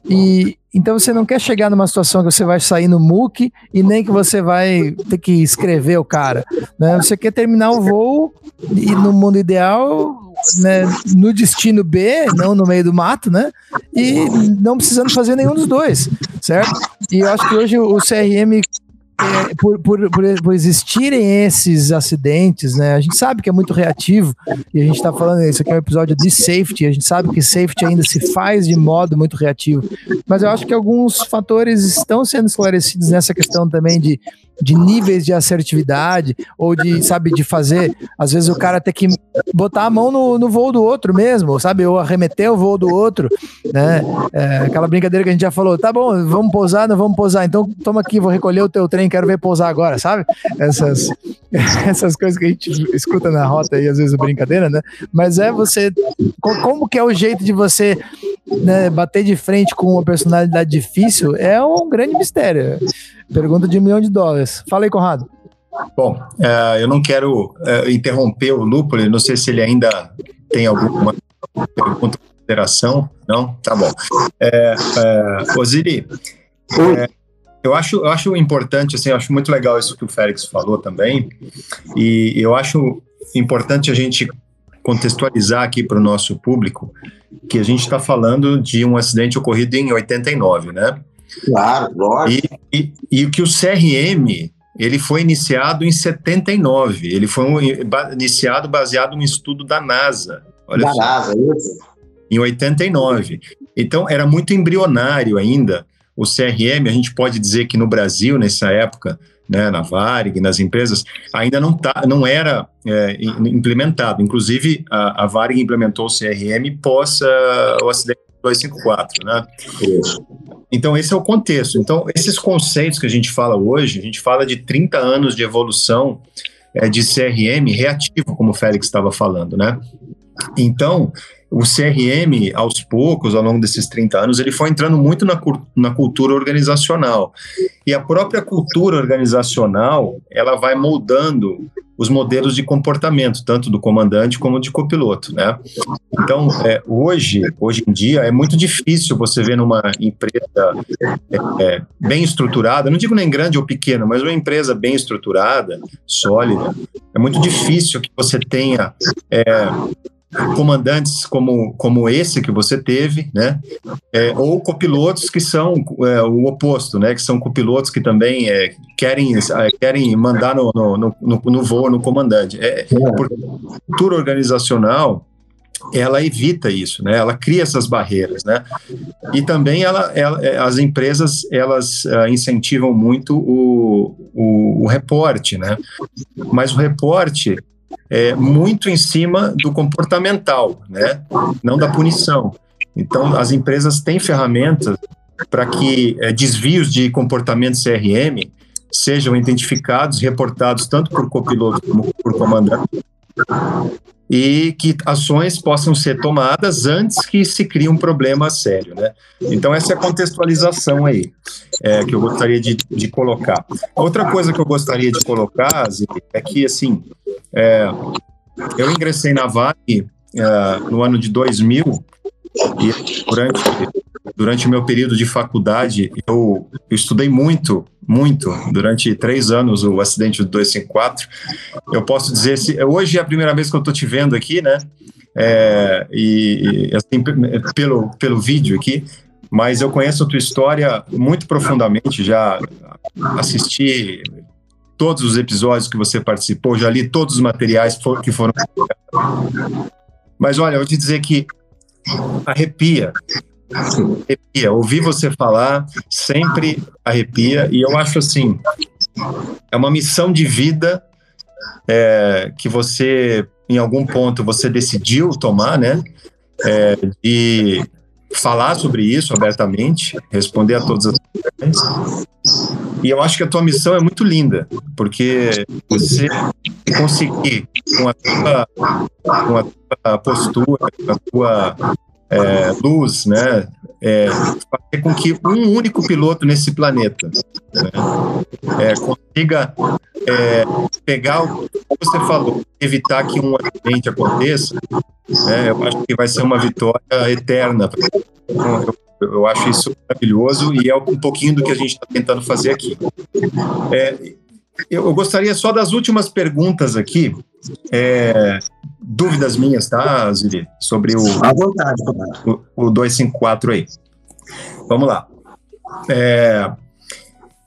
e então você não quer chegar numa situação que você vai sair no MOOC e nem que você vai ter que escrever o cara. Né? Você quer terminar o voo e no mundo ideal né, no destino B, não no meio do mato, né? E não precisando fazer nenhum dos dois, certo? E eu acho que hoje o CRM é, por, por, por, existirem esses acidentes, né? A gente sabe que é muito reativo e a gente está falando isso aqui é um episódio de safety. A gente sabe que safety ainda se faz de modo muito reativo, mas eu acho que alguns fatores estão sendo esclarecidos nessa questão também de de níveis de assertividade ou de, sabe, de fazer, às vezes o cara tem que botar a mão no, no voo do outro mesmo, sabe, ou arremeter o voo do outro, né, é, aquela brincadeira que a gente já falou, tá bom, vamos pousar, não vamos pousar, então toma aqui, vou recolher o teu trem, quero ver pousar agora, sabe, essas, essas coisas que a gente escuta na rota aí, às vezes brincadeira, né, mas é você, como que é o jeito de você né, bater de frente com uma personalidade difícil é um grande mistério. Pergunta de um milhão de dólares. Fala aí, Conrado. Bom, é, eu não quero é, interromper o Lúpulo, não sei se ele ainda tem alguma pergunta consideração. Não? Tá bom. É, é, Osiri, é, eu acho, eu acho importante, assim, eu acho muito legal isso que o Félix falou também, e eu acho importante a gente contextualizar aqui para o nosso público que a gente está falando de um acidente ocorrido em 89, né? Claro, lógico. E, e, e que o CRM ele foi iniciado em 79. Ele foi um, iniciado baseado no estudo da NASA. Olha da só, NASA, isso? Em 89. Então, era muito embrionário ainda. O CRM, a gente pode dizer que no Brasil, nessa época, né, na Varig, nas empresas, ainda não, tá, não era é, implementado. Inclusive, a, a Varig implementou o CRM pós uh, o acidente 254, né? Isso. Então, esse é o contexto. Então, esses conceitos que a gente fala hoje, a gente fala de 30 anos de evolução é, de CRM reativo, como o Félix estava falando, né? Então, o CRM, aos poucos, ao longo desses 30 anos, ele foi entrando muito na, na cultura organizacional. E a própria cultura organizacional, ela vai moldando os modelos de comportamento, tanto do comandante como de copiloto, né? Então, é, hoje, hoje em dia, é muito difícil você ver numa empresa é, é, bem estruturada, não digo nem grande ou pequena, mas uma empresa bem estruturada, sólida, é muito difícil que você tenha é, comandantes como, como esse que você teve, né? É, ou copilotos que são é, o oposto, né? Que são copilotos que também é, querem, é, querem mandar no, no, no, no voo, no comandante. É, porque a cultura organizacional ela evita isso, né? Ela cria essas barreiras, né? E também ela, ela é, as empresas elas uh, incentivam muito o, o, o reporte, né? Mas o reporte é, muito em cima do comportamental, né? não da punição. Então, as empresas têm ferramentas para que é, desvios de comportamento CRM sejam identificados, reportados tanto por copiloto como por comandante, e que ações possam ser tomadas antes que se crie um problema sério, né? Então essa é a contextualização aí é, que eu gostaria de, de colocar. Outra coisa que eu gostaria de colocar, Zé, é que assim é, eu ingressei na Vale é, no ano de 2000 e durante durante o meu período de faculdade eu, eu estudei muito muito durante três anos o acidente do 254. Eu posso dizer, se, hoje é a primeira vez que eu estou te vendo aqui, né? É, e assim, pelo, pelo vídeo aqui, mas eu conheço a tua história muito profundamente, já assisti todos os episódios que você participou, já li todos os materiais que foram. Mas olha, eu vou te dizer que arrepia arrepia. Ouvir você falar sempre arrepia. E eu acho assim, é uma missão de vida é, que você, em algum ponto, você decidiu tomar, né? É, falar sobre isso abertamente, responder a todas as questões. E eu acho que a tua missão é muito linda, porque você conseguir, com a tua, com a tua postura, com a tua é, luz, né? É, fazer com que um único piloto nesse planeta né, é, consiga é, pegar o que você falou, evitar que um acidente aconteça, né, eu acho que vai ser uma vitória eterna. Então, eu, eu acho isso maravilhoso e é um pouquinho do que a gente está tentando fazer aqui. É, eu gostaria só das últimas perguntas aqui. É, dúvidas minhas, tá, Zili? Sobre o, à vontade, o, o 254 aí. Vamos lá. É,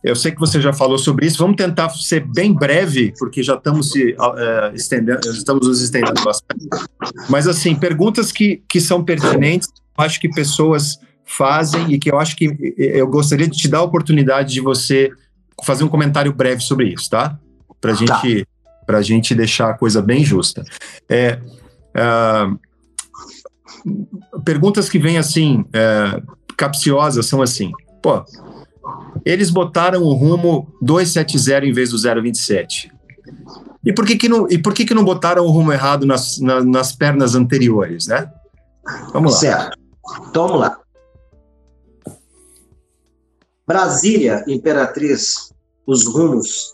eu sei que você já falou sobre isso. Vamos tentar ser bem breve, porque já estamos se é, estendendo, estamos nos estendendo bastante. Mas assim, perguntas que, que são pertinentes, acho que pessoas fazem e que eu acho que eu gostaria de te dar a oportunidade de você fazer um comentário breve sobre isso, tá? Para tá. gente, a gente deixar a coisa bem justa. É, uh, perguntas que vêm assim, é, capciosas, são assim, pô, eles botaram o rumo 270 em vez do 027. E por que, que, não, e por que, que não botaram o rumo errado nas, nas, nas pernas anteriores, né? Vamos lá. Certo. Então, vamos lá. Brasília, Imperatriz, os rumos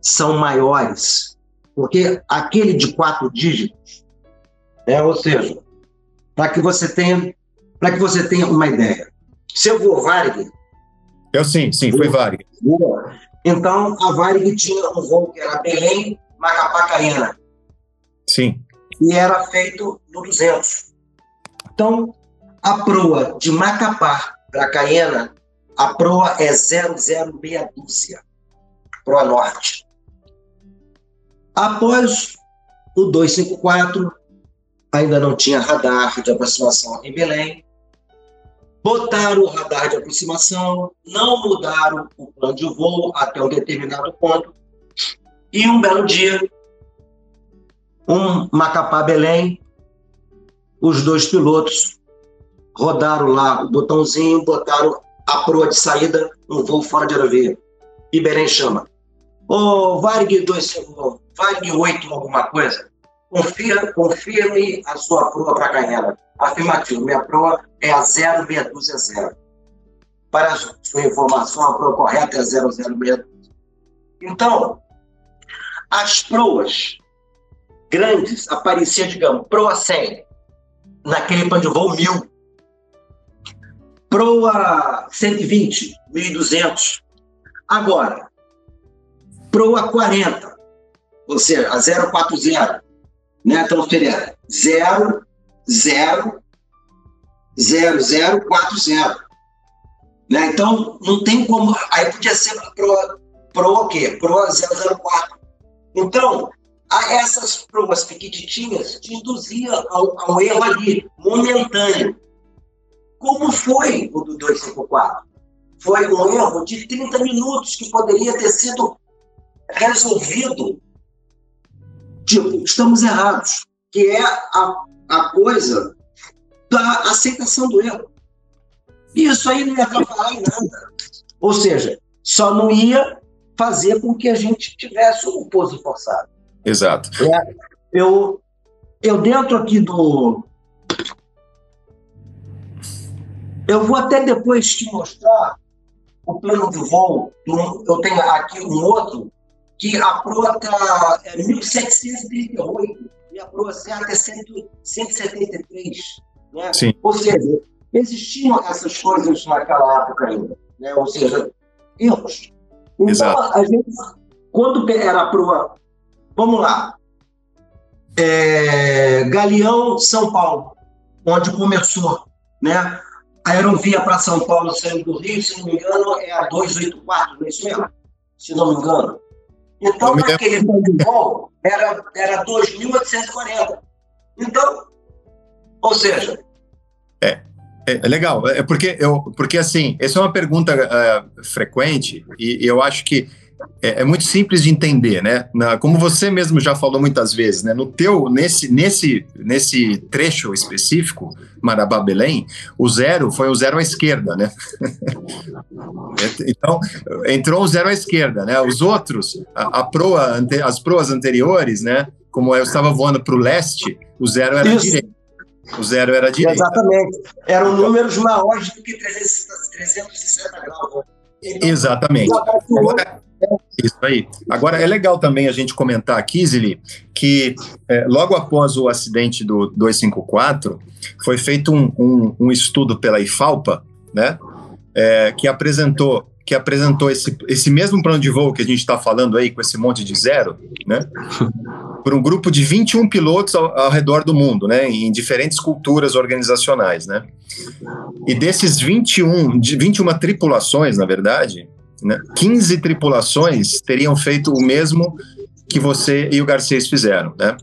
são maiores, porque aquele de quatro dígitos, né, ou seja, para que você tenha para que você tenha uma ideia. Se eu vou Varig, eu sim, sim, foi Varig. Então a Varig tinha um voo que era Belém, Macapá, Caiana. Sim. E era feito no 200. Então a proa de Macapá para Caiana a proa é 006 dúzia. Proa Norte. Após o 254, ainda não tinha radar de aproximação em Belém. Botaram o radar de aproximação, não mudaram o plano de voo até um determinado ponto. E um belo dia, um Macapá Belém, os dois pilotos rodaram lá o botãozinho, botaram a proa de saída, um voo fora de aerovia. E chama. Ô, Varg 251, Varg 8 alguma coisa, confia, confirme a sua proa para Canela. Afirmativo, minha proa é a 0620. Para a sua informação, a proa correta é 0062. Então, as proas grandes apareciam, digamos, proa 100, naquele plano de voo 1000. Proa 120, 1200. Agora, Proa 40, ou seja, a 040, né? Seria 0, 0, 0, 0, 4, 0. Né? Então, não tem como. Aí podia ser proa, proa o quê? Proa 004. Então, essas proas pequititinhas te induzia ao, ao erro ali, momentâneo. Como foi o do 254? Foi um erro de 30 minutos que poderia ter sido resolvido. Tipo, estamos errados, que é a, a coisa da aceitação do erro. E isso aí não ia atrapalhar em nada. Ou seja, só não ia fazer com que a gente tivesse o pouso forçado. Exato. É, eu, eu dentro aqui do. Eu vou até depois te mostrar o plano de voo. Eu tenho aqui um outro que a proa está é 1738 e a proa certa é 173. Né? Sim. Ou seja, existiam essas coisas naquela época ainda. Né? Ou seja, erros. Então, Exato. a gente, quando era a proa. Vamos lá. É, Galeão, São Paulo, onde começou. Né? A aerovia para São Paulo saindo do Rio, se não me engano, é a 284, não é isso mesmo? Se não me engano. Então, naquele voo, era, era 2.840. Então, ou seja, É, é legal, é porque eu, porque assim, essa é uma pergunta é, frequente e eu acho que é, é muito simples de entender, né? Na- como você mesmo já falou muitas vezes, né? No teu, nesse, nesse, nesse trecho específico, Marabá Belém, o zero foi o zero à esquerda, né? então, entrou o zero à esquerda, né? Os outros, a, a proa, ante- as proas anteriores, né? Como eu estava voando para o leste, o zero era Isso. direito. O zero era direito. exatamente, eram números maiores do que 360, 360 graus. Então, Exatamente. Agora, isso aí. Agora, é legal também a gente comentar aqui, Zili, que é, logo após o acidente do 254, foi feito um, um- um estudo pela IFALPA, né, é, que apresentou que apresentou esse, esse mesmo plano de voo que a gente está falando aí, com esse monte de zero, né, por um grupo de 21 pilotos ao, ao redor do mundo, né, em diferentes culturas organizacionais, né. E desses 21, de 21 tripulações, na verdade, né, 15 tripulações teriam feito o mesmo que você e o Garcês fizeram, né?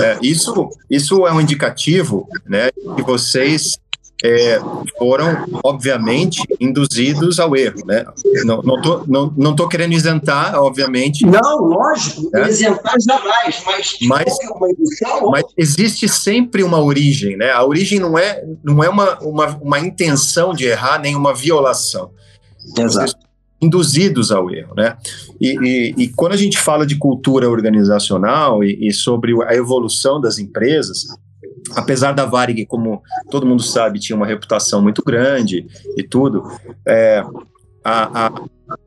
É, isso, isso é um indicativo, né, que vocês é, foram, obviamente, induzidos ao erro, né? Não, não, tô, não, não tô querendo isentar, obviamente, Não, lógico, É. isentar jamais, mas, Mas- indução, mas existe sempre uma origem, né? A origem não é, não é uma, uma, uma intenção de errar, nem uma violação. Exato. Induzidos ao erro, né? E, e- e quando a gente fala de cultura organizacional e, e sobre a evolução das empresas, apesar da Varig, como todo mundo sabe, tinha uma reputação muito grande e tudo, é, a, a-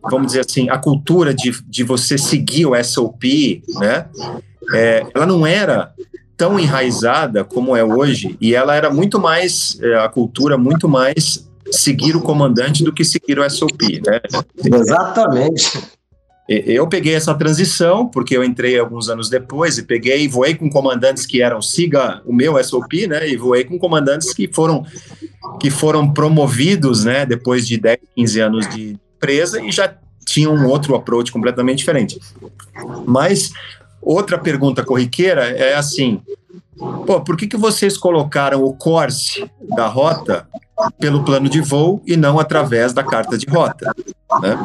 vamos dizer assim, a cultura de, de você seguir o SOP, né? É, ela não era tão enraizada como é hoje e ela era muito mais é, a cultura muito mais seguir o comandante do que seguir o SOP, né? Exatamente. Eu peguei essa transição, porque eu entrei alguns anos depois e peguei e voei com comandantes que eram siga o meu SOP, né? E voei com comandantes que foram que foram promovidos, né, depois de 10, 15 anos de empresa e já tinham um outro approach completamente diferente. Mas outra pergunta corriqueira é assim: pô, por que, que vocês colocaram o course da rota pelo plano de voo e não através da carta de rota? Né?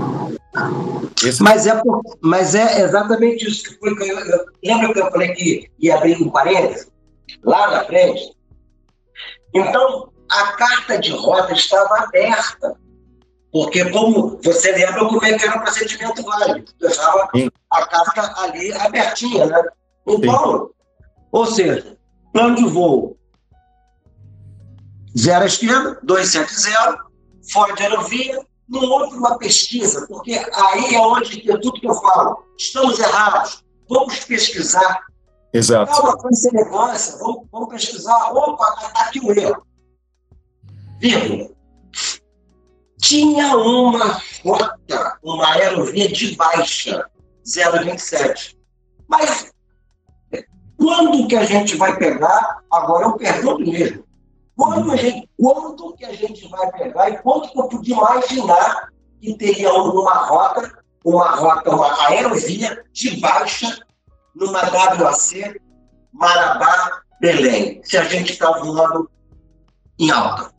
Esse... Mas, é por, mas é exatamente isso que foi. Que eu, eu, lembra que eu falei que ia abrir um parênteses? Lá na frente. Então, a carta de rota estava aberta. Porque, como você lembra como é que era o procedimento válido, deixava a carta ali abertinha, né? Então, Sim. ou seja, plano de voo zero à esquerda, 270, fora de aerovia, não houve uma pesquisa, porque aí é onde é tudo que eu falo. Estamos errados, vamos pesquisar. Exato. Calma com essa elegância, vamos, vamos pesquisar. Opa, está aqui o erro. Vírgula. Tinha uma rota, uma aerovia de baixa, 0,27. Mas quando que a gente vai pegar? Agora eu pergunto mesmo. Quando, gente, quando que a gente vai pegar e quanto que eu podia imaginar que teria uma rota, uma rota, uma aerovia de baixa numa WAC Marabá Belém, se a gente está voando em alta.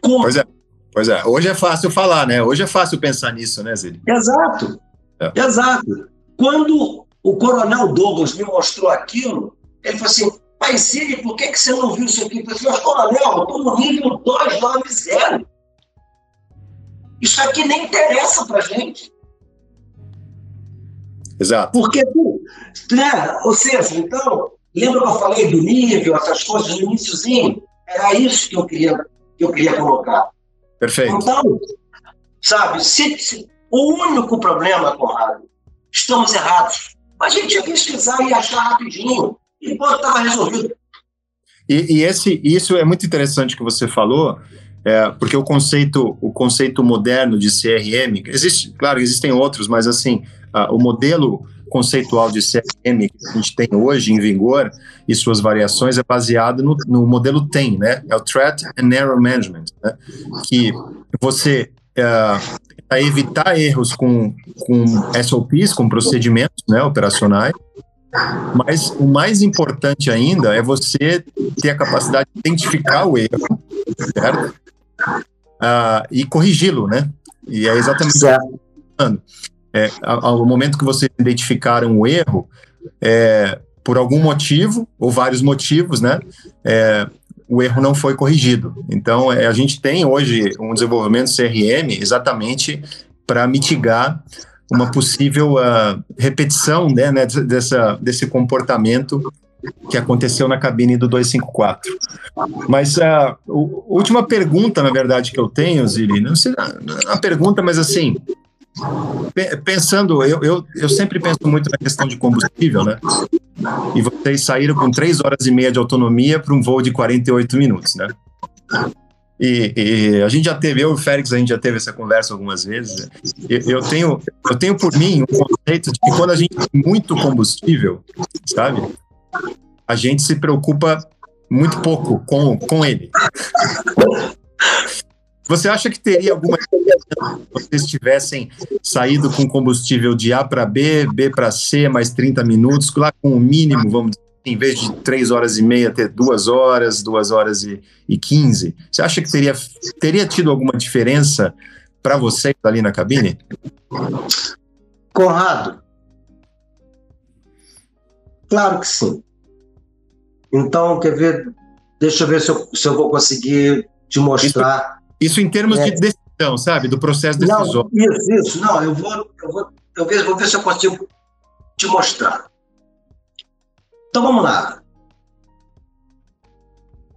Como? Pois é. Pois é, hoje é fácil falar, né? Hoje é fácil pensar nisso, né, Zilli? Exato, é. exato. Quando o coronel Douglas me mostrou aquilo, ele falou assim, mas Zilli, por que, que você não viu isso aqui? Eu falei assim, mas coronel, eu estou no nível 290. Isso aqui nem interessa para gente. Exato. Porque, né? ou seja, então, lembra que eu falei do nível, essas coisas no iníciozinho? Era isso que eu queria, que eu queria colocar. Perfeito. Então, sabe, se, se, o único problema, Conrado, estamos errados. A gente ia pesquisar e achar rapidinho. E pô, estava resolvido. E, e, esse, isso é muito interessante que você falou, é, porque o conceito, o conceito moderno de CRM, existe, claro, existem outros, mas assim, uh, o modelo conceitual de CRM que a gente tem hoje em vigor e suas variações é baseado no, no modelo TEM, né? É o Threat and Error Management, né? que você uh, evitar erros com, com SOPs, com procedimentos né, operacionais, mas o mais importante ainda é você ter a capacidade de identificar o erro, certo? Uh, e corrigi-lo, né? E é exatamente o que eu falando. É, ao momento que vocês identificaram o erro, é, por algum motivo, ou vários motivos, né? É, o erro não foi corrigido. Então, é, a gente tem hoje um desenvolvimento CRM exatamente para mitigar uma possível uh, repetição né, né, dessa, desse comportamento que aconteceu na cabine do 254. Mas uh, a última pergunta, na verdade, que eu tenho, Zili, não sei a pergunta, mas assim, pensando, eu, eu, eu sempre penso muito na questão de combustível, né? E vocês saíram com três horas e meia de autonomia para um voo de 48 minutos, né? E, e, a gente já teve, eu e o Félix, a gente já teve essa conversa algumas vezes. Eu, eu, tenho, eu tenho por mim um conceito de que quando a gente tem muito combustível, sabe, a gente se preocupa muito pouco com, com ele. Você acha que teria alguma se vocês tivessem saído com combustível de A para B, B para C, mais 30 minutos, lá com o mínimo, vamos dizer, em vez de três horas e meia, ter duas horas, duas horas e, e 15? Você acha que teria, teria tido alguma diferença para vocês ali na cabine? Conrado, claro que sim. Então, quer ver? Deixa eu ver se eu, se eu vou conseguir te mostrar. Isso, em termos é, de decisão, sabe? Do processo decisório. Não, isso, isso. Não, eu vou, eu vou, eu vou ver se eu consigo te mostrar. Então vamos lá.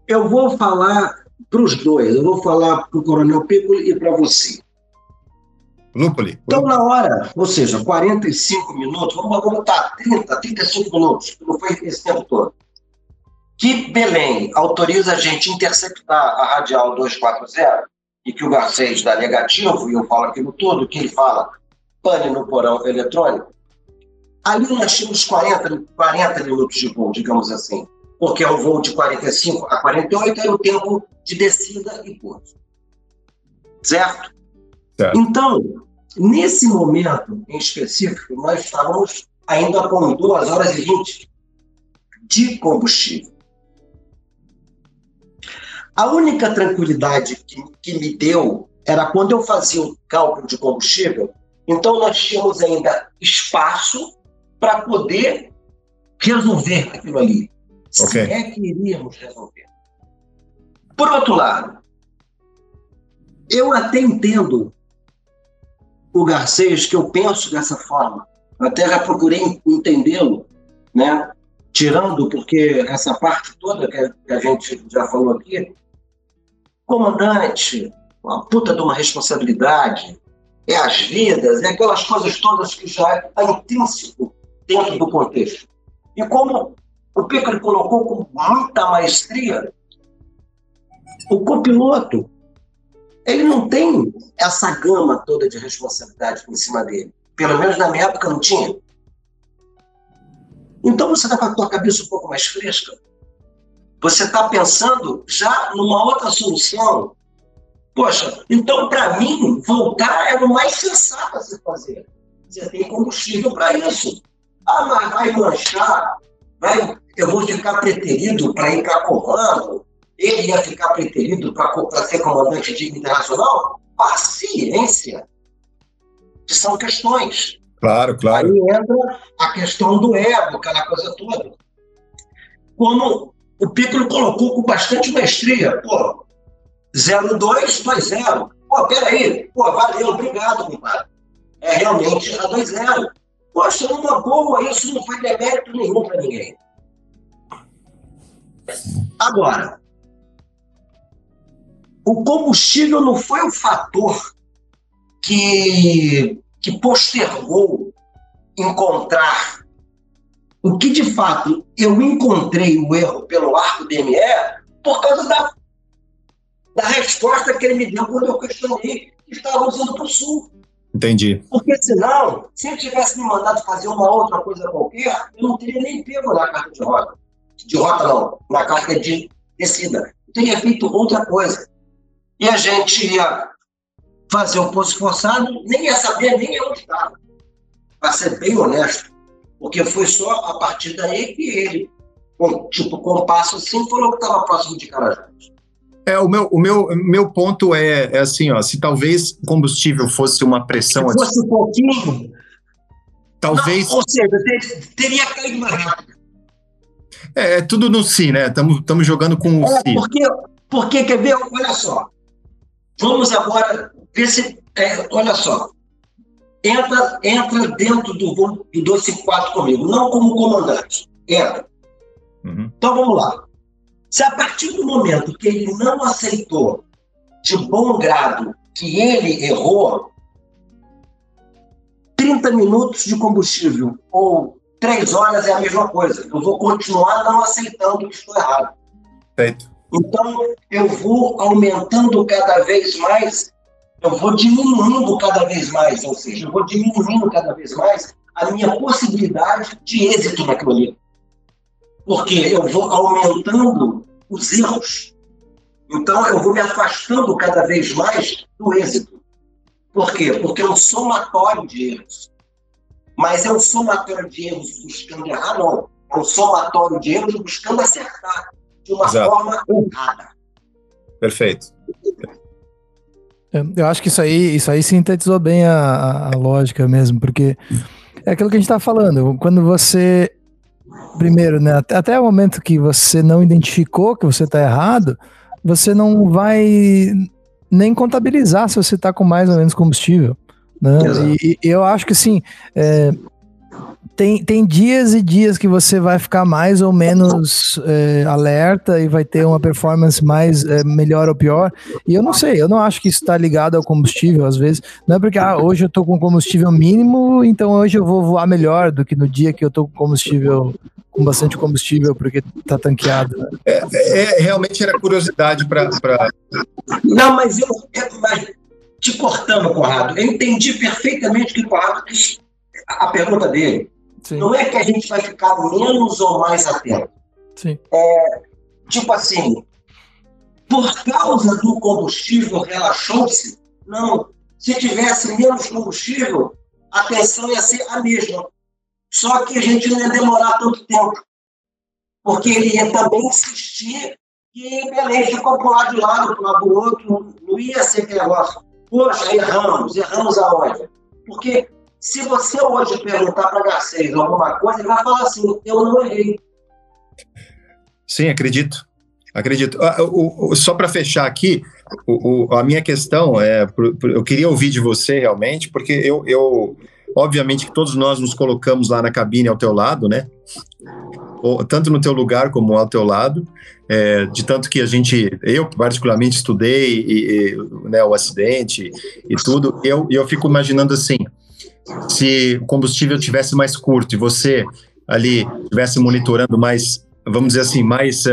Eu vou falar para os dois, eu vou falar para o Coronel Piccoli e para você. Lúpoli. Então, na hora, ou seja, 45 minutos, vamos botar 30, 35 minutos, não foi esse tempo todo, que Belém autoriza a gente interceptar a radial 240 e que o Garcês dá negativo, e eu falo aquilo todo, que ele fala pane no porão eletrônico, Ali nós tínhamos 40, 40 minutos de voo, digamos assim, porque é um voo de 45 a 48 é o tempo de descida e pouso. Certo? certo? Então, Nesse momento em específico, nós estávamos ainda com 2 horas e 20 de combustível. A única tranquilidade que, que me deu era quando eu fazia o cálculo de combustível, então nós tínhamos ainda espaço para poder resolver aquilo ali. Okay. Se é que iríamos resolver. Por outro lado, eu até entendo o Garcês, que eu penso dessa forma. Eu até já procurei entendê-lo, né? tirando, porque essa parte toda que a gente já falou aqui, comandante, uma puta de uma responsabilidade, é as vidas, é aquelas coisas todas que já está intrínseco dentro do contexto. E como o Piccoli colocou com muita maestria, o copiloto, ele não tem essa gama toda de responsabilidade em cima dele. Pelo menos na minha época não tinha. Então você está com a tua cabeça um pouco mais fresca. Você está pensando já numa outra solução. Poxa, então para mim, voltar é o mais sensato a se fazer. Você tem combustível para isso. Ah, mas vai manchar, vai, eu vou ficar preterido para ir para comando, ele ia ficar preterido para ser comandante de internacional? Paciência. Que são questões. Claro, claro. Aí entra a questão do ego, aquela coisa toda. Como o Piccolo colocou com bastante maestria, pô, 0220. Pô, peraí, pô, valeu, obrigado, compadre. É realmente a 20. Poxa, numa boa, isso não foi demérito nenhum para ninguém. Agora, o combustível não foi o fator que que postergou encontrar o que de fato eu encontrei o erro pelo arco DME por causa da, da resposta que ele me deu quando eu questionei que estava usando para o sul. Entendi. Porque senão, se ele tivesse me mandado fazer uma outra coisa qualquer, eu não teria nem pego na carta de rota. De rota não, na carta de descida. Eu teria feito outra coisa. E a gente ia fazer o posto forçado, nem ia saber nem onde estava. Para ser bem honesto. Porque foi só a partir daí que ele, tipo, com um passo assim, falou que estava próximo de Carajás. É, o meu, o meu, meu ponto é, é assim, ó, se talvez combustível fosse uma pressão... Se fosse um pouquinho... Talvez... Não, ou seja, ter, teria caído mais rápido. É, é tudo no si, né? Estamos jogando com o é, si. Porque, porque, quer ver, olha só, vamos agora ver se. É, olha só. Entra, entra dentro do voo do 254 comigo, não como comandante. Entra. Uhum. Então vamos lá. Se a partir do momento que ele não aceitou de bom grado que ele errou, 30 minutos de combustível ou 3 horas é a mesma coisa. Eu vou continuar não aceitando que estou errado. Feito. Então, eu vou aumentando cada vez mais eu vou diminuindo cada vez mais, ou seja, eu vou diminuindo cada vez mais a minha possibilidade de êxito naquilo ali. Porque eu vou aumentando os erros. Então, eu vou me afastando cada vez mais do êxito. Por quê? Porque é um somatório de erros. Mas é um somatório de erros buscando errar, não. É um somatório de erros buscando acertar de uma Exato. forma errada. Perfeito. É, eu acho que isso aí, isso aí sintetizou bem a, a lógica mesmo, porque é aquilo que a gente está falando. Quando você, primeiro, né, até, até o momento que você não identificou que você está errado, você não vai nem contabilizar se você está com mais ou menos combustível. Né? E, e, eu acho que assim, é, tem, tem dias e dias que você vai ficar mais ou menos é, alerta e vai ter uma performance mais é, melhor ou pior. E eu não sei, eu não acho que isso está ligado ao combustível, às vezes. Não é porque ah, hoje eu estou com combustível mínimo, então hoje eu vou voar melhor do que no dia que eu estou com combustível com bastante combustível porque está tanqueado. Né? É, é, realmente era curiosidade para. Pra... Não, mas eu. É, mas, te cortando, Conrado, eu entendi perfeitamente que o Conrado quis a pergunta dele. Sim. Não é que a gente vai ficar menos ou mais atento. Sim. É, tipo assim, por causa do combustível relaxou-se? Não. se tivesse menos combustível, a tensão ia ser a mesma. Só que a gente não ia demorar tanto tempo. Porque ele ia também insistir que Belém ficou para lado de lado, para o lado do outro. Não ia ser aquele negócio. Poxa, erramos, erramos aonde? Porque se você hoje perguntar para Garcês alguma coisa, ele vai falar assim: eu não errei. Sim, acredito. Acredito. Ah, só para fechar aqui, a minha questão é: eu queria ouvir de você realmente, porque eu, eu, obviamente, que todos nós nos colocamos lá na cabine ao teu lado, né? tanto no teu lugar como ao teu lado, é, de tanto que a gente, eu particularmente estudei e, e, né, o acidente e tudo, eu, eu fico imaginando assim, se o combustível tivesse mais curto e você ali estivesse monitorando mais, vamos dizer assim, mais uh,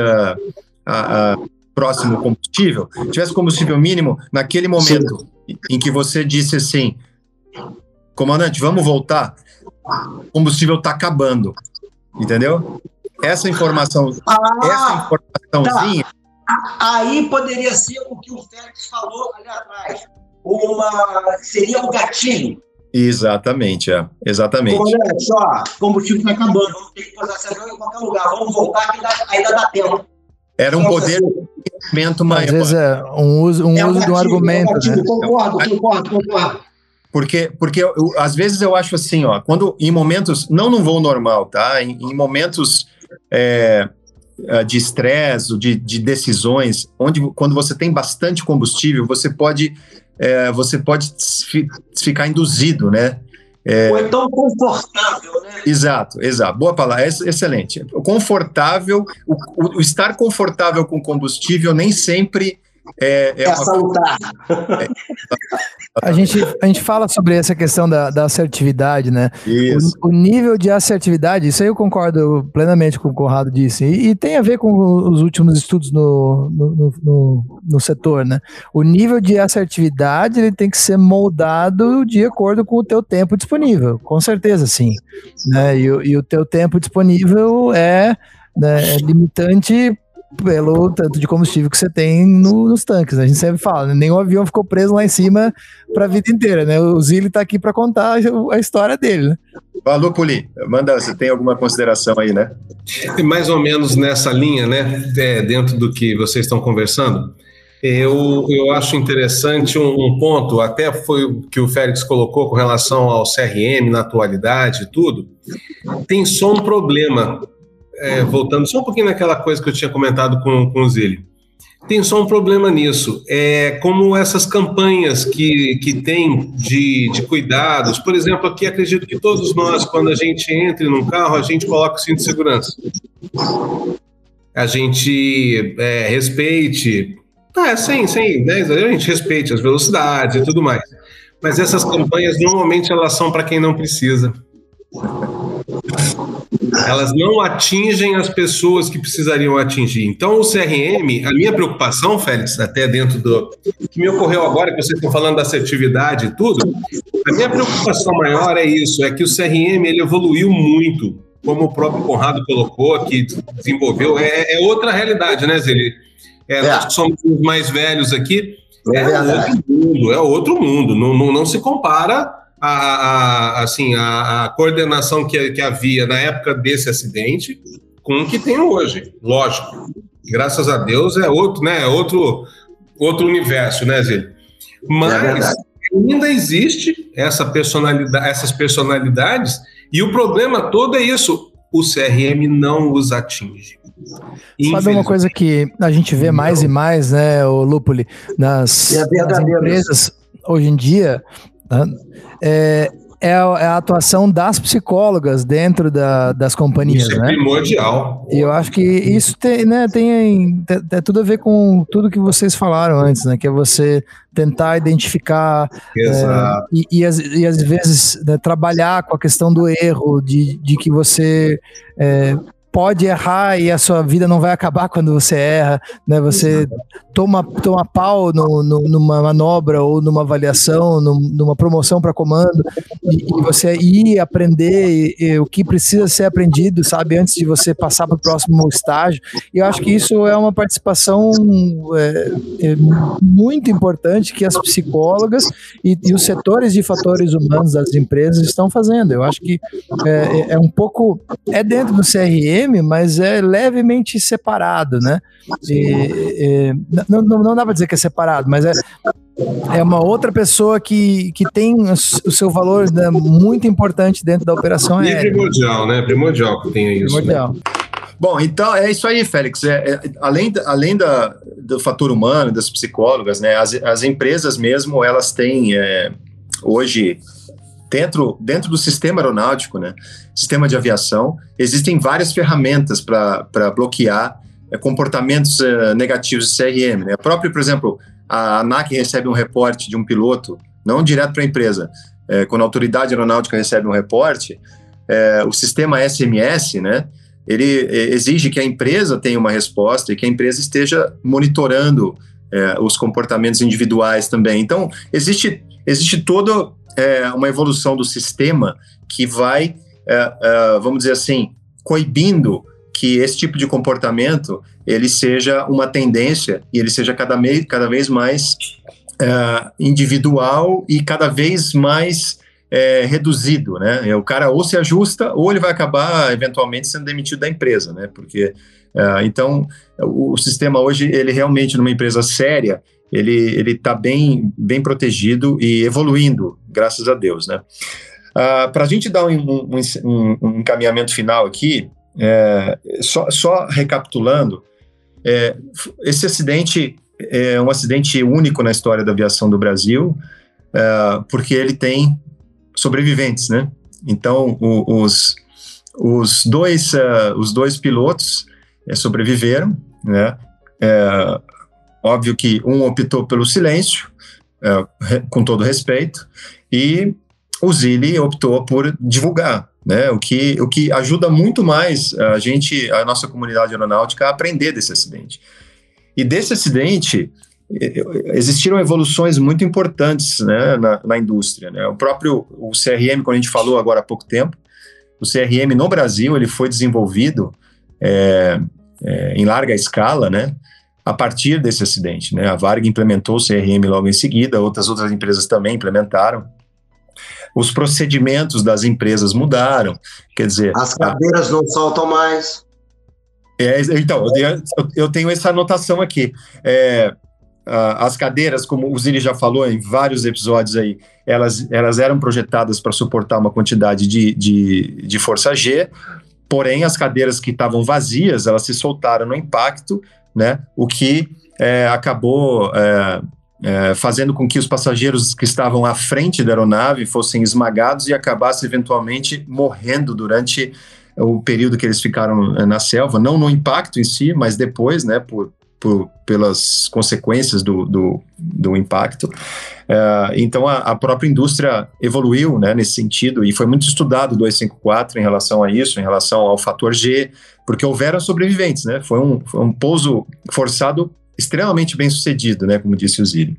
uh, uh, próximo combustível, tivesse combustível mínimo, naquele momento Sim. em que você disse assim, comandante, vamos voltar, o combustível está acabando, entendeu? Essa informação, ah, essa informaçãozinha. Tá. Aí poderia ser o que o Félix falou ali atrás. Uma, seria o um gatilho. Exatamente, é. Exatamente. Olha só, combustível está acabando, vamos ter que posar essa em qualquer lugar, vamos voltar que ainda dá tempo. Era um poder de conhecimento maior. Às vezes é um uso, um é uso de um argumento. É um né? Concordo, concordo, concordo. Porque, porque eu, às vezes eu acho assim, ó, quando em momentos, não num voo normal, tá? Em, em momentos é, é, de estresse, de, de decisões, onde quando você tem bastante combustível, você pode, é, você pode ficar induzido, né? É, Ou então confortável, né? Exato, exato. Boa palavra, excelente. O confortável, o, o, o estar confortável com combustível nem sempre é, é, é uma... salutar. É, a gente, a gente fala sobre essa questão da, da assertividade, né? Isso. O, o, nível de assertividade, isso aí eu concordo plenamente com o que o Conrado disse, e, e tem a ver com os últimos estudos no, no, no, no, setor, né? O nível de assertividade ele tem que ser moldado de acordo com o teu tempo disponível, com certeza, sim. Né? E, e o teu tempo disponível é, né, é limitante pelo tanto de combustível que você tem no, nos tanques. Né? A gente sempre fala, né? nenhum avião ficou preso lá em cima para a vida inteira, né? O Zilli está aqui para contar a história dele, né? Falou, Poli. Manda, você tem alguma consideração aí, né? Mais ou menos nessa linha, né? É, dentro do que vocês estão conversando. Eu, eu acho interessante um, um, ponto, até foi o que o Félix colocou com relação ao CRM na atualidade e tudo. Tem só um problema é, voltando só um pouquinho naquela coisa que eu tinha comentado com, com o Zilli, tem só um problema nisso. É como essas campanhas que, que tem de, de cuidados. Por exemplo, aqui acredito que todos nós, quando a gente entra num carro, a gente coloca o cinto de segurança. A gente é, respeite. Ah, sem, sem, né? A gente respeite as velocidades e tudo mais. Mas essas campanhas normalmente elas são para quem não precisa elas não atingem as pessoas que precisariam atingir. Então, o CRM, a minha preocupação, Félix, até dentro do que me ocorreu agora, que vocês estão falando da assertividade e tudo, a minha preocupação maior é isso, é que o CRM ele evoluiu muito, como o próprio Conrado colocou, que desenvolveu, é, é outra realidade, né, Zé? É, é. Nós que somos os mais velhos aqui, é, é outro mundo, é outro mundo, não, não, não se compara a, a, assim, a, a coordenação que, que havia na época desse acidente com o que tem hoje. Lógico, graças a Deus é outro, né? É outro, outro universo, né, Zé? Mas é ainda existe essa personalidade, essas personalidades e o problema todo é isso. O CRM não os atinge. Sabe uma coisa que a gente vê mais não. e mais, né, o Lupuli, nas, é nas empresas hoje em dia? É, é, a, é a, atuação das psicólogas dentro da, das companhias. Isso é né? primordial. E eu acho que isso tem, né, tem, tem, tem, tudo a ver com tudo que vocês falaram antes, né? Que é você tentar identificar é, e, e, às, e às vezes né, trabalhar com a questão do erro, de, de que você é, pode errar e a sua vida não vai acabar quando você erra, né? Você toma, toma pau no, no, numa manobra ou numa avaliação, numa promoção para comando, e, e, você ir aprender e, e, o que precisa ser aprendido, sabe, antes de você passar para o próximo estágio. E eu acho que isso é uma participação é, é muito importante que as psicólogas e, e, os setores de fatores humanos das empresas estão fazendo. Eu acho que é, é, é um pouco é dentro do CRM, mas é levemente separado, né? E, não, não, não dá para dizer que é separado, mas é, é uma outra pessoa que, que tem o seu valor né, muito importante dentro da operação e aérea. primordial, né? Primordial que tem isso. Primordial. Né? Bom, então é isso aí, Félix. É, é, além além da, do fator humano, das psicólogas, né, as, as empresas mesmo, elas têm é, hoje dentro, dentro do sistema aeronáutico, né, sistema de aviação, existem várias ferramentas para bloquear é, comportamentos é, negativos de CRM. Né? A própria, por exemplo, a ANAC recebe um reporte de um piloto, não direto para a empresa, é, quando a autoridade aeronáutica recebe um reporte, é, o sistema SMS, né, ele é, exige que a empresa tenha uma resposta e que a empresa esteja monitorando é, os comportamentos individuais também. Então, existe, existe toda é, uma evolução do sistema que vai, é, é, vamos dizer assim, coibindo que esse tipo de comportamento ele seja uma tendência e ele seja cada, me, cada vez mais é, individual e cada vez mais é, reduzido, né? O cara ou se ajusta ou ele vai acabar eventualmente sendo demitido da empresa, né? Porque é, então o, o, sistema hoje ele realmente numa empresa séria ele ele está bem bem protegido e evoluindo, graças a Deus, né? Uh, Para a gente dar um, um, um, encaminhamento final aqui, é, só, só, recapitulando, é, esse acidente é um acidente único na história da aviação do Brasil, é, porque ele tem sobreviventes, né? Então, o, os, os, dois, uh, os dois pilotos é, sobreviveram, né? Óbvio que um optou pelo silêncio, é, com todo respeito, e o Zilli optou por divulgar, né? O que, o que ajuda muito mais a gente, a nossa comunidade aeronáutica, a aprender desse acidente. E desse acidente, existiram evoluções muito importantes né, na, na, indústria. Né? O próprio o CRM, quando a gente falou agora há pouco tempo, o CRM no Brasil ele foi desenvolvido é, é, em larga escala, né? A partir desse acidente, né? A Varg implementou o CRM logo em seguida, outras outras empresas também implementaram. Os procedimentos das empresas mudaram, quer dizer... As cadeiras a... não soltam mais. É, então, eu, eu, tenho essa anotação aqui. É, as cadeiras, como o Zili já falou em vários episódios aí, elas, elas eram projetadas para suportar uma quantidade de, de, de força G, porém as cadeiras que estavam vazias, elas se soltaram no impacto, né, o que é, acabou é, é, fazendo com que os passageiros que estavam à frente da aeronave fossem esmagados e acabassem eventualmente morrendo durante o período que eles ficaram é, na selva, não no impacto em si, mas depois, né, por, por, pelas consequências do, do, do impacto. Uh, então, a, a, própria indústria evoluiu né, nesse sentido e foi muito estudado o 254 em relação a isso, em relação ao fator G, porque houveram sobreviventes, né? Foi um, foi um pouso forçado extremamente bem sucedido, né, como disse o Ziri.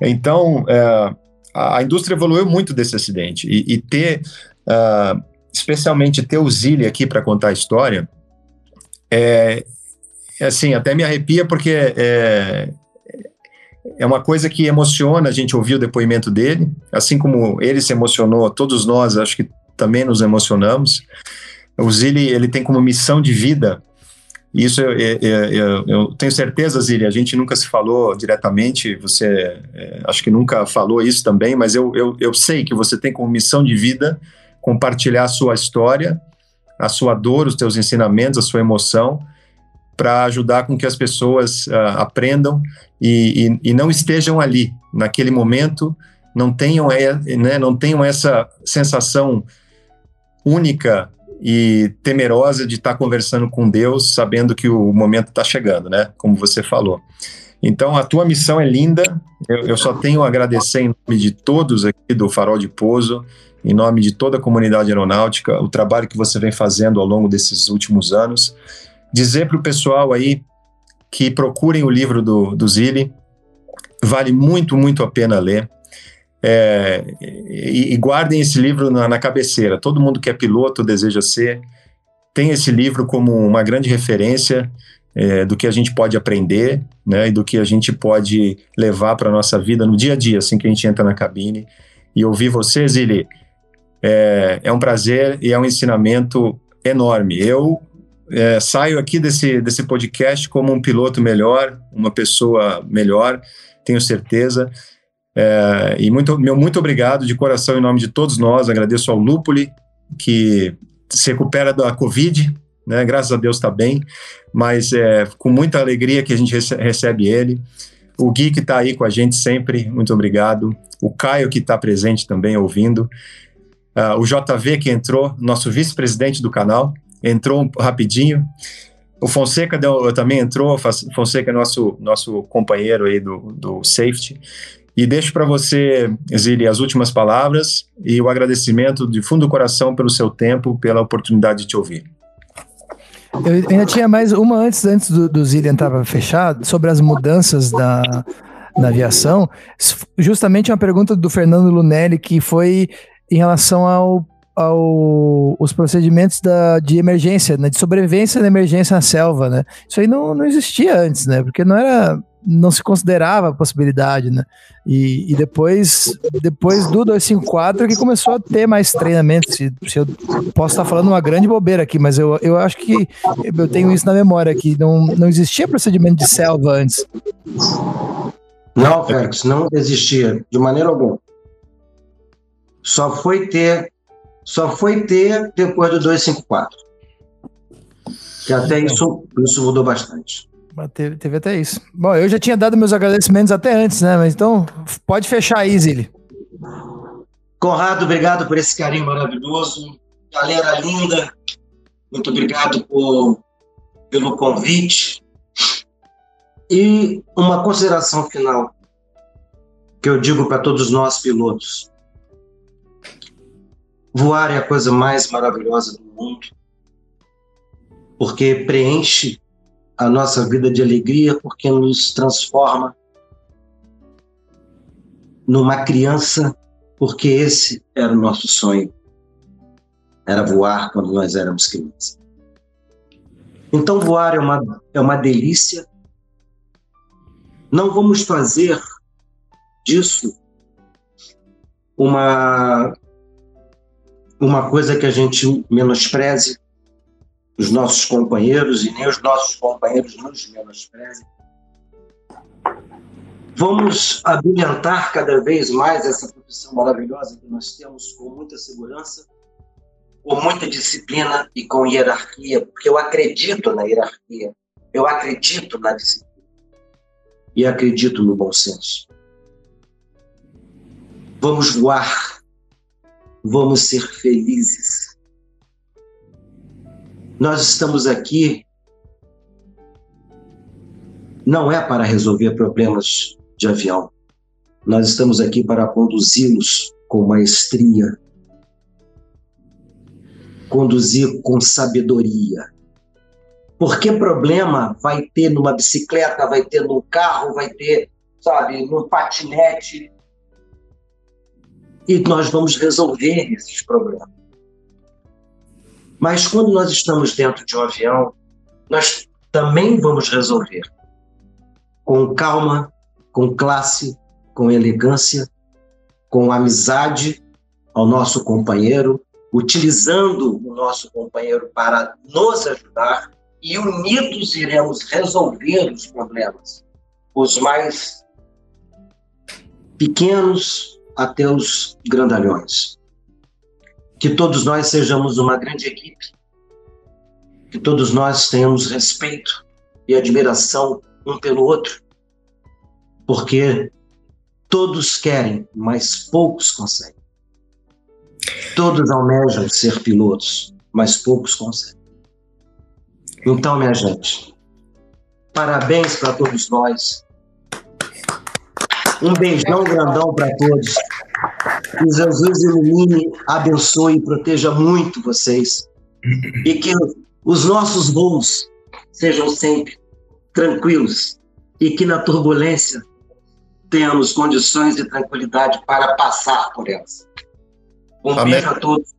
Então, uh, a, a, indústria evoluiu muito desse acidente e, e ter, uh, especialmente ter o Zili aqui para contar a história, é, é, assim, até me arrepia porque é, é uma coisa que emociona a gente ouvir o depoimento dele, assim como ele se emocionou, todos nós acho que também nos emocionamos. O Zili, ele tem como missão de vida, isso eu, eu, eu, eu tenho certeza, Zili, a gente nunca se falou diretamente, você é, acho que nunca falou isso também, mas eu, eu, eu sei que você tem como missão de vida compartilhar a sua história, a sua dor, os seus ensinamentos, a sua emoção, para ajudar com que as pessoas uh, aprendam e, e, e, não estejam ali naquele momento, não tenham, né, não tenham essa sensação única e temerosa de estar tá conversando com Deus, sabendo que o momento está chegando, né? Como você falou. Então, a tua missão é linda. Eu, eu, só tenho a agradecer em nome de todos aqui do Farol de Pouso em nome de toda a comunidade aeronáutica, o trabalho que você vem fazendo ao longo desses últimos anos. Dizer para o pessoal aí que procurem o livro do, do vale muito, muito a pena ler. É, e, e, guardem esse livro na, na, cabeceira. Todo mundo que é piloto deseja ser, tem esse livro como uma grande referência é, do que a gente pode aprender, né, e do que a gente pode levar para a nossa vida no dia a dia, assim que a gente entra na cabine. E ouvir vocês, ele é, é um prazer e é um ensinamento enorme. Eu é, saio aqui desse, desse podcast como um piloto melhor, uma pessoa melhor, tenho certeza. É, e muito, meu muito obrigado de coração em nome de todos nós. Agradeço ao Lupuli, que se recupera da Covid, né? Graças a Deus está bem, mas é com muita alegria que a gente recebe ele. O Gui que está aí com a gente sempre, muito obrigado. O Caio que está presente também ouvindo. Uh, o JV que entrou, nosso vice-presidente do canal, entrou rapidinho. O Fonseca deu, também entrou, Fonseca é nosso, nosso companheiro aí do, do safety. E deixo para você, Zili, as últimas palavras e o agradecimento de fundo do coração pelo seu tempo, pela oportunidade de te ouvir. Eu ainda tinha mais uma antes, antes do, do entrar para fechar, sobre as mudanças da, na aviação. Justamente uma pergunta do Fernando Lunelli, que foi em relação ao, ao os procedimentos da, de emergência, né, de sobrevivência da emergência na selva, né? Isso aí não, não existia antes, né? Porque não era não se considerava a possibilidade, né? E, e, depois, depois do 254 que começou a ter mais treinamento. Se, se, eu posso estar falando uma grande bobeira aqui, mas eu, eu acho que eu tenho isso na memória, que não, não existia procedimento de selva antes. Não, Félix, não existia, de maneira alguma. Só foi ter, só foi ter depois do 254. Que até isso, isso mudou bastante. Teve, teve, até isso. Bom, eu já tinha dado meus agradecimentos até antes, né? Mas então, pode fechar aí, Zili. Conrado, obrigado por esse carinho maravilhoso. Galera linda, muito obrigado por, pelo convite. E uma consideração final que eu digo para todos nós pilotos. Voar é a coisa mais maravilhosa do mundo, porque preenche a nossa vida de alegria, porque nos transforma numa criança, porque esse era o nosso sonho. Era voar quando nós éramos crianças. Então, voar é uma, é uma delícia. Não vamos fazer disso uma, uma coisa que a gente menospreze, os nossos companheiros e nem os nossos companheiros nos menosprezem. Vamos abrilhantar cada vez mais essa profissão maravilhosa que nós temos com muita segurança, com muita disciplina e com hierarquia, porque eu acredito na hierarquia, eu acredito na disciplina e acredito no bom senso. Vamos voar, vamos ser felizes nós estamos aqui não é para resolver problemas de avião. Nós estamos aqui para conduzi-los com maestria, conduzir com sabedoria. Porque problema vai ter numa bicicleta, vai ter num carro, vai ter, sabe, num patinete. E nós vamos resolver esses problemas. Mas quando nós estamos dentro de um avião, nós também vamos resolver com calma, com classe, com elegância, com amizade ao nosso companheiro, utilizando o nosso companheiro para nos ajudar e unidos iremos resolver os problemas, os mais pequenos até os grandalhões que todos nós sejamos uma grande equipe, que todos nós tenhamos respeito e admiração um pelo outro, porque todos querem, mas poucos conseguem. Todos almejam ser pilotos, mas poucos conseguem. Então, minha gente, parabéns para todos nós. Um beijão grandão para todos. Que Jesus ilumine, abençoe e proteja muito vocês. E que os nossos voos sejam sempre tranquilos e que na turbulência tenhamos condições de tranquilidade para passar por elas. Um Amém. beijo a todos.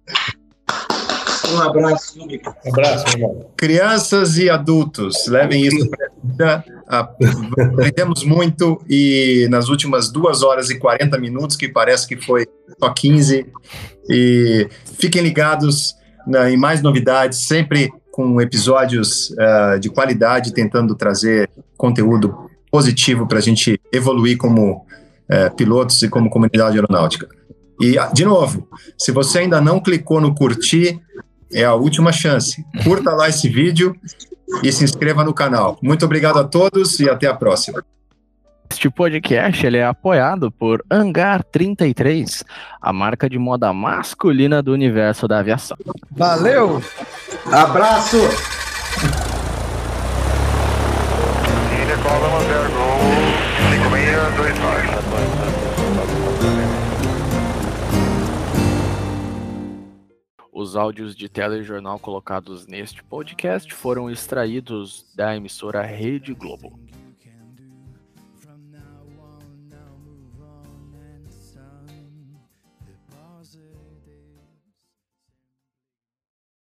Um abraço. Um abraço, meu irmão. Crianças e adultos, levem isso para a vida. Aprendemos muito e nas últimas duas horas e 40 minutos, que parece que foi só 15, e fiquem ligados na- em mais novidades, sempre com episódios ah, de qualidade, tentando trazer conteúdo positivo para a gente evoluir como eh, pilotos e como comunidade aeronáutica. E, ah, de novo, se você ainda não clicou no curtir, é a última chance. Curta lá esse vídeo e se inscreva no canal. Muito obrigado a todos e até a próxima. Este podcast ele é apoiado por Hangar 33, a marca de moda masculina do universo da aviação. Valeu! Abraço! Os áudios de telejornal colocados neste podcast foram extraídos da emissora Rede Globo.